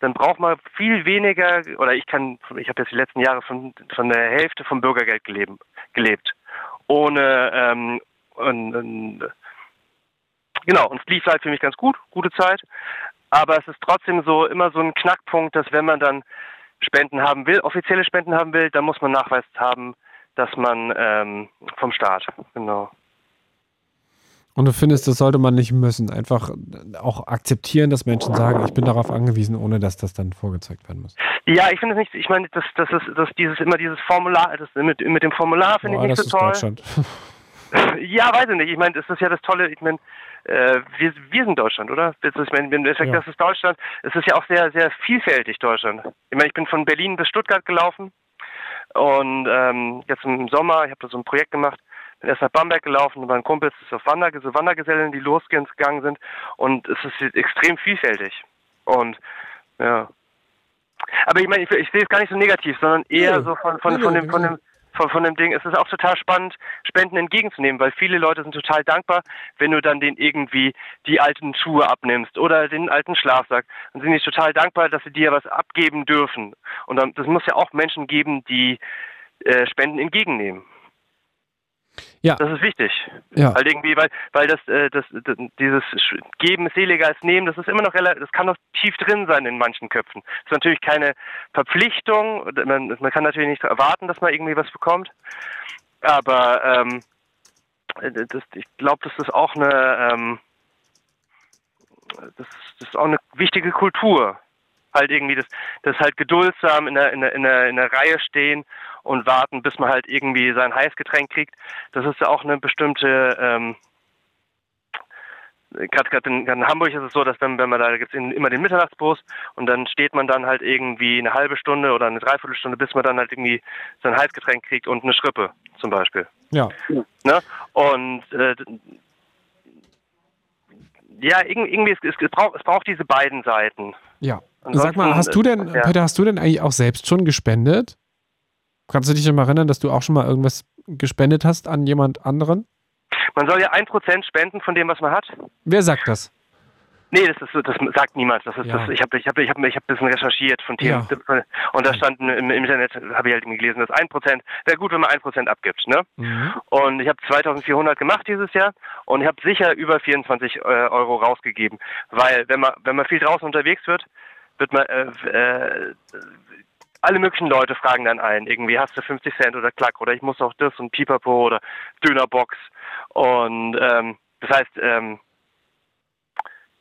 dann braucht man viel weniger, oder ich kann, ich habe jetzt die letzten Jahre von, von der Hälfte vom Bürgergeld gelebt, gelebt ohne, ähm, und, und, genau, und es lief halt für mich ganz gut, gute Zeit, aber es ist trotzdem so, immer so ein Knackpunkt, dass wenn man dann Spenden haben will, offizielle Spenden haben will, dann muss man Nachweis haben, dass man ähm, vom Staat, genau. Und du findest, das sollte man nicht müssen. Einfach auch akzeptieren, dass Menschen sagen, ich bin darauf angewiesen, ohne dass das dann vorgezeigt werden muss. Ja, ich finde es nicht, ich meine, das, das ist das dieses immer dieses Formular, das mit, mit dem Formular finde ich nicht so toll. Deutschland. *laughs* ja, weiß ich nicht. Ich meine, das ist ja das Tolle, ich meine, äh, wir, wir sind Deutschland, oder? Das ist, ich meine, im Endeffekt, ja. das ist Deutschland. Es ist ja auch sehr, sehr vielfältig, Deutschland. Ich meine, ich bin von Berlin bis Stuttgart gelaufen und ähm, jetzt im Sommer, ich habe da so ein Projekt gemacht, bin erst nach Bamberg gelaufen und mein Kumpel ist auf Wander, so Wandergesellen, die losgegangen sind und es ist extrem vielfältig. Und ja. Aber ich meine, ich, ich sehe es gar nicht so negativ, sondern eher nee. so von, von, nee, von, dem, von dem von, von dem Ding. Es ist auch total spannend, Spenden entgegenzunehmen, weil viele Leute sind total dankbar, wenn du dann den irgendwie die alten Schuhe abnimmst oder den alten Schlafsack. Dann sind die total dankbar, dass sie dir was abgeben dürfen. Und dann, das muss ja auch Menschen geben, die äh, Spenden entgegennehmen. Ja. Das ist wichtig. Ja. Weil irgendwie, weil, weil das, äh, das, das, dieses Geben ist seliger als Nehmen, das ist immer noch relativ, das kann noch tief drin sein in manchen Köpfen. Das ist natürlich keine Verpflichtung, man, man kann natürlich nicht erwarten, dass man irgendwie was bekommt. Aber ähm, das, ich glaube, das ist auch eine, ähm, das, das ist auch eine wichtige Kultur halt irgendwie das, das halt geduldsam in der, in, der, in, der, in der Reihe stehen und warten, bis man halt irgendwie sein Heißgetränk kriegt. Das ist ja auch eine bestimmte, ähm, gerade in, in, Hamburg ist es so, dass wenn, wenn man da gibt es immer den Mitternachtsbus und dann steht man dann halt irgendwie eine halbe Stunde oder eine Dreiviertelstunde, bis man dann halt irgendwie sein Heißgetränk kriegt und eine Schrippe zum Beispiel. Ja. Ne? Und äh, ja, irgendwie, es, es, braucht, es braucht diese beiden Seiten. Ja. Sag mal, hast du denn, ja. Peter, hast du denn eigentlich auch selbst schon gespendet? Kannst du dich noch erinnern, dass du auch schon mal irgendwas gespendet hast an jemand anderen? Man soll ja ein Prozent spenden von dem, was man hat. Wer sagt das? Nee, das ist das sagt niemand. Das ist ja. das. Ich habe ich habe ich habe ich habe ein bisschen recherchiert von Themen ja. und da stand im, im Internet habe ich halt gelesen, dass ein Prozent wäre gut, wenn man ein Prozent abgibt, ne? Mhm. Und ich habe 2.400 gemacht dieses Jahr und ich habe sicher über 24 äh, Euro rausgegeben, weil wenn man wenn man viel draußen unterwegs wird, wird man äh, äh, alle möglichen Leute fragen dann ein, irgendwie hast du 50 Cent oder Klack oder ich muss auch das und Pipapo oder Dönerbox und ähm, das heißt ähm,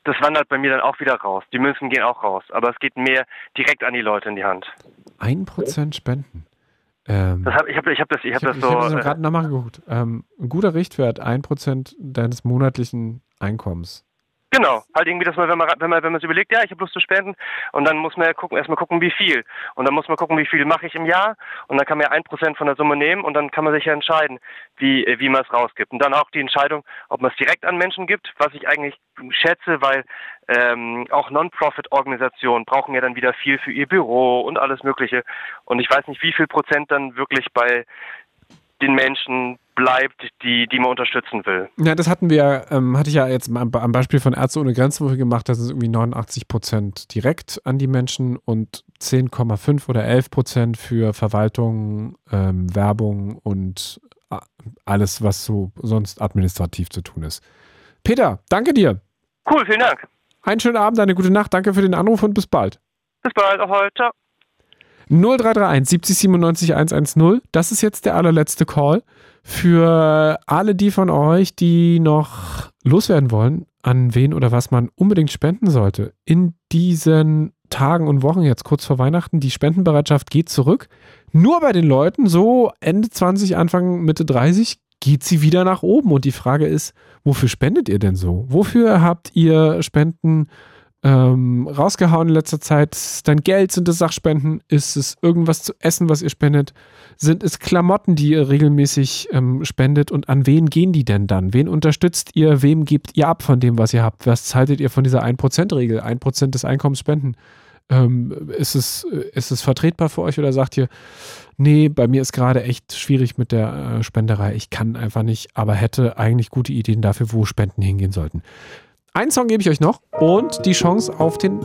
das wandert bei mir dann auch wieder raus. Die Münzen gehen auch raus, aber es geht mehr direkt an die Leute in die Hand. Ein Prozent Spenden. Ähm, hab, ich habe ich hab das, ich hab ich das so. Ich habe das gerade nochmal geguckt. Ähm, ein guter Richtwert, ein Prozent deines monatlichen Einkommens. Genau, halt irgendwie, dass man, wenn man, wenn man, wenn man sich überlegt, ja, ich habe Lust zu spenden, und dann muss man ja gucken, erstmal gucken, wie viel. Und dann muss man gucken, wie viel mache ich im Jahr, und dann kann man ja ein Prozent von der Summe nehmen, und dann kann man sich ja entscheiden, wie, wie man es rausgibt. Und dann auch die Entscheidung, ob man es direkt an Menschen gibt, was ich eigentlich schätze, weil ähm, auch Non-Profit-Organisationen brauchen ja dann wieder viel für ihr Büro und alles Mögliche. Und ich weiß nicht, wie viel Prozent dann wirklich bei den Menschen bleibt, die, die man unterstützen will. Ja, das hatten wir, ähm, hatte ich ja jetzt am Beispiel von Ärzte ohne Grenzen gemacht, das ist irgendwie 89 Prozent direkt an die Menschen und 10,5 oder 11 Prozent für Verwaltung, ähm, Werbung und äh, alles, was so sonst administrativ zu tun ist. Peter, danke dir. Cool, vielen Dank. Einen schönen Abend, eine gute Nacht, danke für den Anruf und bis bald. Bis bald, auch heute. Ciao. 0331 70 97 110. Das ist jetzt der allerletzte Call. Für alle die von euch, die noch loswerden wollen, an wen oder was man unbedingt spenden sollte. In diesen Tagen und Wochen jetzt kurz vor Weihnachten, die Spendenbereitschaft geht zurück. Nur bei den Leuten, so Ende 20, Anfang, Mitte 30, geht sie wieder nach oben. Und die Frage ist, wofür spendet ihr denn so? Wofür habt ihr Spenden ähm, rausgehauen in letzter Zeit? Dein Geld? Sind es Sachspenden? Ist es irgendwas zu essen, was ihr spendet? Sind es Klamotten, die ihr regelmäßig ähm, spendet? Und an wen gehen die denn dann? Wen unterstützt ihr? Wem gebt ihr ab von dem, was ihr habt? Was haltet ihr von dieser 1%-Regel? 1% des Einkommens spenden? Ähm, ist, es, ist es vertretbar für euch oder sagt ihr, nee, bei mir ist gerade echt schwierig mit der äh, Spenderei. Ich kann einfach nicht, aber hätte eigentlich gute Ideen dafür, wo Spenden hingehen sollten. Einen Song gebe ich euch noch und die Chance auf den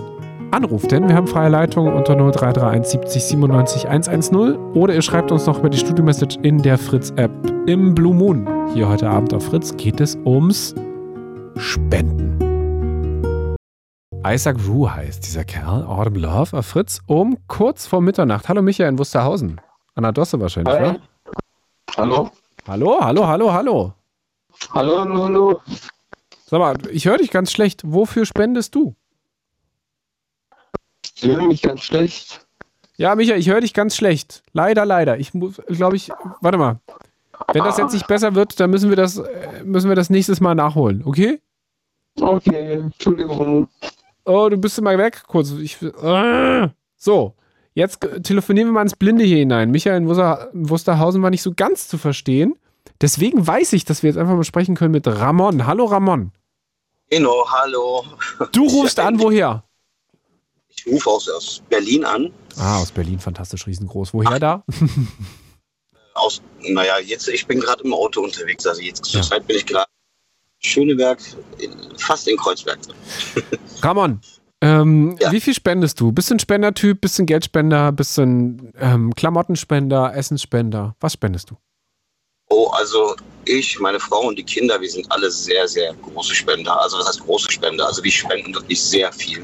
Anruf, denn wir haben freie Leitung unter 0331 70 97 110 oder ihr schreibt uns noch über die Studio-Message in der Fritz-App im Blue Moon. Hier heute Abend auf Fritz geht es ums Spenden. Isaac Rue heißt dieser Kerl, Autumn Love auf Fritz um kurz vor Mitternacht. Hallo Michael in Wusterhausen. An der Dosse wahrscheinlich, Hi. oder? Hallo? Hallo, hallo, hallo, hallo. Hallo, hallo, hallo. Sag mal, ich höre dich ganz schlecht. Wofür spendest du? Sie hören mich ganz schlecht. Ja, Michael, ich höre dich ganz schlecht. Leider, leider. Ich muss, glaube ich, warte mal. Wenn das jetzt nicht besser wird, dann müssen wir das, äh, müssen wir das nächstes Mal nachholen, okay? Okay, Entschuldigung. Oh, du bist immer weg. Kurz. Ich, äh. So, jetzt telefonieren wir mal ins Blinde hier hinein. Michael in Wuster, Wusterhausen war nicht so ganz zu verstehen. Deswegen weiß ich, dass wir jetzt einfach mal sprechen können mit Ramon. Hallo Ramon. Genau, hallo. Du rufst an, woher? Ich rufe aus, aus Berlin an. Ah, aus Berlin, fantastisch riesengroß. Woher da? *laughs* Aus, naja, jetzt, ich bin gerade im Auto unterwegs. Also jetzt zur Zeit bin ich gerade Schöneberg, fast in Kreuzberg. *laughs* Ramon, ähm, wie viel spendest du? Bist du ein Spendertyp, bist du ein Geldspender, bist du ein ähm, Klamottenspender, Essensspender? Was spendest du? Oh, also ich, meine Frau und die Kinder, wir sind alle sehr, sehr große Spender. Also das heißt große Spender. Also wir spenden wirklich sehr viel.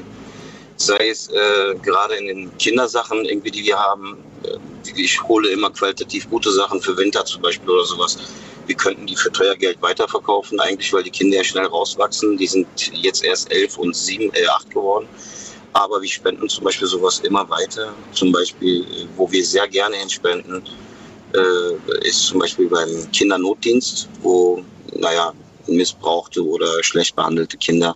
Sei es äh, gerade in den Kindersachen irgendwie, die wir haben. Äh, ich hole immer qualitativ gute Sachen für Winter zum Beispiel oder sowas. Wir könnten die für teuer Geld weiterverkaufen, eigentlich, weil die Kinder ja schnell rauswachsen. Die sind jetzt erst elf und sieben, äh, acht geworden. Aber wir spenden zum Beispiel sowas immer weiter. Zum Beispiel, äh, wo wir sehr gerne hinspenden, äh, ist zum Beispiel beim Kindernotdienst, wo, naja, missbrauchte oder schlecht behandelte Kinder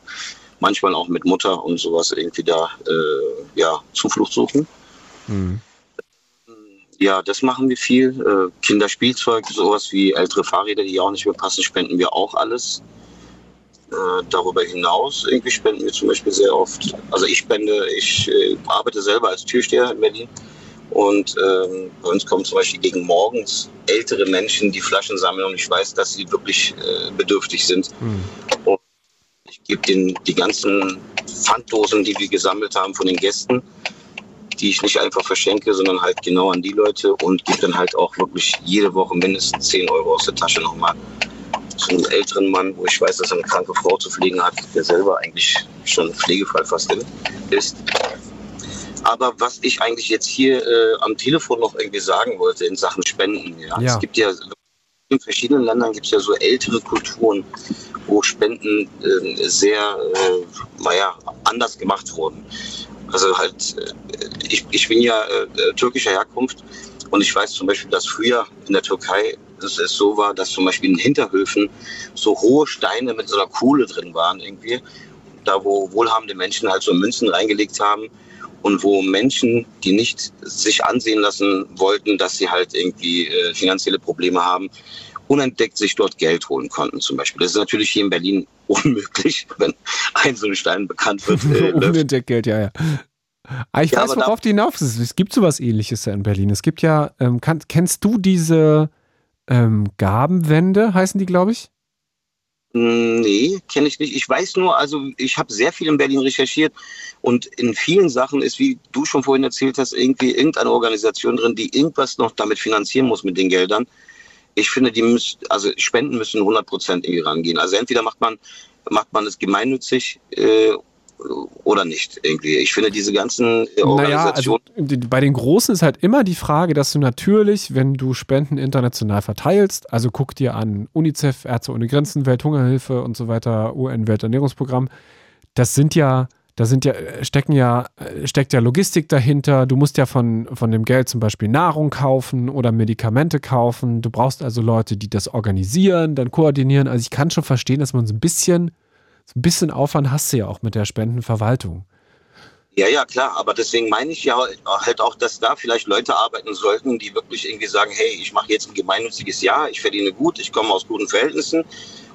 manchmal auch mit Mutter und sowas irgendwie da äh, ja, Zuflucht suchen. Ja, das machen wir viel. Äh, Kinderspielzeug, sowas wie ältere Fahrräder, die auch nicht mehr passen, spenden wir auch alles. Äh, darüber hinaus irgendwie spenden wir zum Beispiel sehr oft. Also ich spende, ich äh, arbeite selber als Türsteher in Berlin. Und ähm, bei uns kommen zum Beispiel gegen morgens ältere Menschen, die Flaschen sammeln und ich weiß, dass sie wirklich äh, bedürftig sind. Und ich gebe denen die ganzen Pfanddosen, die wir gesammelt haben von den Gästen, die ich nicht einfach verschenke, sondern halt genau an die Leute und gebe dann halt auch wirklich jede Woche mindestens 10 Euro aus der Tasche nochmal zu einem älteren Mann, wo ich weiß, dass er eine kranke Frau zu pflegen hat, der selber eigentlich schon Pflegefall fast ist. Aber was ich eigentlich jetzt hier äh, am Telefon noch irgendwie sagen wollte in Sachen Spenden, ja, Ja. es gibt ja in verschiedenen Ländern gibt es ja so ältere Kulturen, wo Spenden äh, sehr, äh, naja, anders gemacht wurden. Also halt, äh, ich, ich bin ja äh, türkischer Herkunft und ich weiß zum Beispiel, dass früher in der Türkei es, es so war, dass zum Beispiel in Hinterhöfen so hohe Steine mit so einer Kuhle drin waren irgendwie, da wo wohlhabende Menschen halt so Münzen reingelegt haben und wo Menschen, die nicht sich ansehen lassen wollten, dass sie halt irgendwie äh, finanzielle Probleme haben, unentdeckt sich dort Geld holen konnten zum Beispiel. Das ist natürlich hier in Berlin *laughs* unmöglich, wenn ein so ein Stein bekannt wird. Äh. *laughs* Unentdeckt Geld, ja, ja. Aber ich Ja, weiß, worauf du hinaus ist. Es gibt sowas ähnliches ja in Berlin. Es gibt ja, ähm, kann, kennst du diese ähm, Gabenwände, heißen die, glaube ich? Mm, Nee, kenne ich nicht. Ich weiß nur, also ich habe sehr viel in Berlin recherchiert und in vielen Sachen ist, wie du schon vorhin erzählt hast, irgendwie irgendeine Organisation drin, die irgendwas noch damit finanzieren muss mit den Geldern. Ich finde, die müssen, also Spenden müssen 100 Prozent irgendwie rangehen. Also entweder macht man, macht man es gemeinnützig äh, oder nicht irgendwie. Ich finde diese ganzen äh, Naja, Organisationen also bei den Großen ist halt immer die Frage, dass du natürlich, wenn du Spenden international verteilst, also guck dir an UNICEF, Ärzte ohne Grenzen, Welthungerhilfe und so weiter, UN-Welternährungsprogramm, das sind ja, da sind ja, stecken ja, äh, steckt ja Logistik dahinter. Du musst ja von, von dem Geld zum Beispiel Nahrung kaufen oder Medikamente kaufen. Du brauchst also Leute, die das organisieren, dann koordinieren. Also ich kann schon verstehen, dass man so ein bisschen, so ein bisschen Aufwand hast du ja auch mit der Spendenverwaltung. Ja, ja, klar, aber deswegen meine ich ja halt auch, dass da vielleicht Leute arbeiten sollten, die wirklich irgendwie sagen, hey, ich mache jetzt ein gemeinnütziges Jahr, ich verdiene gut, ich komme aus guten Verhältnissen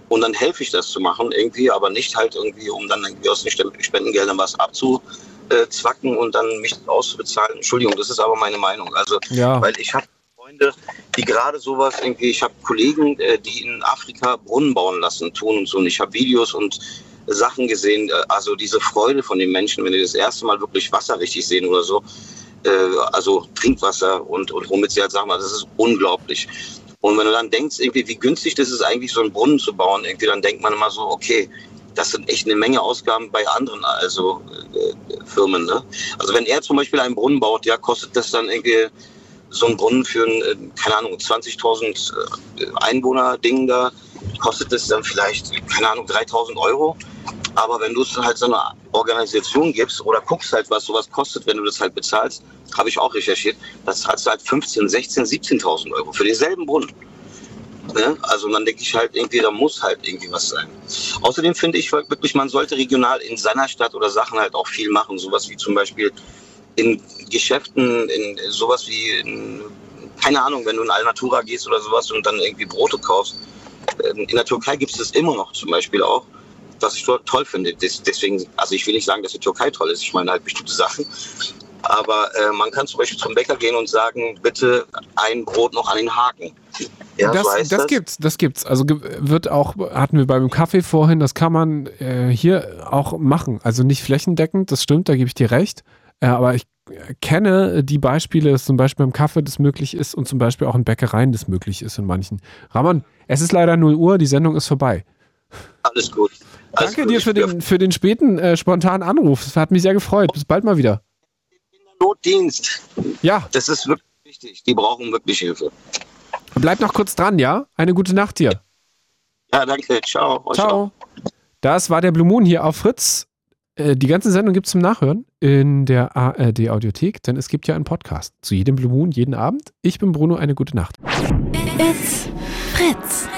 und dann helfe ich das zu machen irgendwie, aber nicht halt irgendwie, um dann irgendwie aus den Spendengeldern was abzuzwacken und dann mich auszubezahlen. Entschuldigung, das ist aber meine Meinung. Also, Ja. weil ich habe Freunde, die gerade sowas irgendwie, ich habe Kollegen, äh, die in Afrika Brunnen bauen lassen, tun und so. Und ich habe Videos und Sachen gesehen, äh, also diese Freude von den Menschen, wenn die das erste Mal wirklich Wasser richtig sehen oder so, äh, also Trinkwasser und, und womit sie halt sagen, das ist unglaublich. Und wenn du dann denkst, irgendwie, wie günstig das ist, eigentlich so einen Brunnen zu bauen, irgendwie, dann denkt man immer so, okay, das sind echt eine Menge Ausgaben bei anderen also äh, Firmen. Ne? Also wenn er zum Beispiel einen Brunnen baut, ja, kostet das dann irgendwie so ein Brunnen für ein, äh, keine Ahnung, 20.000 äh, Einwohner-Ding da, kostet das dann vielleicht, keine Ahnung, 3.000 Euro. Aber wenn du es halt so einer Organisation gibst oder guckst halt, was sowas kostet, wenn du das halt bezahlst, habe ich auch recherchiert, das zahlst du halt 15, 16, 17.000 Euro für denselben Brunnen. Ne? Also dann denke ich halt irgendwie, da muss halt irgendwie was sein. Außerdem finde ich wirklich, man sollte regional in seiner Stadt oder Sachen halt auch viel machen. Sowas wie zum Beispiel in Geschäften, in sowas wie, in, keine Ahnung, wenn du in Alnatura gehst oder sowas und dann irgendwie Brote kaufst. Ähm, In der Türkei gibt es das immer noch zum Beispiel auch, was ich dort toll finde. Des- Deswegen, also ich will nicht sagen, dass die Türkei toll ist, ich meine halt bestimmte Sachen. Aber äh, man kann zum Beispiel zum Bäcker gehen und sagen, bitte ein Brot noch an den Haken. Ja, das, so heißt das das. gibt's, das gibt's. Also wird auch, hatten wir beim Kaffee vorhin, das kann man äh, hier auch machen. Also nicht flächendeckend, das stimmt, da gebe ich dir recht. Äh, aber ich kenne die Beispiele, dass zum Beispiel beim Kaffee das möglich ist und zum Beispiel auch in Bäckereien das möglich ist in manchen. Ramon, es ist leider 0 Uhr, die Sendung ist vorbei. Alles gut. Alles Danke gut. dir für den, für den späten, äh, spontanen Anruf. Das hat mich sehr gefreut. Bis bald mal wieder. Notdienst. Ja. Das ist wirklich wichtig. Die brauchen wirklich Hilfe. Bleib noch kurz dran, ja? Eine gute Nacht dir. Ja, danke. Ciao. Auch. Ciao. Das war der Blue Moon hier auf Fritz. Äh, Die ganze Sendung gibt es zum Nachhören in der ARD Audiothek, denn es gibt ja einen Podcast zu jedem Blue Moon jeden Abend. Ich bin Bruno, eine gute Nacht. It's Fritz.